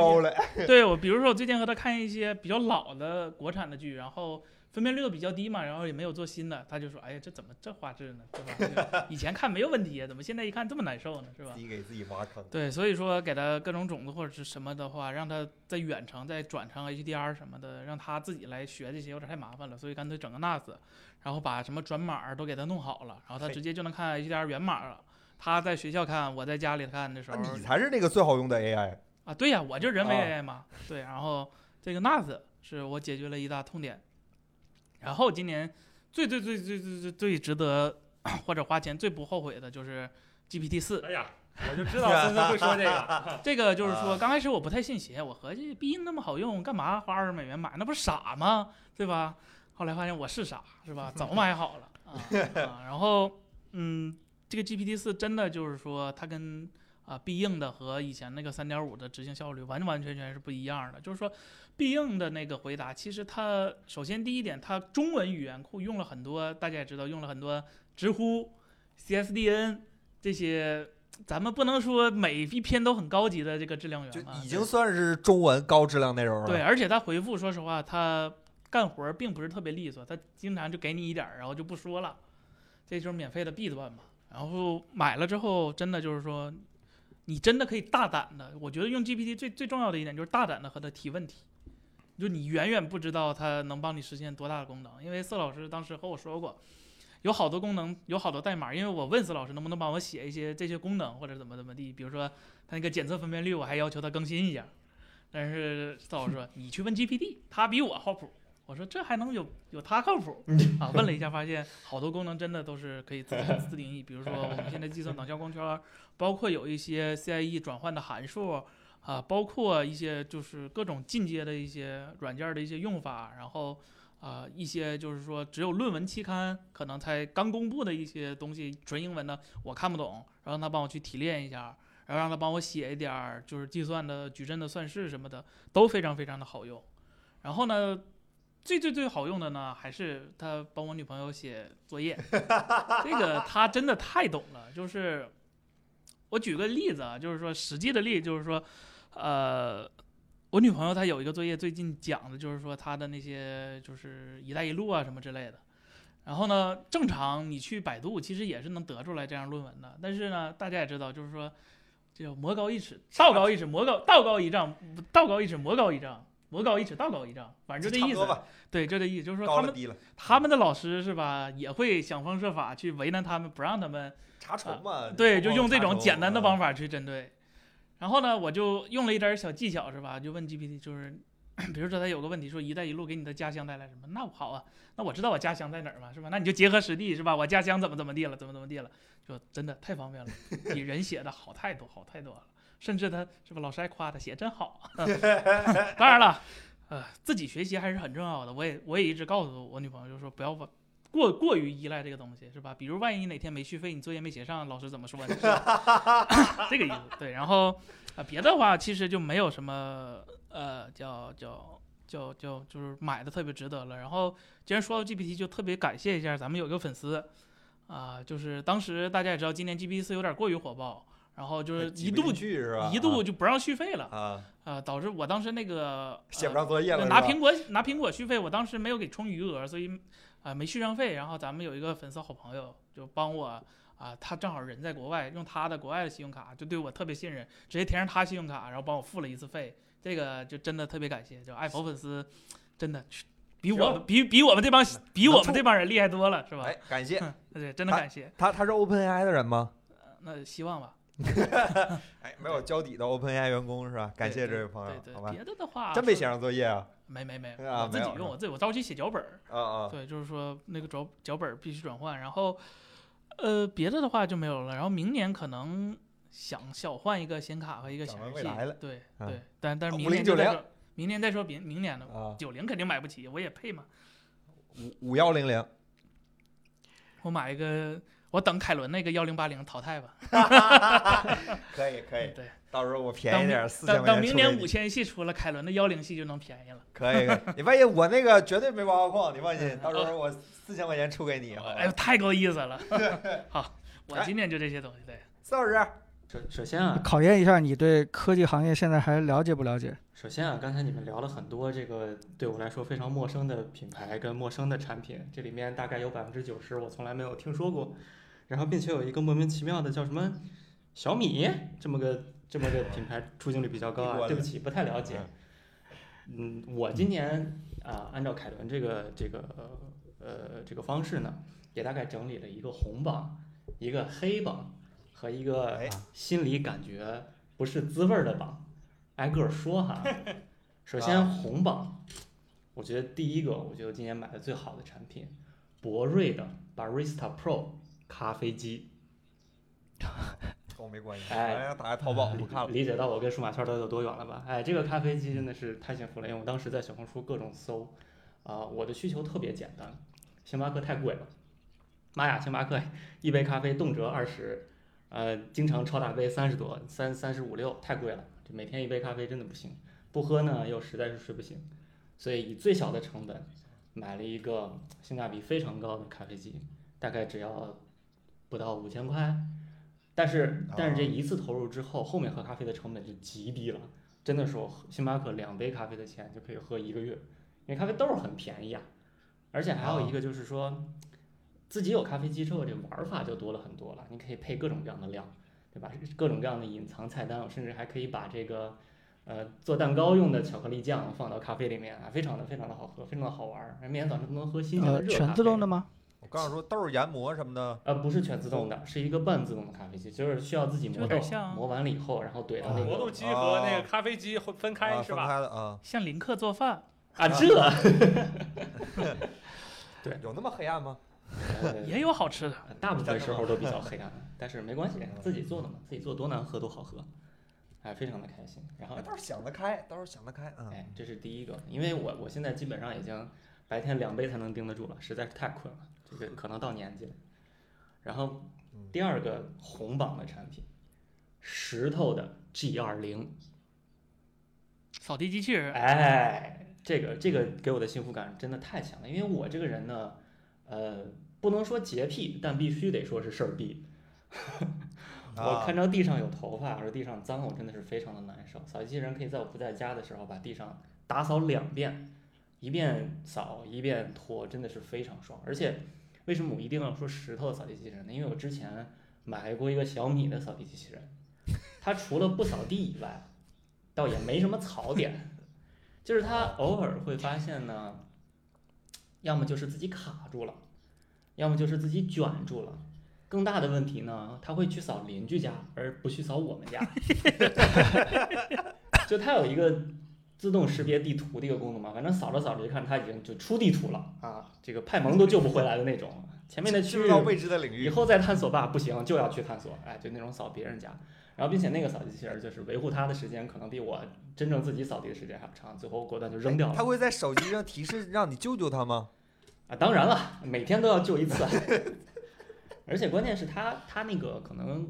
对我比如说我最近和他看一些比较老的国产的剧，然后分辨率又比较低嘛，然后也没有做新的，他就说：“哎呀，这怎么这画质呢？对吧？这个 [laughs] 以前看没有问题，怎么现在一看这么难受呢？是吧自？”己给自己挖坑。对，所以说给他各种种子或者是什么的话，让他在远程再转成 HDR 什么的，让他自己来学这些有点太麻烦了，所以干脆整个 NAS，然后把什么转码都给他弄好了，然后他直接就能看 HDR 原码了。他在学校看，我在家里看的时候那你才是那个最好用的 AI。啊，对呀，我就人为啊 AI 嘛，对，然后这个 NAS 是我解决了一大痛点，然后今年最最最最最最最值得 [clears throat] 或者花钱最不后悔的就是 GPT 四。哎呀，我就知道森森会说这个。[laughs] 这个就是说，啊刚开始我不太信邪，我合计必应那么好用，干嘛花二十美元买？那不是傻吗？对吧？后来发现我是傻，是吧？早 [laughs] 买好了 [laughs] 啊啊！然后，嗯，这个 GPT 四真的就是说，它跟啊必应的和以前那个三点五的执行效率完完全全是不一样的。就是说，必应的那个回答，其实它首先第一点，它中文语言库用了很多，大家也知道用了很多知乎、CSDN 这些。咱们不能说每一篇都很高级的这个质量源就，已经算是中文高质量内容了。对，而且他回复，说实话，他干活儿并不是特别利索，他经常就给你一点儿，然后就不说了，这就是免费的弊端嘛。然后买了之后，真的就是说，你真的可以大胆的，我觉得用 GPT 最最重要的一点就是大胆的和他提问题，就你远远不知道它能帮你实现多大的功能，因为色老师当时和我说过。有好多功能，有好多代码，因为我问司老师能不能帮我写一些这些功能或者怎么怎么地，比如说他那个检测分辨率，我还要求他更新一下。但是司老师说你去问 GPT，他比我靠谱。我说这还能有有他靠谱 [laughs] 啊？问了一下，发现好多功能真的都是可以自定自定义，比如说我们现在计算等效光圈，包括有一些 CIE 转换的函数啊，包括一些就是各种进阶的一些软件的一些用法，然后。啊、一些就是说只有论文期刊可能才刚公布的一些东西，纯英文的我看不懂，然后让他帮我去提炼一下，然后让他帮我写一点儿就是计算的矩阵的算式什么的，都非常非常的好用。然后呢，最最最好用的呢，还是他帮我女朋友写作业，[laughs] 这个他真的太懂了。就是我举个例子啊，就是说实际的例，就是说，呃。我女朋友她有一个作业，最近讲的就是说她的那些就是“一带一路”啊什么之类的。然后呢，正常你去百度其实也是能得出来这样论文的，但是呢，大家也知道，就是说，这叫魔高一尺，道高一尺，魔高道高一丈，道高一尺，魔高一丈。魔高一尺，道高一丈，反正就这意思。对，就这意思，就是说他们他们的老师是吧，也会想方设法去为难他们，不让他们查重嘛，对，就用这种简单的方法。法去针对。然后呢，我就用了一点小技巧，是吧？就问 GPT，就是 [coughs] 比如说他有个问题，说“一带一路”给你的家乡带来什么？那好啊，那我知道我家乡在哪儿嘛，是吧？那你就结合实地，是吧？我家乡怎么怎么地了，怎么怎么地了，就真的太方便了，比人写的好太多，好太多了。甚至他是吧，老师还夸他写真好。[laughs] 当然了，呃，自己学习还是很重要的。我也我也一直告诉我女朋友，就说不要问过过于依赖这个东西，是吧？比如万一你哪天没续费，你作业没写上，老师怎么说 [laughs] [laughs] 这个意思。对，然后啊、呃别的话其实就没有什么呃叫叫叫叫就是买的特别值得了。然后既然说到 GPT，就特别感谢一下咱们有一个粉丝啊、就是当时大家也知道，今年 GPT 四有点过于火爆，然后就是一度去是吧？一度就不让续费了啊，啊、导致我当时那个写不呃上作业了，拿苹果拿苹果续费，我当时没有给充余额，所以啊、没续上费。然后咱们有一个粉丝好朋友就帮我啊、他正好人在国外，用他的国外的信用卡，就对我特别信任，直接填上他信用卡，然后帮我付了一次费。这个就真的特别感谢，就爱佛粉丝，真的比我比比我们这帮比我们这帮人厉害多了，是吧？哎，感谢 [laughs] 对，真的感谢。他，他是 OpenAI 的人吗？那希望吧。[laughs] 哎，没有交底的 OpenAI 员工是吧？感谢这位朋友对，对好吧？别的的话真没写上作业啊？没没没，我自己用，我自己我着急写脚本儿。啊啊，对，就是说那个脚脚本必须转换，然后，呃，别的的话就没有了。然后明年可能想小换一个显卡和一个显示器对啊对，但但是明年就再说，明年再说明明年的啊，九零肯定买不起，我也配嘛。五五幺零零，我买一个，我等凯伦那个幺零八零淘汰吧。[laughs] 可以可以，对，到时候我便宜点，四千等块钱等明年五千系出了，凯伦的幺零系就能便宜了。可以可以，你放心，我那个绝对没挖挖矿，你放心，嗯到时候我四千块钱出给你，哎呦，太够意思了。[laughs] 好，我哎今年就这些东西。对，四老师，首首先啊，考验一下你对科技行业现在还了解不了解？首先啊，刚才你们聊了很多这个对我来说非常陌生的品牌跟陌生的产品，这里面大概有百分之九十我从来没有听说过，然后并且有一个莫名其妙的叫什么小米这么个这么个品牌出镜率比较高啊，[laughs] 对不起，不太了解。嗯，我今年啊，按照凯伦这个这个呃这个方式呢，也大概整理了一个红榜、一个黑榜和一个哎心里感觉不是滋味儿的榜，挨个儿说哈。[laughs] 首先啊红榜，我觉得第一个，我觉得今年买的最好的产品，博瑞的 Barista Pro 咖啡机。跟我没关系，哎哎，打开淘宝不看了，理解到我跟数码圈都有多远了吧？哎，这个咖啡机真的是太幸福了，因为我当时在小红书各种搜，啊、我的需求特别简单，星巴克太贵了，妈呀，星巴克一杯咖啡动辄二十，呃，经常超大杯三十多，三三十五六，太贵了，这每天一杯咖啡真的不行，不喝呢又实在是睡不醒，所以以最小的成本买了一个性价比非常高的咖啡机，大概只要不到五千块。但是但是这一次投入之后，后面喝咖啡的成本就极低了，真的是我星巴克两杯咖啡的钱就可以喝一个月，因为咖啡豆儿很便宜啊，而且还有一个就是说，自己有咖啡机之后，这玩儿法就多了很多了，你可以配各种各样的料，对吧？各种各样的隐藏菜单，我甚至还可以把这个呃做蛋糕用的巧克力酱放到咖啡里面啊，非常的非常的好喝，非常的好玩儿，每天早上都能喝新鲜的呃，热咖啡。全自动的吗？我刚想说豆儿研磨什么的，呃，不是全自动的，是一个半自动的咖啡机，就是需要自己磨豆磨完了以后，然后怼到那个磨豆机和那个咖啡机会分开啊是吧？开的啊，像林克做饭，啊，这 [laughs] 对有那么黑暗吗？呃也有好吃的。大部分时候都比较黑暗，[laughs] 但是没关系，自己做的嘛，自己做多难喝都好喝，哎，非常的开心。然后哎，倒是想得开，倒是想得开，嗯，哎，这是第一个，因为我我现在基本上已经白天两杯才能盯得住了，实在是太困了，这个可能到年纪了。然后嗯第二个红榜的产品，石头的 G 二零，扫地机器人，哎，这个这个给我的幸福感真的太强了，因为我这个人呢，呃，不能说洁癖，但必须得说是事儿逼。我啊看着地上有头发或者地上脏，我真的是非常的难受。扫地机器人可以在我不在家的时候把地上打扫两遍，一遍扫一遍拖，真的是非常爽。而且为什么我一定要说石头的扫地机器人呢？因为我之前买过一个小米的扫地机器人，它除了不扫地以外，倒也没什么槽点。就是它偶尔会发现呢，要么就是自己卡住了，要么就是自己卷住了。更大的问题呢，它会去扫邻居家，而不去扫我们家。[laughs] 就它有一个自动识别地图的一个功能嘛，反正扫着扫着一看它已经就出地图了啊，这个派蒙都救不回来的那种。前面的区域到未知的领域，以后再探索吧，不行就要去探索，哎，就那种扫别人家，然后并且那个扫地机器人就是维护它的时间可能比我真正自己扫地的时间还要长，最后果断就扔掉了。它会在手机上提示让你救救它吗？啊，当然了，每天都要救一次，[laughs] 而且关键是它它那个可能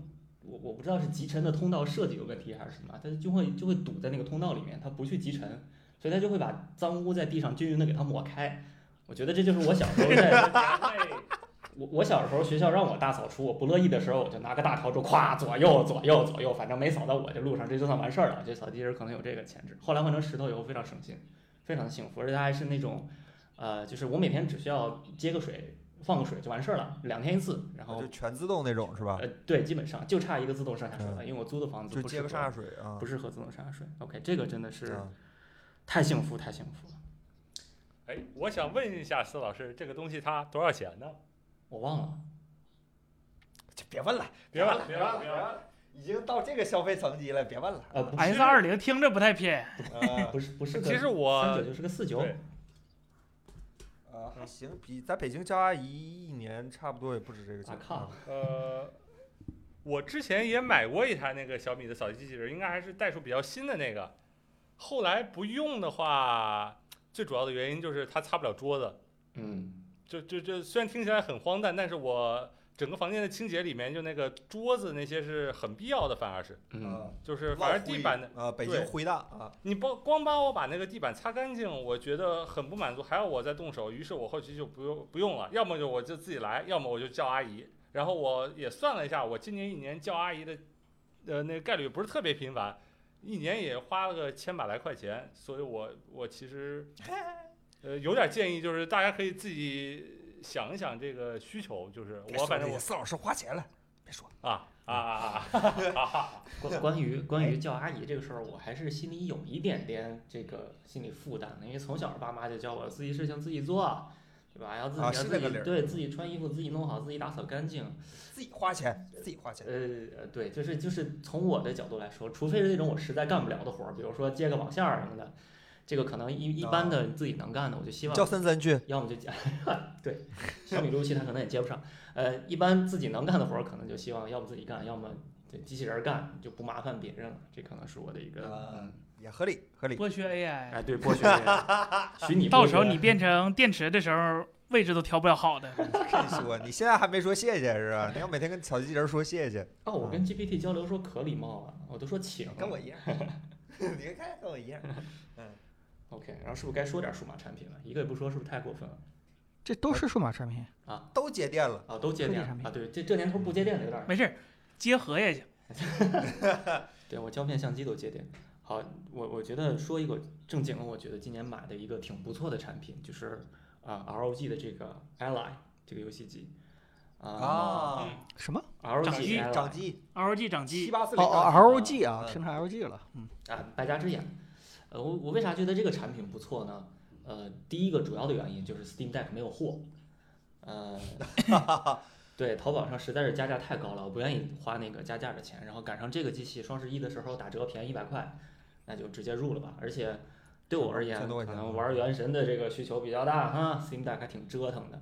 我我不知道是集尘的通道设计有问题还是什么，它就会就会堵在那个通道里面，它不去集尘，所以它就会把脏污在地上均匀的给它抹开。我觉得这就是我小时候在 [laughs] 我我小时候学校让我大扫除，我不乐意的时候，我就拿个大笤帚，咵左右左右左右，反正没扫到我这路上，这就算完事儿了。这扫地人可能有这个潜质。后来换成石头以后非常省心，非常的幸福，而且它还是那种，呃，就是我每天只需要接个水，放个水就完事儿了，两天一次。然后就全自动那种是吧？呃，对，基本上就差一个自动上下水了，因为我租的房子就接个不适合上下水啊不。适合自动上下水。OK，这个真的是啊太幸福太幸福了。哎，我想问一下司老师，这个东西它多少钱呢？我忘了，就别问了，别问了，别问了别问了，已经到这个消费层级了，别问了。呃，S 二零听着不太偏，啊不是不是个其实我三我九就是个四九。还行，比在北京教阿姨一年差不多也不止这个钱。啊靠呃，我之前也买过一台那个小米的扫地机器人，应该还是代数比较新的那个。后来不用的话，最主要的原因就是它擦不了桌子。嗯，就就就虽然听起来很荒诞，但是我整个房间的清洁里面，就那个桌子那些是很必要的，反而是嗯，啊，就是反正地板的，啊，北对京灰大啊，你不光帮我把那个地板擦干净，我觉得很不满足，还要我再动手，于是我后期就不用不用了，要么就我就自己来，要么我就叫阿姨。然后我也算了一下，我今年一年叫阿姨的，呃，那个概率不是特别频繁，一年也花了个千把来块钱，所以我我其实，[laughs] 呃，有点建议，就是大家可以自己想一想这个需求，就是我反正我四老师花钱了，别说。啊啊啊啊啊！[laughs] 关关于关于叫阿姨这个事儿，我还是心里有一点点这个心理负担的，因为从小爸妈就教我自己事情自己做，对吧？要自己啊要自己对自己穿衣服自己弄好，自己打扫干净。自己花钱，自己花钱。呃，对，就是就是从我的角度来说，除非是那种我实在干不了的活儿，比如说接个网线儿什么的，这个可能一一般的自己能干的，我就希望叫森森去，要么就接，[laughs] 对，小米路由器它可能也接不上。呃，一般自己能干的活儿，可能就希望要么自己干，要么对机器人儿干，就不麻烦别人了。这可能是我的一个，也合理合理。剥削 AI，哎，对，剥削 AI，，[laughs] 许你到时候你变成电池的时候，位置都调不了好的。[laughs] 跟你说，你现在还没说谢谢是吧？你要每天跟小机器人说谢谢，哦，我跟 GPT 交流说可礼貌了，我都说请，跟我一样。你看跟我一样。OK，然后是不是该说点数码产品了？一个也不说，是不是太过分了？这都是数码产品。啊，都接电了，啊，都接电啊，对，这这年头不接电的有点儿，没事儿，结合也行。[laughs] 对我胶片相机都接电。好，我我觉得说一个正经的，我觉得今年买的一个挺不错的产品，就是啊、ROG 的这个 Ally 这个游戏机。啊什么，ROG 掌机 Ally 掌机。ROG 掌机，七八四哦哦零掌机 ROG 啊，嗯。听成 LG 了，嗯，啊，败家之眼。呃，我我为啥觉得这个产品不错呢？呃，第一个主要的原因就是 Steam Deck 没有货，呃，[laughs] 对，淘宝上实在是加价太高了，我不愿意花那个加价的钱。然后赶上这个机器双十一的时候打折便宜一百块，那就直接入了吧。而且对我而言，1000多块可能玩原神的这个需求比较大哈，Steam Deck 还挺折腾的。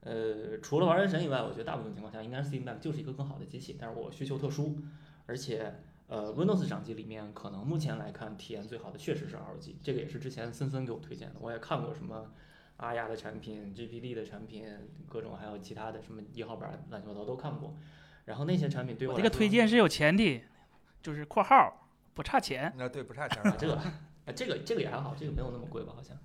呃，除了玩原神以外，我觉得大部分情况下应该是 Steam Deck 就是一个更好的机器，但是我需求特殊，而且呃，Windows 掌机里面可能目前来看体验最好的确实是 ROG，这个也是之前森森给我推荐的，我也看过什么阿亚的产品、GPD 的产品，各种还有其他的什么一号板乱七八糟都看过，然后那些产品对我这个推荐是有前提，就是括号不差钱。那对不差钱啊，这个啊这个这个也还好，这个没有那么贵吧？好像，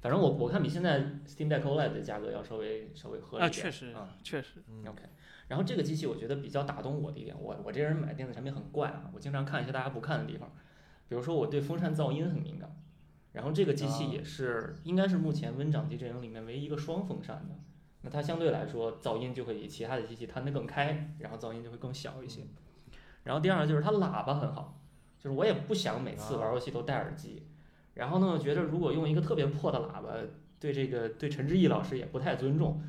反正我我看比现在 Steam Deck OLED 的价格要稍微稍微合理啊，一点，确实啊，确实，嗯 OK，然后这个机器我觉得比较打动我的一点，我我这人买电子产品很怪啊，我经常看一些大家不看的地方，比如说我对风扇噪音很敏感，然后这个机器啊也是应该是目前 Win 掌机阵营里面唯一一个双风扇的，那它相对来说噪音就会比其他的机器摊得更开，然后噪音就会更小一些。然后第二个就是它喇叭很好，就是我也不想每次玩游戏都戴耳机，然后呢，我觉得如果用一个特别破的喇叭，对这个对陈志毅老师也不太尊重，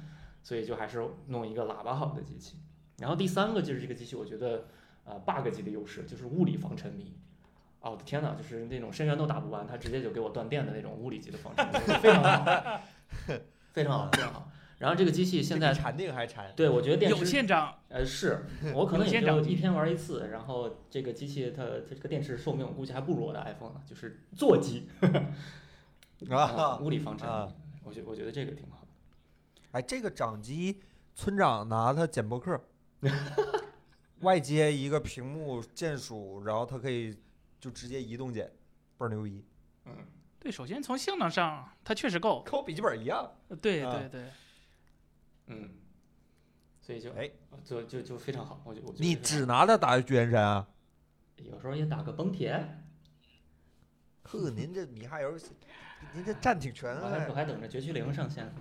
所以就还是弄一个喇叭好的机器。然后第三个就是这个机器，我觉得呃 bug 级的优势就是物理防沉迷。哦，我的天呐，就是那种深渊都打不完，它直接就给我断电的那种物理级的防沉迷，非常好，[laughs] 非常好，非常好。然后这个机器现在禅定还禅。对我觉得电有池限涨，呃，是 [laughs] 我可能也就一天玩一次，然后这个机器它它这个电池寿命我估计还不如我的 iPhone 呢，就是座机啊，[laughs] 物理防沉迷啊，我觉我觉得这个挺好。哎，这个掌机，村长拿它剪播客，外接一个屏幕键鼠，然后它可以就直接移动剪，倍儿牛逼，对，首先从性能上它确实够，跟我笔记本一样。对啊对对，嗯，所以就哎，就就就非常好，我就你只拿它打巨岩山啊？有时候也打个崩铁，呵，您这米哈游，您这占挺全 [laughs] 我还我啊。还等着绝区零上线。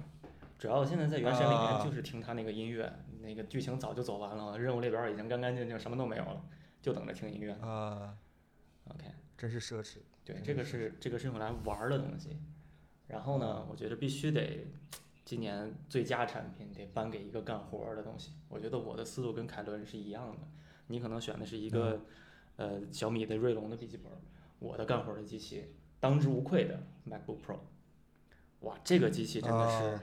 主要我现在在原神里面啊就是听他那个音乐，那个剧情早就走完了，任务列表已经干干净净，什么都没有了，就等着听音乐。啊，OK。真是奢侈。对，这个是这个是用来玩儿的东西。然后呢，我觉得必须得今年最佳产品得颁给一个干活儿的东西。我觉得我的思路跟凯伦是一样的，你可能选的是一个、呃小米的锐龙的笔记本，我的干活儿的机器当之无愧的 MacBook Pro。哇，这个机器真的是。啊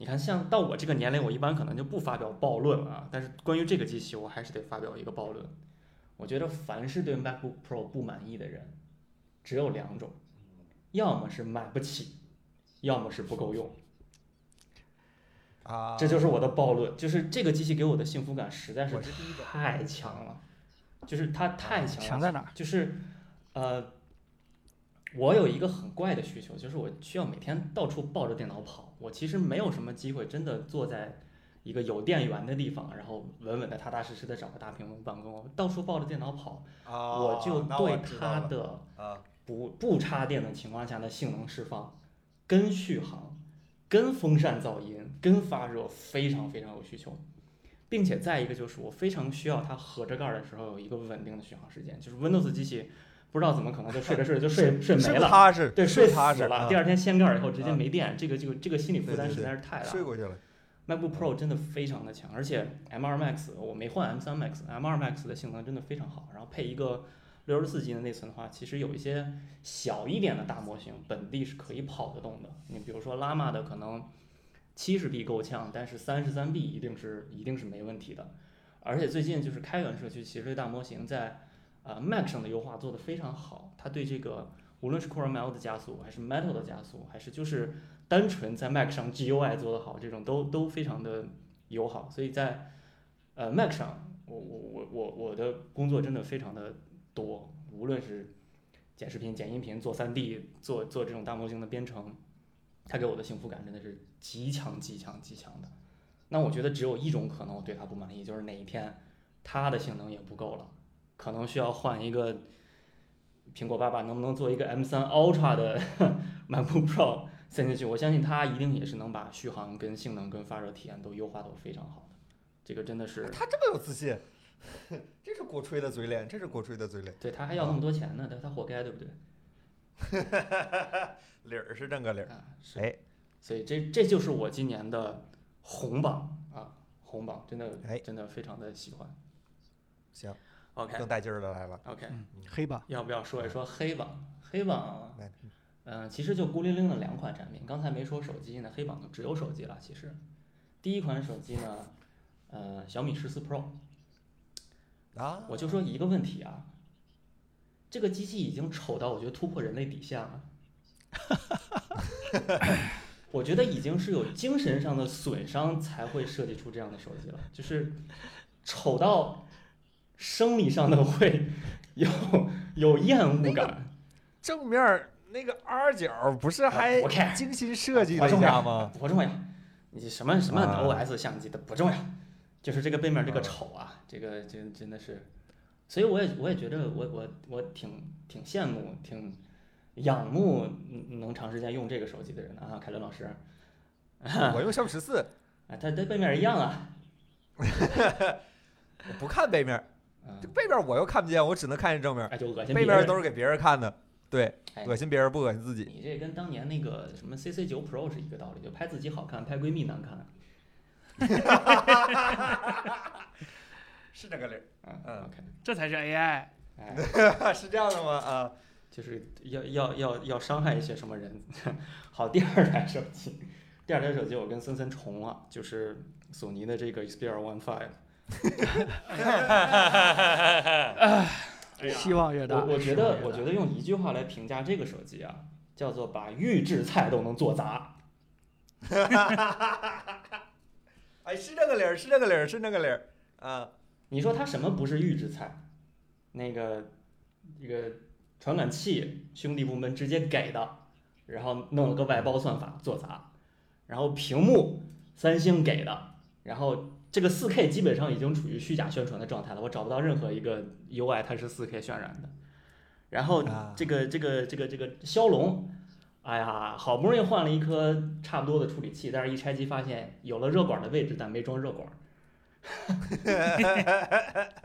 你看，像到我这个年龄，我一般可能就不发表暴论啊。但是关于这个机器，我还是得发表一个暴论。我觉得凡是对 MacBook Pro 不满意的人，只有两种，要么是买不起，要么是不够用。啊，这就是我的暴论，就是这个机器给我的幸福感实在是太强了，就是它太强了。强在哪？就是，呃，我有一个很怪的需求，就是我需要每天到处抱着电脑跑。我其实没有什么机会真的坐在一个有电源的地方，然后稳稳的、踏踏实实的找个大屏幕办公。到处抱着电脑跑，啊，我就对它的啊，不不插电的情况下的性能释放、跟续航、跟风扇噪音、跟发热非常非常有需求，并且再一个就是我非常需要它合着盖儿的时候有一个稳定的续航时间，就是 Windows 机器不知道怎么可能就睡着睡着就睡睡没了。踏实，对，睡睡踏实死了。啊第二天掀盖儿以后直接啊没电，这个就这个心理负担实在是太大了。睡过去了。MacBook Pro 真的非常的强，而且 M2 Max 我没换 M3 Max，M2 Max 的性能真的非常好，然后配一个六十四 G 的内存的话，其实有一些小一点的大模型本地是可以跑得动的。你比如说 Llama 的可能七十 B 够呛，但是三十三 B 一定是一定是没问题的。而且最近就是开源社区，其实这大模型在呃 Mac 上的优化做得非常好，它对这个无论是 Core ML 的加速，还是 Metal 的加速，还是就是单纯在 Mac 上 GUI 做得好，这种都都非常的友好。所以在呃 Mac 上，我我我我我的工作真的非常的多，无论是剪视频、剪音频、做 3D、做做这种大模型的编程，它给我的幸福感真的是极强、极强、极强的。那我觉得只有一种可能我对它不满意，就是哪一天它的性能也不够了，可能需要换一个苹果爸爸能不能做一个 M3 Ultra 的 [laughs] MacBook Pro 塞进去？我相信它一定也是能把续航、跟性能、跟发热体验都优化到非常好的。这个真的是他这么有自信，[laughs] 这是国吹的嘴脸，这是国吹的嘴脸，对他还要那么多钱呢，他他活该，对不对？[laughs] 理儿是这个理儿。啊，是。哎，所以这这就是我今年的红榜啊，红榜真的哎真的非常的喜欢。行，OK 更带劲儿的来了。OK，黑吧，要不要说一说黑榜？黑榜，来嗯、其实就孤零零的两款产品。刚才没说手机呢，黑榜就只有手机了。其实，第一款手机呢，呃，小米十四 Pro，啊，我就说一个问题啊，这个机器已经丑到我觉得突破人类底线了。[laughs] 我觉得已经是有精神上的损伤才会设计出这样的手机了，就是丑到生理上的会 [laughs] 有有厌恶感。正面儿那个 R 角不是还精心设计了一不重要下吗？不重要，你什么什么啊。OS 相机的不重要，就是这个背面这个啊。丑啊，这个真真的是，所以我也我也觉得我我我挺挺羡慕挺仰慕嗯能长时间用这个手机的人的啊，凯伦老师，[laughs] 我用小米十四，啊，它它背面一样啊，[laughs] 我不看背面这，背面我又看不见，我只能看见正面，哎就恶心背面都是给别人看的。对，哎恶心别人不恶心自己。你这跟当年那个什么 CC 九 Pro 是一个道理，就拍自己好看，拍闺蜜难看。[laughs] 是这个理儿，嗯嗯 OK，这才是 AI。哎，[laughs] 是这样的吗？啊，就是要要要要伤害一些什么人。好，第二台手机，第二台手机我跟森森重了，就是索尼的这个 Xperia One Five。希望越大。我我觉得，我觉得用一句话来评价这个手机啊，叫做把预制菜都能做砸。[laughs] 哎，是这个理儿，是这个理儿，是这个理儿。啊，你说它什么不是预制菜？那个这个传感器兄弟部门直接给的，然后弄了个外包算法做砸，然后屏幕三星给的，然后这个四 K 基本上已经处于虚假宣传的状态了，我找不到任何一个 UI 它是四 K 渲染的。然后啊这个这个这个这个骁龙，哎呀，好不容易换了一颗差不多的处理器，但是一拆机发现有了热管的位置，但没装热管。[laughs]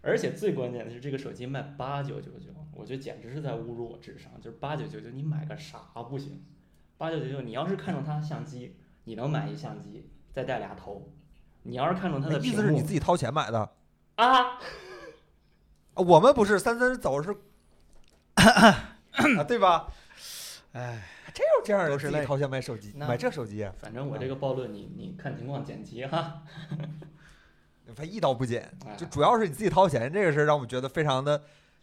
而且最关键的是，这个手机卖八九九九，我觉得简直是在侮辱我智商。就是八九九九，你买个啥不行？八九九九，你要是看中它相机，你能买一相机，再带俩头。你要是看中它的意思是你自己掏钱买的？啊啊，我们不是三三走是，[coughs] 啊，对吧？哎，还真有这样的自己掏钱买手机，那买这手机，反正我这个暴论你你看情况剪辑哈。他一刀不剪，哎就主要是你自己掏钱这个事儿，让我们觉得非常的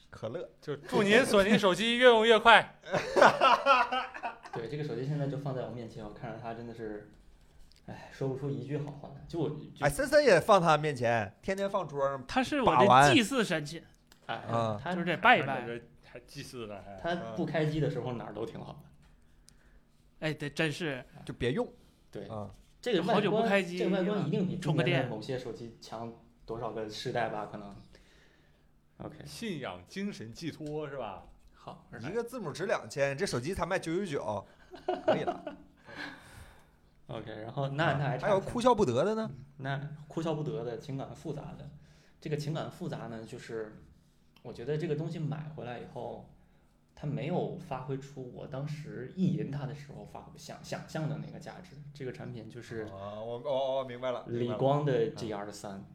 可乐。就祝您索尼手机越用越快。[laughs] 对，这个手机现在就放在我面前，我看着它真的是，哎，说不出一句好话来。就我，就哎，森森也放他面前，天天放桌上。他是我的祭祀神器，哎啊，它就是得拜一拜。这还祭祀呢，还它不开机的时候哪儿都挺好的。哎，对，真是就别用对，啊！这个外好久不观开机这个外观一定比今年的充个电某些手机强多少个世代吧？可能。[laughs] OK，信仰精神寄托是吧？好，一个字母值两千，这手机才卖九九九，可以了。[laughs] OK，然后那那还还有哭笑不得的呢。那哭笑不得的情感复杂的，这个情感复杂呢，就是我觉得这个东西买回来以后，它没有发挥出我当时意淫它的时候发挥想想象的那个价值。这个产品就是啊，我哦哦明白了。明理光的 GR 三。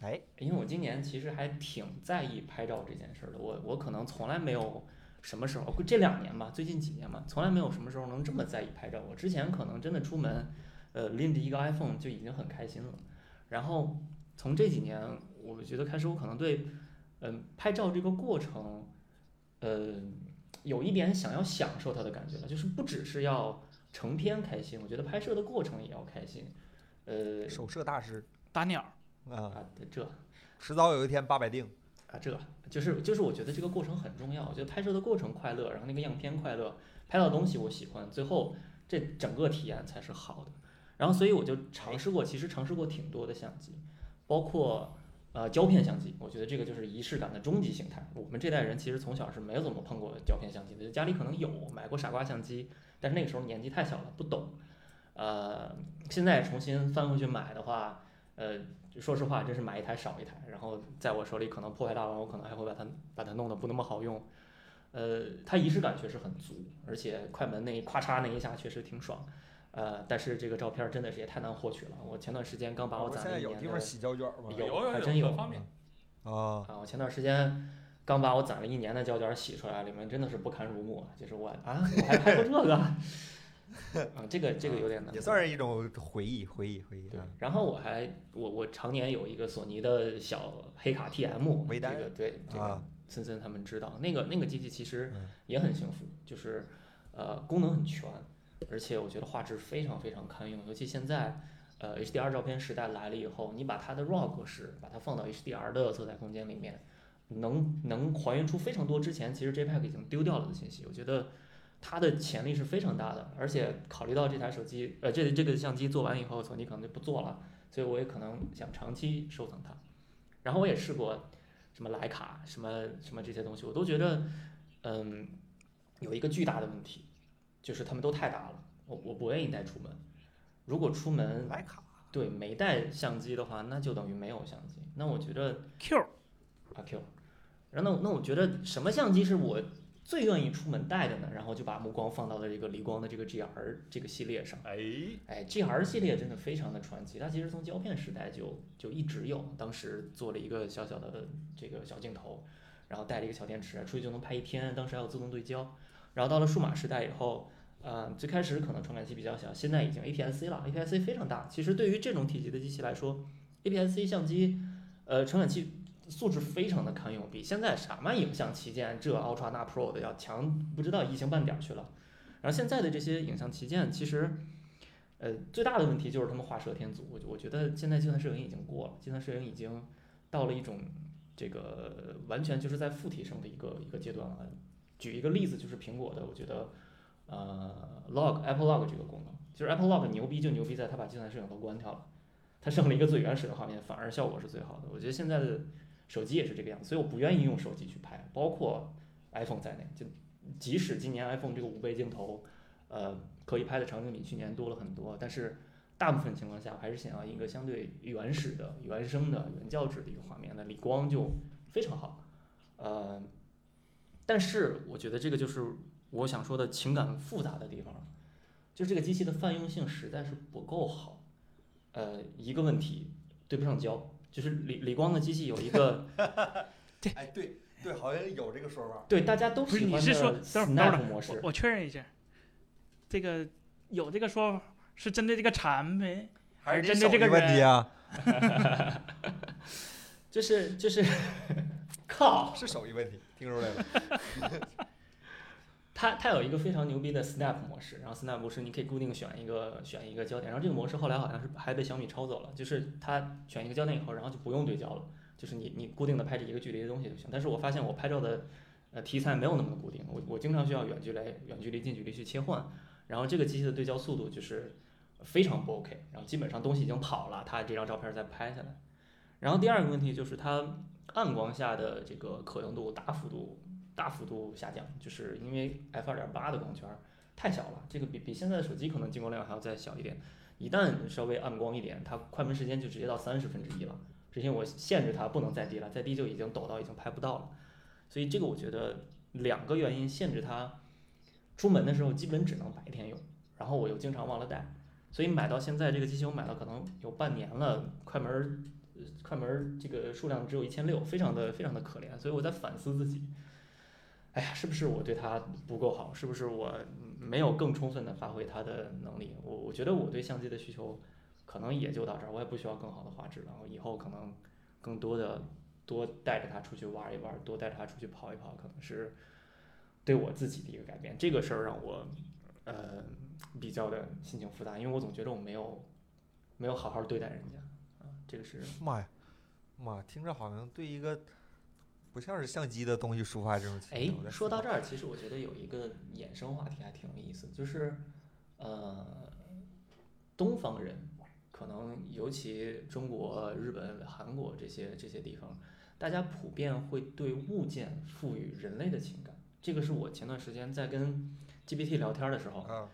哎，因为我今年其实还挺在意拍照这件事儿的，我我可能从来没有什么时候，这两年吧，最近几年吧，从来没有什么时候能这么在意拍照。我之前可能真的出门，呃，拎着一个 iPhone 就已经很开心了，然后从这几年，我觉得开始我可能对，嗯、拍照这个过程，呃，有一点想要享受它的感觉了，就是不只是要成片开心，我觉得拍摄的过程也要开心，呃，手摄大师打鸟，啊，啊，这。迟早有一天八百定。啊，这就是就是我觉得这个过程很重要，我觉得拍摄的过程快乐，然后那个样片快乐，拍到东西我喜欢，最后这整个体验才是好的。然后所以我就尝试过，其实尝试过挺多的相机，包括呃胶片相机，我觉得这个就是仪式感的终极形态。我们这代人其实从小是没有怎么碰过胶片相机的，就家里可能有买过傻瓜相机，但是那个时候年纪太小了，不懂。呃，现在重新翻回去买的话，呃，说实话，真是买一台少一台。然后在我手里可能破坏大王，我可能还会把它把它弄得不那么好用。呃，它仪式感确实很足，而且快门那一咔嚓那一下确实挺爽。呃，但是这个照片儿真的是也太难获取了。我前段时间刚把我攒了一年的地方洗胶卷吗？有有还真有。啊，啊，我前段时间刚把我攒了一年的胶卷洗出来，里面真的是不堪入目啊！就是我啊，我还拍过这个，[laughs] 啊，这个这个有点难过。也算是一种回忆，回忆，回忆。对啊，然后我还我我常年有一个索尼的小黑卡 TM，这个对这个啊森森他们知道，那个那个机器其实嗯也很幸福，就是呃功能很全，而且我觉得画质非常非常堪用，尤其现在呃 HDR 照片时代来了以后，你把它的 RAW 格式把它放到 HDR 的色彩空间里面，能能还原出非常多之前其实 JPEG 已经丢掉了的信息，我觉得。它的潜力是非常大的，而且考虑到这台手机，呃，这这个相机做完以后，索尼可能就不做了，所以我也可能想长期收藏它。然后我也试过什么徕卡、什么什么这些东西，我都觉得，嗯，有一个巨大的问题，就是它们都太大了，我我不愿意带出门。如果出门徕卡对没带相机的话，那就等于没有相机。那我觉得 Q 啊 Q，然后那那我觉得什么相机是我最愿意出门带的呢，然后就把目光放到了这个理光的这个 GR 这个系列上。哎，哎，GR 系列真的非常的传奇，它其实从胶片时代就就一直有，当时做了一个小小的这个小镜头，然后带了一个小电池，出去就能拍一天，当时还有自动对焦。然后到了数码时代以后，呃，最开始可能传感器比较小，现在已经 APS-C 了，APS-C 非常大。其实对于这种体积的机器来说，APS-C 相机，呃，传感器素质非常的堪用，比现在什么影像旗舰这 Ultra 那 Pro 的要强不知道一星半点儿去了。然后现在的这些影像旗舰，其实，呃，最大的问题就是他们画蛇添足。我我觉得现在计算摄影已经过了，计算摄影已经到了一种这个完全就是在负提升的一个一个阶段了。举一个例子，就是苹果的，我觉得，呃，Log Apple Log 这个功能，就是 Apple Log 牛逼就牛逼在它把计算摄影都关掉了，它剩了一个最原始的画面，反而效果是最好的。我觉得现在的手机也是这个样子，所以我不愿意用手机去拍，包括 iPhone 在内，就即使今年 iPhone 这个五倍镜头，呃，可以拍的场景比去年多了很多，但是大部分情况下我还是想要一个相对原始的、原生的、原教旨的一个画面，那理光就非常好，呃。但是我觉得这个就是我想说的情感复杂的地方，就是这个机器的泛用性实在是不够好。呃，一个问题对不上焦，就是理理光的机器有一个，[laughs] 哎，对对，好像有这个说法。对大家都不是喜欢你是说的等会儿等会 Snap 模我式，我确认一下，这个有这个说法是针对这个产品，还是针对这个艺问题人啊？[laughs] 就是就是 [laughs] 靠，是手艺问题，听出来了。它它有一个非常牛逼的 Snap 模式，然后 Snap 模式你可以固定选一个选一个焦点，然后这个模式后来好像是还被小米抄走了，就是它选一个焦点以后，然后就不用对焦了，就是你你固定的拍这一个距离的东西就行。但是我发现我拍照的呃题材没有那么固定，我我经常需要远距离远距离近距离去切换，然后这个机器的对焦速度就是非常不 OK，然后基本上东西已经跑了，它这张照片再拍下来。然后第二个问题就是它暗光下的这个可用度大幅度大幅度下降，就是因为 f 二点八的光圈太小了，这个比比现在的手机可能进光量还要再小一点。一旦稍微暗光一点，它快门时间就直接到三十分之一了。之前我限制它不能再低了，再低就已经抖到已经拍不到了。所以这个我觉得两个原因限制它出门的时候基本只能白天用，然后我又经常忘了带，所以买到现在这个机器我买了可能有半年了，快门快门这个数量只有一千六，非常的非常的可怜，所以我在反思自己。哎呀，是不是我对它不够好？是不是我没有更充分的发挥它的能力？我我觉得我对相机的需求可能也就到这儿，我也不需要更好的画质了。我以后可能更多的多带着它出去玩一玩，多带着它出去跑一跑，可能是对我自己的一个改变。这个事儿让我呃比较的心情复杂，因为我总觉得我没有没有好好对待人家啊，这个是妈呀，妈，听着好像对一个不像是相机的东西抒发这种情哎说到这儿，其实我觉得有一个衍生话题还挺有意思，就是呃，东方人可能尤其中国、日本、韩国这些这些地方，大家普遍会对物件赋予人类的情感。这个是我前段时间在跟 GPT 聊天的时候，啊，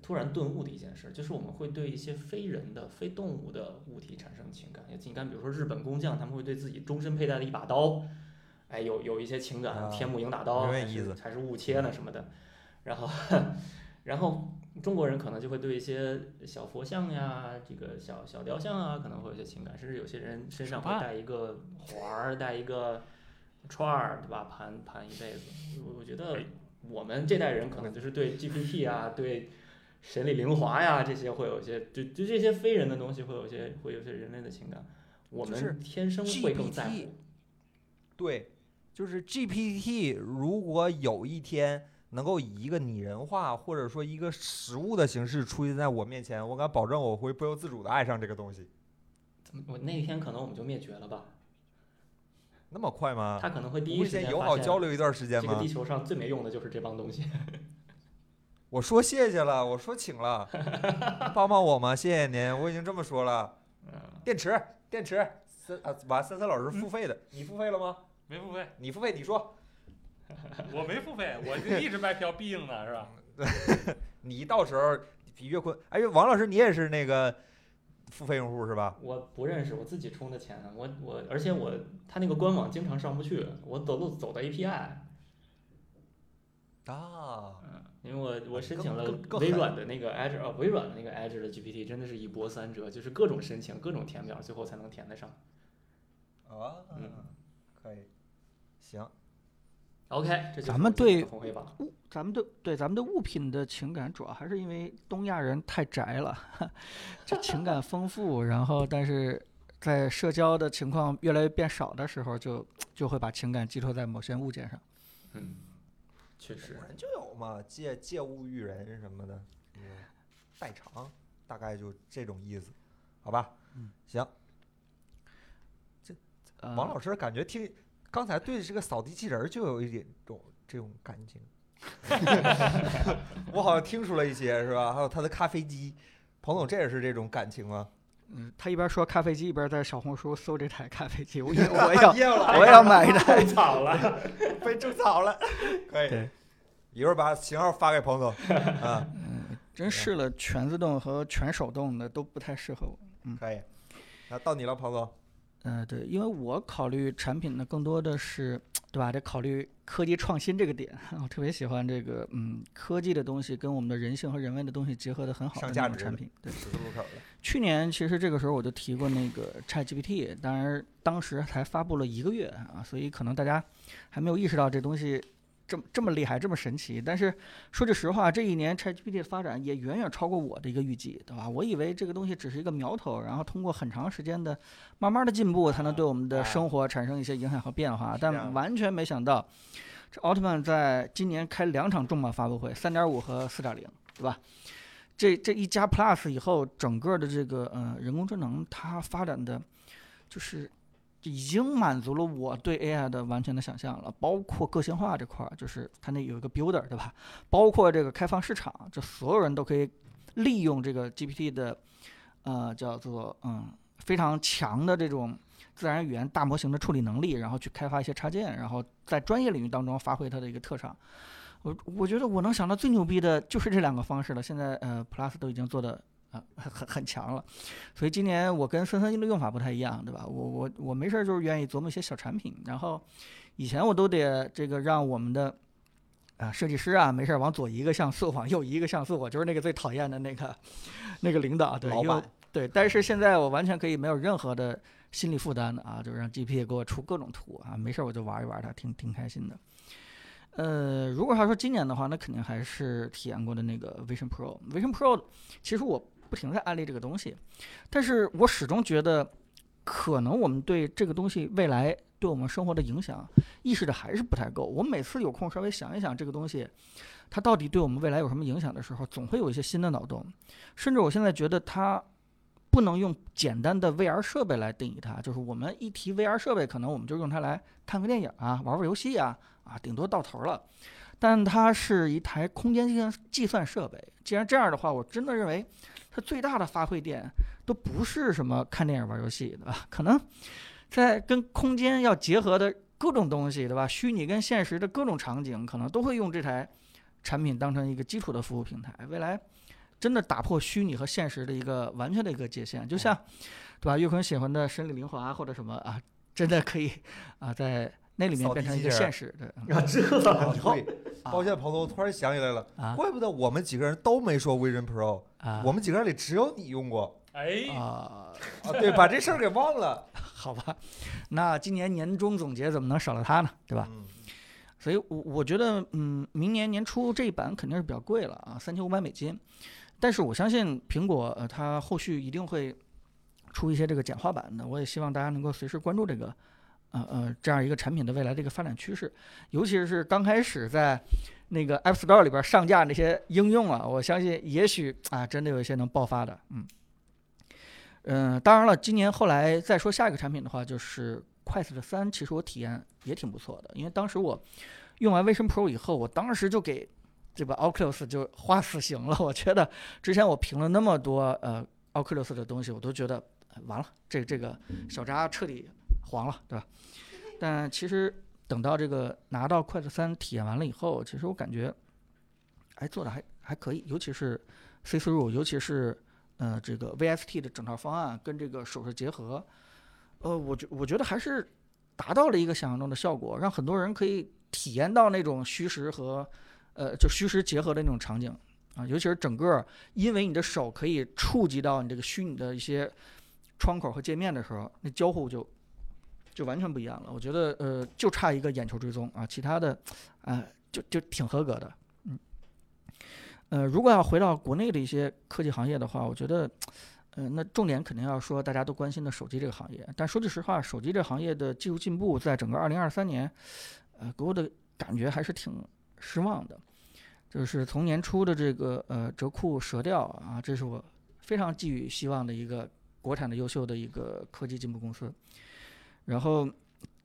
突然顿悟的一件事，就是我们会对一些非人的、非动物的物体产生情感。你看，比如说日本工匠，他们会对自己终身佩戴的一把刀，哎，有有一些情感，啊天目鹰打刀还是还是误切呢什么的。然后，[laughs] 然后中国人可能就会对一些小佛像呀、这个小小雕像啊，可能会有些情感，甚至有些人身上会带一个环儿，带一个串儿，对吧？盘盘一辈子。我我觉得我们这代人可能就是对 GPT 啊，对神里灵华呀这些会有一些，就就这些非人的东西会有些会有些人类的情感，我们天生会更在乎。对，就是 GPT 如果有一天能够以一个拟人化或者说一个实物的形式出现在我面前，我敢保证我会不由自主的爱上这个东西。怎么我那一天可能我们就灭绝了吧？那么快吗？他可能会第一时间友好交流一段时间吗这个地？球上最没用的就是这帮东西。[laughs] 我说谢谢了，我说请了，帮帮我嘛，谢谢您，我已经这么说了。嗯，电池，电池，森啊，完，森森老师付费的，你付费了吗？没付费，你付费，你说，我没付费，我就一直卖票必应的，是吧？[laughs] 你到时候比岳坤，哎，王老师你也是那个付费用户是吧？我不认识，我自己充的钱，我我，而且我他那个官网经常上不去，我走路走的 API。啊，嗯，因为我我申请了微软的那个 Azure，呃，微软的那个 Azure 的 GPT 真的是一波三折，就是各种申请，各种填表，最后才能填得上。啊嗯，可以，行，OK，这咱们对。物，咱们对对咱们对物品的情感，主要还是因为东亚人太宅了，[laughs] 这情感丰富，然后但是在社交的情况越来越变少的时候，就就会把情感寄托在某些物件上。嗯，确实古。人就有嘛，借借物喻人什么的，嗯，代偿，大概就这种意思，好吧？嗯，行，这、王老师感觉听刚才对这个扫地机器人儿就有一点种这种感情，[laughs] 我好像听出了一些是吧？还有他的咖啡机，彭总这也是这种感情吗？嗯，他一边说咖啡机，一边在小红书搜这台咖啡机，我 [laughs] 也我也要我也要买一台。太早了。被种草了，[laughs] 可以，一会儿把型号发给彭总啊，嗯，真试了全自动和全手动的都不太适合我。嗯可以。那到你了，彭总。呃，对，因为我考虑产品呢，更多的是，对吧？得考虑科技创新这个点。[laughs] 我特别喜欢这个，嗯，科技的东西跟我们的人性和人文的东西结合的很好的上价值的那种产品。对，十字路口的，去年其实这个时候我就提过那个 ChatGPT，当然当时才发布了一个月啊，所以可能大家还没有意识到这东西这么这么厉害，这么神奇。但是说句实话，这一年 ChatGPT 的发展也远远超过我的一个预计，对吧？我以为这个东西只是一个苗头，然后通过很长时间的慢慢的进步，才能对我们的生活产生一些影响和变化，但完全没想到，这奥特曼在今年开两场重磅发布会，三点五和四点零，对吧？这这一加 Plus 以后，整个的这个呃人工智能它发展的，就是已经满足了我对 AI 的完全的想象了，包括个性化这块儿，就是它那有一个 builder 对吧？包括这个开放市场，这所有人都可以利用这个 GPT 的呃叫做嗯非常强的这种自然语言大模型的处理能力，然后去开发一些插件，然后在专业领域当中发挥它的一个特长。我我觉得我能想到最牛逼的就是这两个方式了。现在呃，Plus 都已经做的啊、很很很强了，所以今年我跟孙三金的用法不太一样，对吧？我我我没事儿就是愿意琢磨一些小产品，然后以前我都得这个让我们的啊设计师啊没事儿往左移一个像素，往右移一个像素，我就是那个最讨厌的那个 [laughs] 那个领导，对，板对，但是现在我完全可以没有任何的心理负担的啊，就让 GPT 给我出各种图啊，没事儿我就玩一玩它，挺挺开心的。呃，如果要说今年的话，那肯定还是体验过的那个 Vision Pro。Vision Pro 其实我不停地在安利这个东西，但是我始终觉得，可能我们对这个东西未来对我们生活的影响意识的还是不太够。我每次有空稍微想一想这个东西，它到底对我们未来有什么影响的时候，总会有一些新的脑洞。甚至我现在觉得它不能用简单的 VR 设备来定义它，就是我们一提 VR 设备，可能我们就用它来看个电影啊，玩玩游戏啊，啊，顶多到头了。但它是一台空间计算计算设备。既然这样的话，我真的认为它最大的发挥点都不是什么看电影、玩游戏，对吧？[laughs] 可能在跟空间要结合的各种东西，对吧？虚拟跟现实的各种场景，可能都会用这台产品当成一个基础的服务平台。未来真的打破虚拟和现实的一个完全的一个界限，就像对吧？岳坤喜欢的神里灵华或者什么啊，真的可以啊，在那里面变成一个现实，对。嗯啊，这啊以后对，抱歉，彭总，我突然想起来了，啊怪不得我们几个人都没说 Vision Pro，啊，我们几个人里只有你用过哎，啊，啊，对，把这事儿给忘了，[laughs] 好吧，那今年年终总结怎么能少了它呢？对吧？嗯，所以我，我觉得，嗯，明年年初这一版肯定是比较贵了啊，三千五百美金。但是我相信苹果，呃，它后续一定会出一些这个简化版的。我也希望大家能够随时关注这个，呃呃，这样一个产品的未来的一个发展趋势，尤其是刚开始在那个 App Store 里边上架那些应用啊，我相信也许啊，真的有一些能爆发的，嗯。嗯，当然了，今年后来再说下一个产品的话，就是快 t 的三，其实我体验也挺不错的，因为当时我用完 Vision Pro 以后，我当时就给这个 Oculus 就画死刑了。我觉得之前我评了那么多呃 Oculus 的东西，我都觉得完了，这这个小扎彻底黄了，对吧？但其实等到这个拿到快 t 三体验完了以后，其实我感觉，哎，做的还还可以，尤其是 C through，尤其是呃这个 VST 的整套方案跟这个手势结合，呃，我觉我觉得还是达到了一个想象中的效果，让很多人可以体验到那种虚实和呃，就虚实结合的那种场景啊，尤其是整个因为你的手可以触及到你这个虚拟的一些窗口和界面的时候，那交互就就完全不一样了。我觉得呃，就差一个眼球追踪啊，其他的啊、就就挺合格的。嗯，呃，如果要回到国内的一些科技行业的话，我觉得。呃，那重点肯定要说大家都关心的手机这个行业，但说句实话，手机这行业的技术进步，在整个2023年，呃，给我的感觉还是挺失望的。就是从年初的这个呃折库折掉啊，这是我非常寄予希望的一个国产的优秀的一个科技进步公司。然后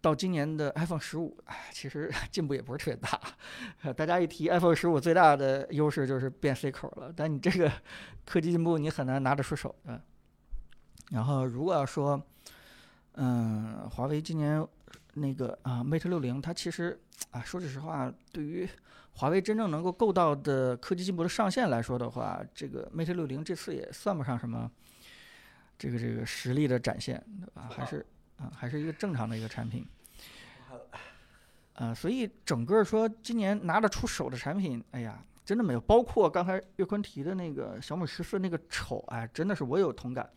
到今年的 iPhone 十五，哎，其实 [laughs] 进步也不是特别大。呃 [laughs] 大家一提 iPhone 十五，最大的优势就是变 C 口了，但你这个 [laughs] 科技进步你很难拿得出手的。然后如果要说，嗯，华为今年那个啊 Mate 六零，它其实啊，说句实话，对于华为真正能够够到的科技进步的上限来说的话，这个 Mate 六零这次也算不上什么这个这个实力的展现，对吧？还是啊，还是一个正常的一个产品。啊，所以整个说今年拿得出手的产品，哎呀，真的没有。包括刚才岳坤提的那个小米十四那个丑，哎，真的是我有同感。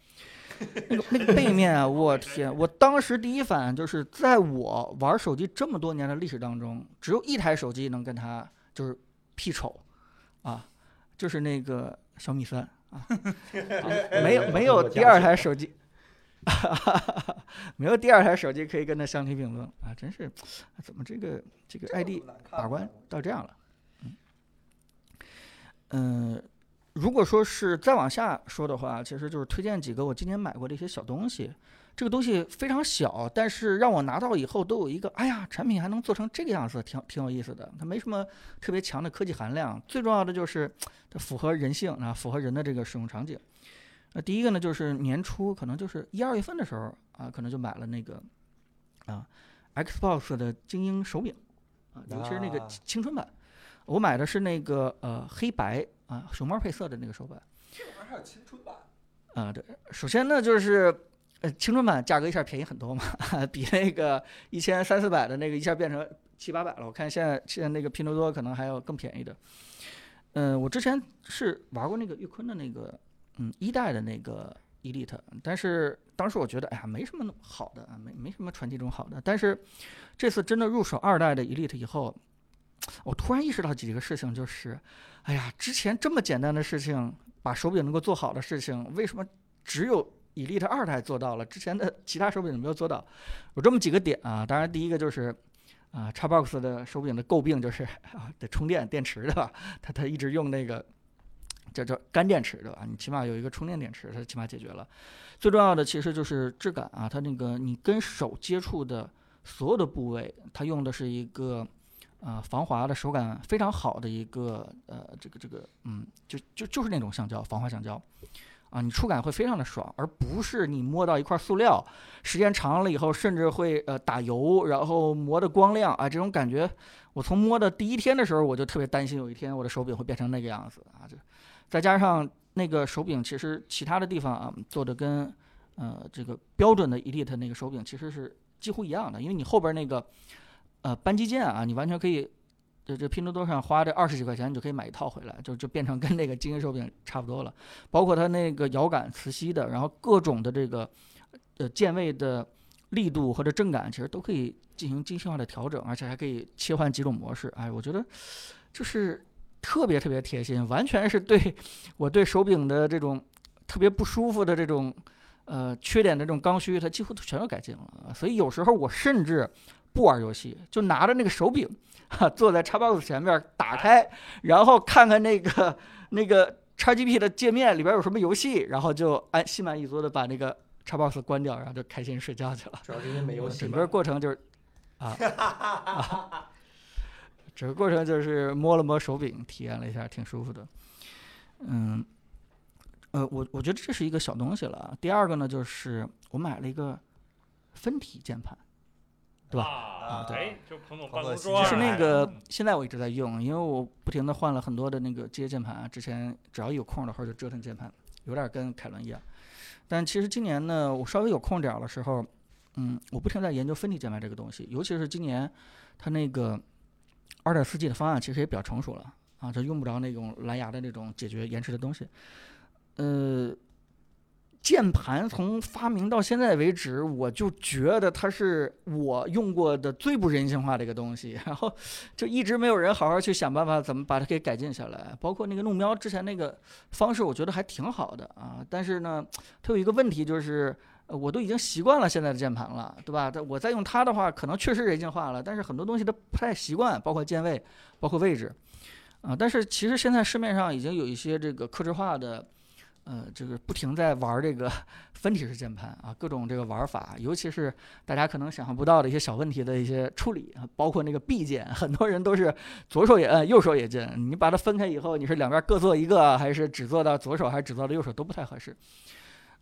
那个那个背面啊，我天！我当时第一反应就是，在我玩手机这么多年的历史当中，只有一台手机能跟它就是媲丑，啊，就是那个小米三啊，没有没有第二台手机，[laughs] 没有第二台手机可以跟他相提并论啊！真是，怎么这个这个 ID 把关到这样了？嗯，嗯、如果说是再往下说的话，其实就是推荐几个我今年买过的一些小东西。这个东西非常小，但是让我拿到以后都有一个，哎呀，产品还能做成这个样子，挺挺有意思的。它没什么特别强的科技含量，最重要的就是它符合人性啊，符合人的这个使用场景。那第一个呢，就是年初可能就是一二月份的时候啊，可能就买了那个啊 Xbox 的精英手柄啊，尤其是那个啊青春版。我买的是那个呃黑白啊熊猫配色的那个手板。这玩意儿还有青春版，啊，对，首先呢就是，呃，青春版价格一下便宜很多嘛，[laughs] 比那个一千三四百的那个一下变成七八百了。我看现在现在那个拼多多可能还有更便宜的。嗯、我之前是玩过那个玉坤的那个，嗯，一代的那个 Elite，但是当时我觉得，哎呀，没什么好的啊，没没什么传奇中好的。但是这次真的入手二代的 Elite 以后，我突然意识到几个事情，就是，哎呀，之前这么简单的事情，把手柄能够做好的事情，为什么只有 Elite 二代做到了，之前的其他手柄没有做到？有这么几个点啊。当然，第一个就是啊，Xbox 的手柄的诟病就是 [laughs] 啊得充电电池对吧？它它一直用那个叫叫干电池对吧？你起码有一个充电电池，它起码解决了。最重要的其实就是质感啊，它那个你跟手接触的所有的部位，它用的是一个。啊、防滑的手感非常好的一个呃，这个这个嗯，就就就是那种橡胶，防滑橡胶，啊，你触感会非常的爽，而不是你摸到一块塑料，时间长了以后甚至会呃打油，然后磨得光亮啊，这种感觉，我从摸的第一天的时候我就特别担心有一天我的手柄会变成那个样子啊，就再加上那个手柄其实其他的地方啊做的跟呃这个标准的 Elite 那个手柄其实是几乎一样的，因为你后边那个呃扳机键啊，你完全可以。就这拼多多上花这二十几块钱，你就可以买一套回来，就就变成跟那个精英手柄差不多了。包括它那个摇杆磁吸的，然后各种的这个呃键位的力度或者震感，其实都可以进行精细化的调整，而且还可以切换几种模式。哎，我觉得就是特别特别贴心，完全是对我对手柄的这种特别不舒服的这种呃缺点的这种刚需，它几乎都全都改进了。所以有时候我甚至不玩游戏，就拿着那个手柄。哈，坐在 Xbox 前面打开，然后看看那个那个 XGP 的界面里边有什么游戏，然后就安心满意足的把那个 Xbox 关掉，然后就开心睡觉去了。主要是因为没游戏整个。过程就是啊 [laughs] 啊，整个过程就是摸了摸手柄，体验了一下，挺舒服的。嗯，呃，我我觉得这是一个小东西了。第二个呢，就是我买了一个分体键盘。对吧啊对哎，就彭总彭总新办公桌，就是那哎个，现在我一直在用，因为我不停的换了很多的那个机械键盘啊。之前只要一有空的话就折腾键盘，有点跟凯伦一样。但其实今年呢，我稍微有空点儿的时候，嗯，我不停在研究分体键盘这个东西，尤其是今年它那个二点四 G 的方案其实也比较成熟了啊，就用不着那种蓝牙的那种解决延迟的东西。呃，键盘从发明到现在为止，我就觉得它是我用过的最不人性化的一个东西，然后就一直没有人好好去想办法怎么把它给改进下来。包括那个怒喵之前那个方式，我觉得还挺好的啊，但是呢，它有一个问题就是。我都已经习惯了现在的键盘了，对吧？但我再用它的话，可能确实人性化了，但是很多东西都不太习惯，包括键位，包括位置，啊、但是其实现在市面上已经有一些这个克制化的，呃，这个不停在玩这个分体式键盘啊，各种这个玩法，尤其是大家可能想象不到的一些小问题的一些处理，啊包括那个 B 键，很多人都是左手也摁，右手也键，你把它分开以后，你是两边各做一个，还是只做到左手，还是只做到右手，都不太合适。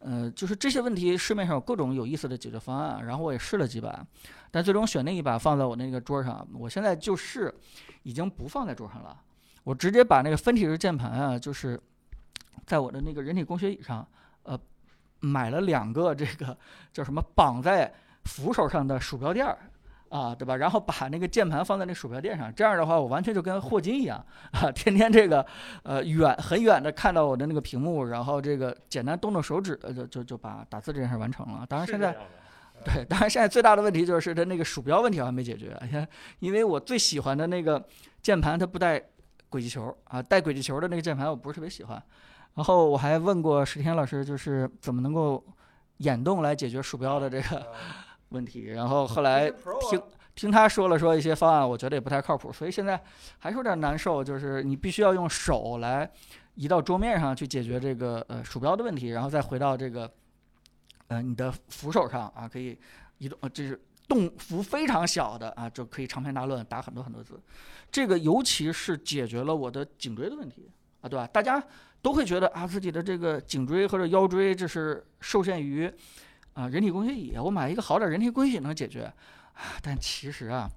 呃，就是这些问题，市面上有各种有意思的解决方案，然后我也试了几把，但最终选那一把放在我那个桌上。我现在就是已经不放在桌上了，我直接把那个分体式键盘啊，就是在我的那个人体工学椅上，呃，买了两个这个叫什么绑在扶手上的鼠标垫儿。啊，对吧？然后把那个键盘放在那鼠标垫上，这样的话，我完全就跟霍金一样啊，天天这个呃远很远的看到我的那个屏幕，然后这个简单动动手指，呃就就就把打字这件事完成了。当然现在对，当然现在最大的问题就是它那个鼠标问题我还没解决，因为我最喜欢的那个键盘它不带轨迹球啊，带轨迹球的那个键盘我不是特别喜欢。然后我还问过石天老师，就是怎么能够眼动来解决鼠标的这个问题，然后后来听听他说了说一些方案，我觉得也不太靠谱，所以现在还是有点难受，就是你必须要用手来移到桌面上去解决这个呃鼠标的问题，然后再回到这个呃你的扶手上啊，可以移动，呃这是动幅非常小的啊，就可以长篇大论打很多很多字。这个尤其是解决了我的颈椎的问题啊，对吧？大家都会觉得啊自己的这个颈椎或者腰椎这是受限于啊人体工学椅，我买一个好点人体工学椅能解决啊，但其实啊。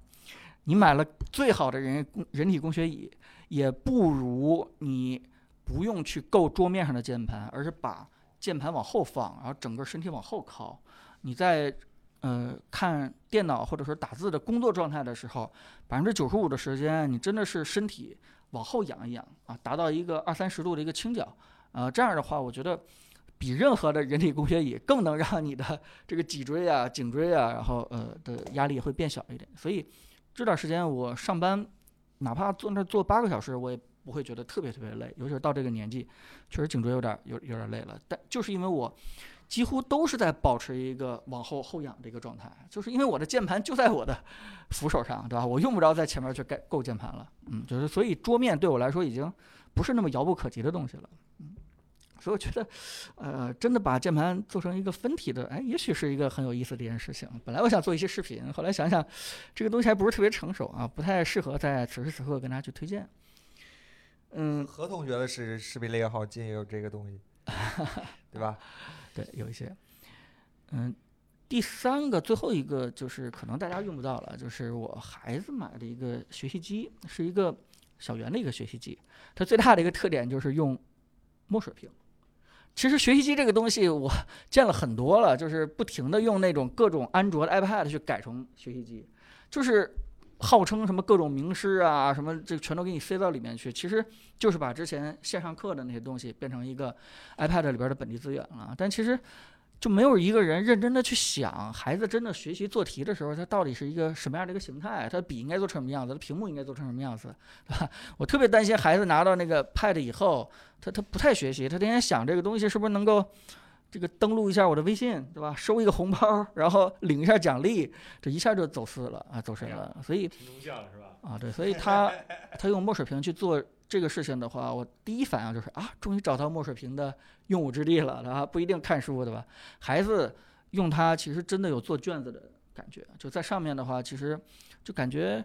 你买了最好的人人体工学椅，也不如你不用去够桌面上的键盘，而是把键盘往后放，然后整个身体往后靠。你在呃看电脑或者说打字的工作状态的时候，百分之九十五的时间，你真的是身体往后仰一仰啊，达到一个二三十度的一个倾角。呃，这样的话，我觉得比任何的人体工学椅更能让你的这个脊椎啊、颈椎啊，然后呃的压力会变小一点。所以这段时间我上班，哪怕坐那坐八个小时，我也不会觉得特别特别累。尤其是到这个年纪，确实颈椎有点有有点累了。但就是因为我几乎都是在保持一个往后后仰的一个状态，就是因为我的键盘就在我的扶手上，对吧？我用不着在前面去盖够键盘了。嗯，就是所以桌面对我来说已经不是那么遥不可及的东西了。嗯。所以我觉得，呃，真的把键盘做成一个分体的，哎，也许是一个很有意思的一件事情。本来我想做一些视频，后来想想，这个东西还不是特别成熟啊，不太适合在此时此刻跟大家去推荐。嗯，何同学的视视频列号竟也有这个东西，[laughs] 对吧？对，有一些。嗯，第三个最后一个就是可能大家用不到了，就是我孩子买的一个学习机，是一个小圆的一个学习机，它最大的一个特点就是用墨水屏。其实学习机这个东西我 [laughs] 见了很多了，就是不停的用那种各种安卓的 iPad 去改成学习机，就是号称什么各种名师啊，什么这全都给你塞到里面去，其实就是把之前线上课的那些东西变成一个 iPad 里边的本地资源了。但其实就没有一个人认真的去想，孩子真的学习做题的时候，他到底是一个什么样的一个形态？他的笔应该做成什么样子？他屏幕应该做成什么样子？对吧？我特别担心孩子拿到那个 Pad 以后，他他不太学习，他天天想这个东西是不是能够这个登录一下我的微信，对吧？收一个红包，然后 [laughs] 领一下奖励，这一下就走私了啊，走神了。所以？啊，对，所以他他用墨水屏去做这个事情的话，我第一反应就是啊，终于找到墨水屏的用武之地了，对吧？不一定看书，对吧？孩子用它其实真的有做卷子的感觉，就在上面的话，其实就感觉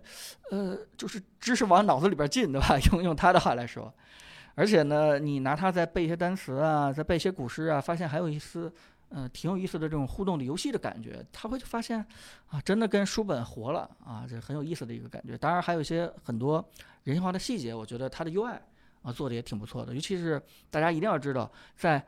呃，就是知识往脑子里边进，对吧？[laughs] 用用他的话来说，而且呢，你拿它再背一些单词啊，再背一些古诗啊，发现还有一丝。嗯、挺有意思的这种互动的游戏的感觉，他会发现啊，真的跟书本活了啊，这很有意思的一个感觉。当然还有一些很多人性化的细节，我觉得它的 UI 啊做的也挺不错的。尤其是大家一定要知道，在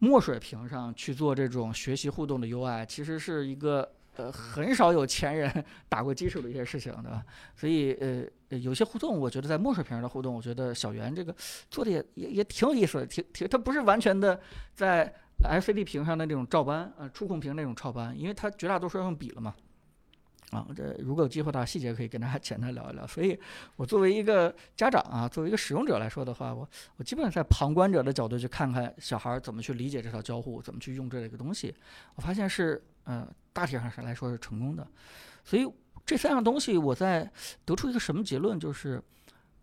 墨水屏上去做这种学习互动的 UI，其实是一个呃很少有前人 [laughs] 打过基础的一些事情，对吧？所以呃有些互动，我觉得在墨水屏的互动，我觉得小袁这个做的也也也挺有意思的，挺挺它不是完全的在 LCD 屏上的那种照搬，呃触控屏那种照搬，因为它绝大多数要用笔了嘛。啊，这如果有机会的话，细节可以跟大家 [laughs] 简单聊一聊。所以，我作为一个家长啊，作为一个使用者来说的话，我我基本上在旁观者的角度去看看小孩怎么去理解这套交互，怎么去用这个东西，我发现是呃大体上上来说是成功的。所以这三样东西，我在得出一个什么结论，就是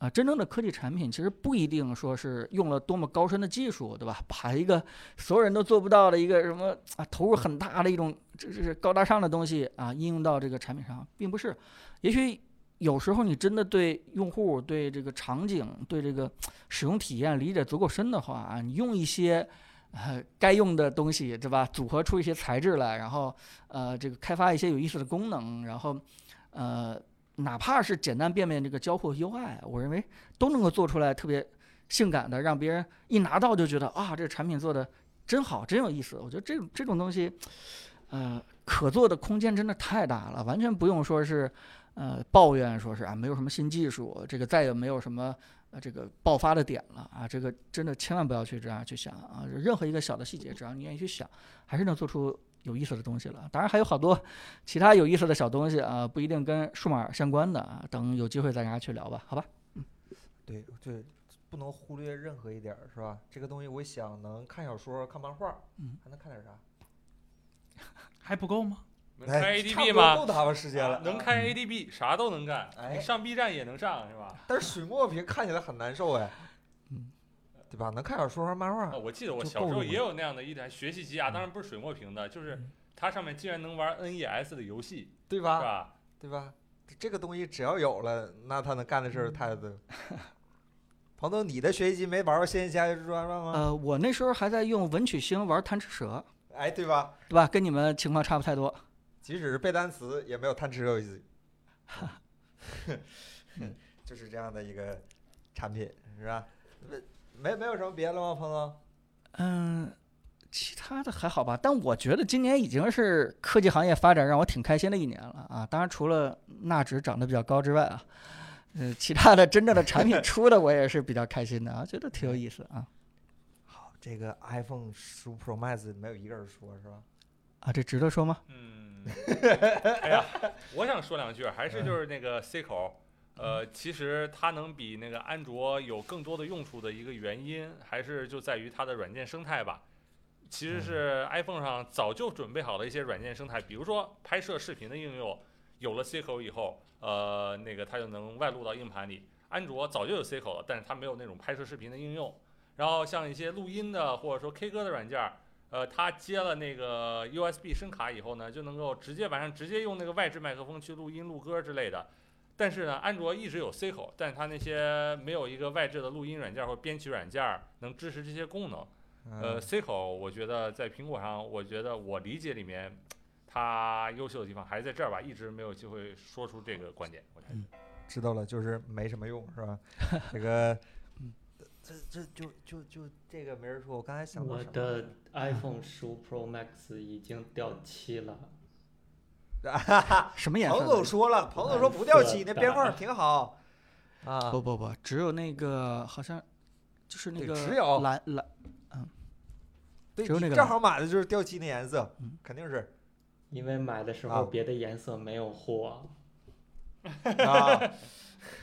啊、真正的科技产品其实不一定说是用了多么高深的技术，对吧？把一个所有人都做不到的一个什么啊投入很大的一种这这是高大上的东西啊应用到这个产品上，并不是。也许有时候你真的对用户、对这个场景、对这个使用体验理解足够深的话啊，你用一些呃该用的东西，对吧？组合出一些材质来，然后呃这个开发一些有意思的功能，然后呃哪怕是简单便便这个交互 UI，我认为都能够做出来特别性感的，让别人一拿到就觉得啊这个产品做的真好，真有意思。我觉得这种这种东西，呃，可做的空间真的太大了，完全不用说是。呃，抱怨说是啊，没有什么新技术，这个再也没有什么呃这个爆发的点了啊，这个真的千万不要去这样去想啊，任何一个小的细节，只要你愿意去想，还是能做出有意思的东西了。当然还有好多其他有意思的小东西啊，不一定跟数码相关的啊，等有机会再跟大家去聊吧，好吧？对对，不能忽略任何一点儿，是吧？这个东西我想能看小说、看漫画，嗯，还能看点啥？[laughs] 还不够吗？能开 ADB 吗？够他们时间了，能开 ADB，啥都能干。哎上 B 站也能上，是吧？但是水墨屏看起来很难受哎，嗯，对吧？能看小说、漫画啊，，我记得我小时候也有那样的一台学习机啊，当然不是水墨屏的，就是嗯它上面竟然能玩 NES 的游戏，对吧？是吧？对吧？这这个东西只要有了，那他能干的事儿太多。[laughs] 彭总，你的学习机没玩过《仙剑奇侠传》吗？呃，我那时候还在用文曲星玩贪吃蛇，哎，对吧？对吧？跟你们情况差不太多。即使是背单词，也没有贪吃有意思。[laughs] 就是这样的一个产品，是吧？没没没有什么别的吗，彭总？嗯，其他的还好吧，但我觉得今年已经是科技行业发展让我挺开心的一年了啊。当然，除了纳指涨得比较高之外啊，呃，其他的真正的产品 [laughs] 出的我也是比较开心的啊，觉得挺有意思啊。好，这个 iPhone 十五 Pro Max 没有一个人说，是吧？啊，这值得说吗？嗯，哎呀，我想说两句，还是就是那个 C 口，呃，其实它能比那个安卓有更多的用处的一个原因，还是就在于它的软件生态吧。其实是 iPhone 上早就准备好了一些软件生态，比如说拍摄视频的应用，有了 C 口以后，呃，那个它就能外录到硬盘里。安卓早就有 C 口了，但是它没有那种拍摄视频的应用。然后像一些录音的或者说 K 歌的软件，呃，它接了那个 USB 声卡以后呢，就能够直接晚上直接用那个外置麦克风去录音、录歌之类的。但是呢，安卓一直有 C 口，但是它那些没有一个外置的录音软件或编曲软件能支持这些功能。呃嗯，，C 口我觉得在苹果上，我觉得我理解里面它优秀的地方还是在这儿吧，一直没有机会说出这个观点。我觉得知道了，就是没什么用，是吧？[laughs] 这个嗯，[laughs] 这这就就就这个没人说。我刚才想到我什么的 iPhone 十五 Pro Max 已经掉漆了，[laughs] 什么颜色彭？总说了，彭总说不掉漆，那边框挺好。啊，不不不，只有那个好像就是那个只有蓝蓝嗯对，只有那个正好买的就是掉漆那颜色嗯，肯定是因为买的时啊候别的颜色没有货。啊。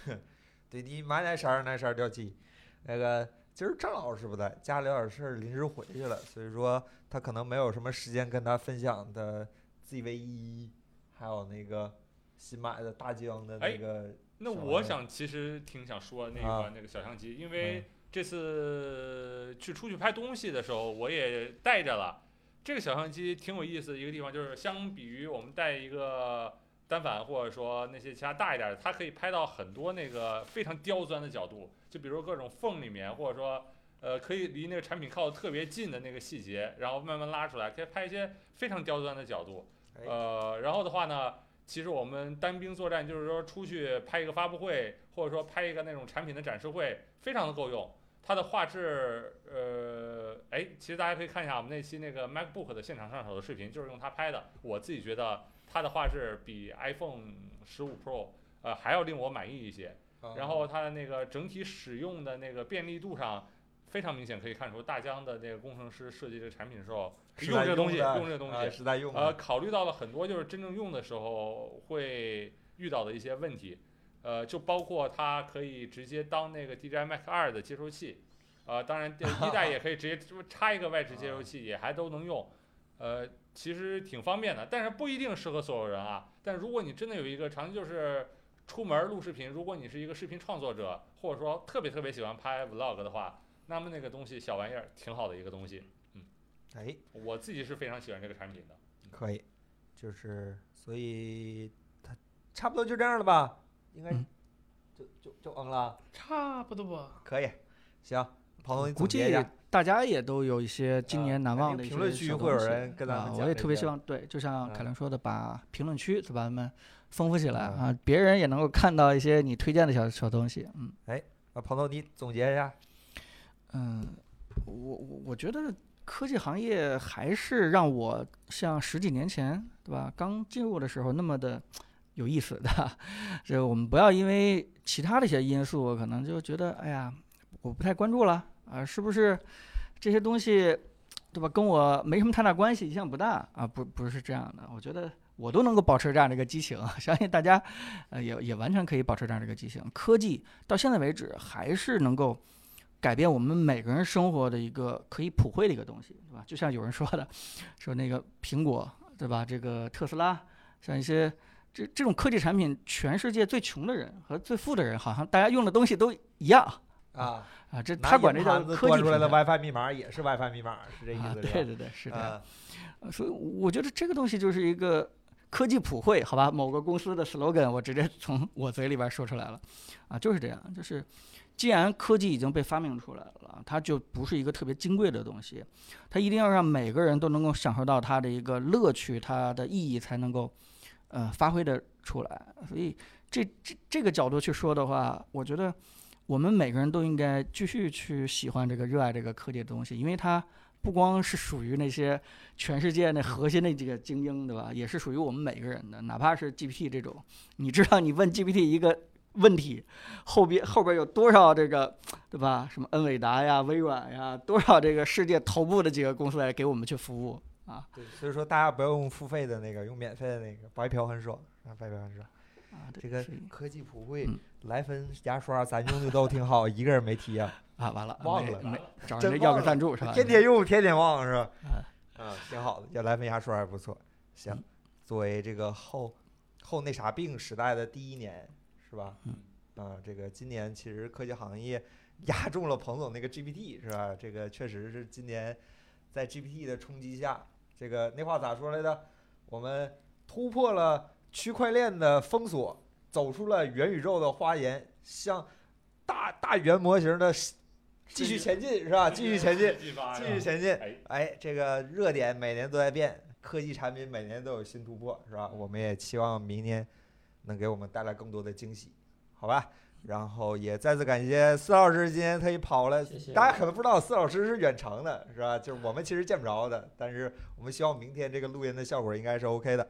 [laughs] 对你买哪色儿哪色儿掉漆。那个今儿郑老师不在，家里有点事儿，临时回去了，所以说他可能没有什么时间跟他分享的 ZV 一，还有那个新买的大疆的哎那个那我想其实挺想说那啊个那个小相机，因为这次去出去拍东西的时候，我也带着了。这个小相机挺有意思的一个地方，就是相比于我们带一个单反或者说那些其他大一点的，它可以拍到很多那个非常刁钻的角度，就比如各种缝里面，或者说呃可以离那个产品靠得特别近的那个细节，然后慢慢拉出来，可以拍一些非常刁钻的角度。哎呃，然后的话呢，其实我们单兵作战，就是说出去拍一个发布会，或者说拍一个那种产品的展示会，非常的够用。它的画质，呃，哎，其实大家可以看一下我们那期那个 MacBook 的现场上手的视频，就是用它拍的。我自己觉得它的画质比 iPhone 十五 Pro 呃还要令我满意一些。啊然后它的那个整体使用的那个便利度上，非常明显可以看出大疆的那个工程师设计这个产品的时候，用这个东西，用这个东西，在用呃，考虑到了很多就是真正用的时候会遇到的一些问题，呃，就包括它可以直接当那个 DJI Mac 二的接收器，呃，当然 [laughs] 一代也可以直接插一个外置接收器，也还都能用，呃，其实挺方便的，但是不一定适合所有人啊。但如果你真的有一个长期就是出门录视频，如果你是一个视频创作者，或者说特别特别喜欢拍 Vlog 的话，那么那个东西小玩意儿挺好的一个东西，嗯哎，我自己是非常喜欢这个产品的。可以，就是所以它差不多就这样了吧？应该嗯就就就嗯了，差不多。可以，行，彭总你估计总结一下。大家也都有一些今啊年难忘的一些定评论区会有人跟咱啊们我也特别希望对，就像凯嗯伦说的，把评论区是吧，咱们丰富起来嗯啊，别人也能够看到一些你推荐的小小东西，嗯啊，彭总你总结一下。嗯，我我我觉得科技行业还是让我像十几年前对吧，刚进入的时候那么的有意思的，[laughs] 这我们不要因为其他的一些因素，可能就觉得哎呀，我不太关注了啊，是不是这些东西对吧，跟我没什么太大关系，影响不大啊？不不是这样的，我觉得我都能够保持这样的一个激情，[laughs] 相信大家呃也也完全可以保持这样的一个激情。科技到现在为止还是能够。改变我们每个人生活的一个可以普惠的一个东西，对吧？就像有人说的，说那个苹果，对吧？这个特斯拉，像一些这这种科技产品，全世界最穷的人和最富的人，好像大家用的东西都一样啊，啊。这他管这叫科技端出来的 WiFi 密码也是 WiFi 密码，是这意啊，思是吧？对对对，是这样。啊呃所以我觉得这个东西就是一个科技普惠，好吧？某个公司的 slogan 我直接从我嘴里边说出来了，啊，就是这样，就是既然科技已经被发明出来了，它就不是一个特别金贵的东西，它一定要让每个人都能够享受到它的一个乐趣，它的意义才能够呃发挥的出来。所以这这这个角度去说的话，我觉得我们每个人都应该继续去喜欢这个、热爱这个科技的东西，因为它不光是属于那些全世界那核心那几个精英，对吧？也是属于我们每个人的，哪怕是 GPT 这种，你知道你问 GPT 一个问题，后边 [laughs] 后边有多少这个，对吧？什么恩伟达呀、微软呀，多少这个世界头部的几个公司来给我们去服务啊对，所以说大家不要用付费的那个，用免费的那个，白嫖很爽啊，白嫖很爽。啊！这个科技普惠嗯，莱芬牙刷咱用的都挺好，[laughs] 一个人没提啊，啊，完了，忘了没没找人要个赞助是吧？天天用，天天忘是吧？啊啊，挺好的，要莱芬牙刷还不错。行嗯，作为这个后后那啥病时代的第一年，是吧？嗯。啊，这个今年其实科技行业压中了彭总那个 GPT 是吧？这个确实是今年在 GPT 的冲击下，这个那话咋说来着？我们突破了区块链的封锁，走出了元宇宙的花园，向大大语言模型的继续前进是吧？继续前进。继继续前进哎。哎，这个热点每年都在变，科技产品每年都有新突破，是吧？我们也期望明年能给我们带来更多的惊喜，好吧？然后也再次感谢四老师今天特意跑来，谢谢。大家可能不知道四老师是远程的，是吧？就是我们其实见不着的，但是我们希望明天这个录音的效果应该是 OK 的。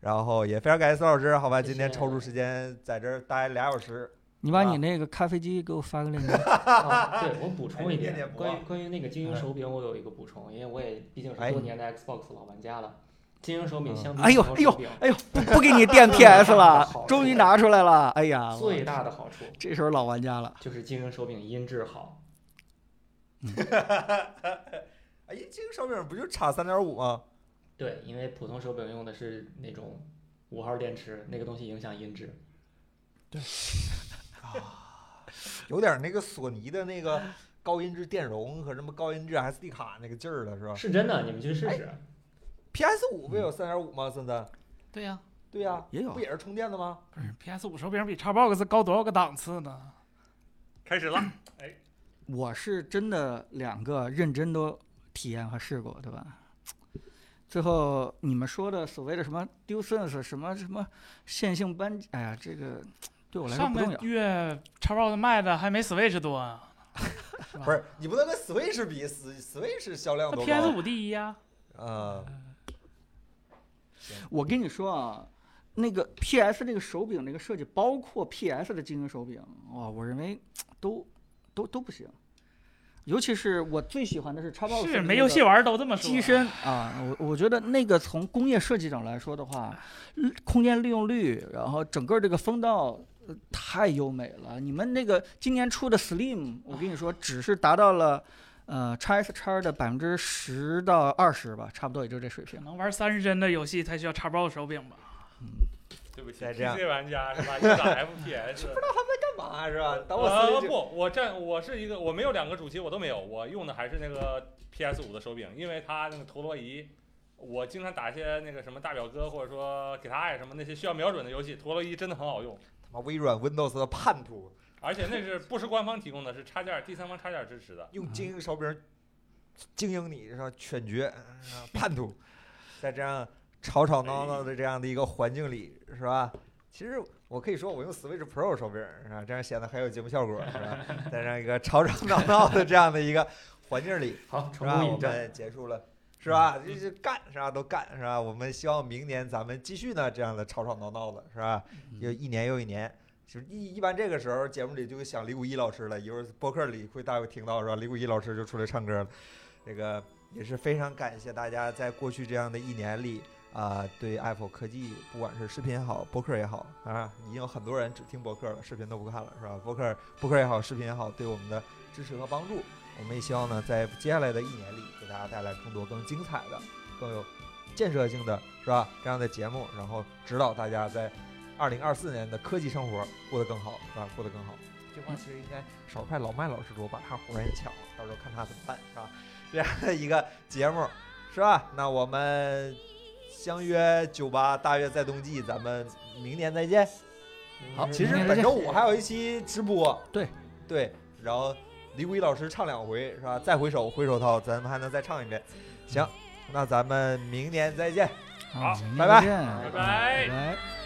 然后也非常感谢四老师，好吧？今天抽出时间在这儿待俩小时，你把啊你那个咖啡机给我发个链接。[laughs] 啊，对我补充一点，关于关于那个精英手柄，我有一个补充，因为我也毕竟哎是多年的 Xbox 老玩家了。精英手柄嗯相比哎呦哎呦哎呦，不不给你垫 [laughs] PS 了，终于拿出来了。哎呀，最大的好处这时候老玩家了。就是精英手柄音质好。[laughs] 哎，精英手柄不就差三点五吗？对，因为普通手柄用的是那种五号电池，那个东西影响音质。对，啊有点那个索尼的那个高音质电容和什么高音质 SD 卡那个劲儿了，是吧是真的，你们去试试。？PS 五不也有三点五吗？森森？对呀、对呀、也有不也是充电的吗？不是 PS 五手柄比 Xbox 高多少个档次呢？开始了，[clears throat] 我是真的两个认真都体验和试过，对吧？最后你们说的所谓的什么 DualSense 什么什么线性扳机，哎呀，这个对我来说上不重要。月 Xbox 卖的还没 Switch 多啊。[laughs] 是不是你不能跟 Switch 比 Switch 销量那多 PS 高五第一呀，啊？我跟你说啊，那个 PS 这个手柄这个设计，包括 PS 的精英手柄，哇，我认为都都都不行。尤其是我最喜欢的是叉 box，是没游戏玩都这么说。机身啊，我我觉得那个从工业设计上来说的话，嗯空间利用率，然后整个这个风道。呃太优美了！你们那个今年出的 Slim，我跟你说，只是达到了，呃，x S 叉的百分之十到二十吧，差不多也就这水平。能玩三十帧的游戏才需要 Xbox 手柄吧？嗯对不起再这样，PC 玩家是吧？你打 FPS [laughs] 不知道他们在。干嘛是吧？等我呃 Switch 不，我这我是一个我没有两个主机，我都没有，我用的还是那个 PS 五的手柄，因为它那个陀螺仪，我经常打一些那个什么大表哥或者说给他爱什么那些需要瞄准的游戏，陀螺仪真的很好用，他妈微软 Windows 的叛徒，而且那是不是官方提供的，是插件第三方插件支持的。用精英手柄精英你是吧？犬绝叛徒，在这样吵吵闹闹的这样的一个环境里是吧？其实我可以说我用 Switch Pro 手柄是吧？这样显得很有节目效果是吧？在这样一个吵吵闹闹的这样的一个环境里，[laughs] 好，成是吧？我功引战。们结束了。是吧？这是干是吧？都干是吧？我们希望明年咱们继续呢这样的吵吵闹闹的是吧？又一年又一年，就是一一般这个时候节目里就会想李谷一老师了，一会儿播客里会大家会听到是吧？李谷一老师就出来唱歌了，这个也是非常感谢大家在过去这样的一年里啊、对 Apple 科技不管是视频也好，播客也好啊，已经有很多人只听播客了，视频都不看了是吧？播客播客也好，视频也好，对我们的支持和帮助，我们也希望呢在接下来的一年里给大家带来更多更精彩的、更有建设性的是吧？这样的节目，然后指导大家在二零二四年的科技生活过得更好，是吧？过得更好。这话其实应该少派老麦老师说，把他活儿也抢了，到时候看他怎么办，是吧？这样的一个节目，是吧？那我们相约九八大约在冬季，咱们明年再见。好，其实本周五还有一期直播，对对，然后李谷一老师唱两回，是吧？再回首回首套，咱们还能再唱一遍。行，那咱们明年再见。啊，好拜拜拜拜。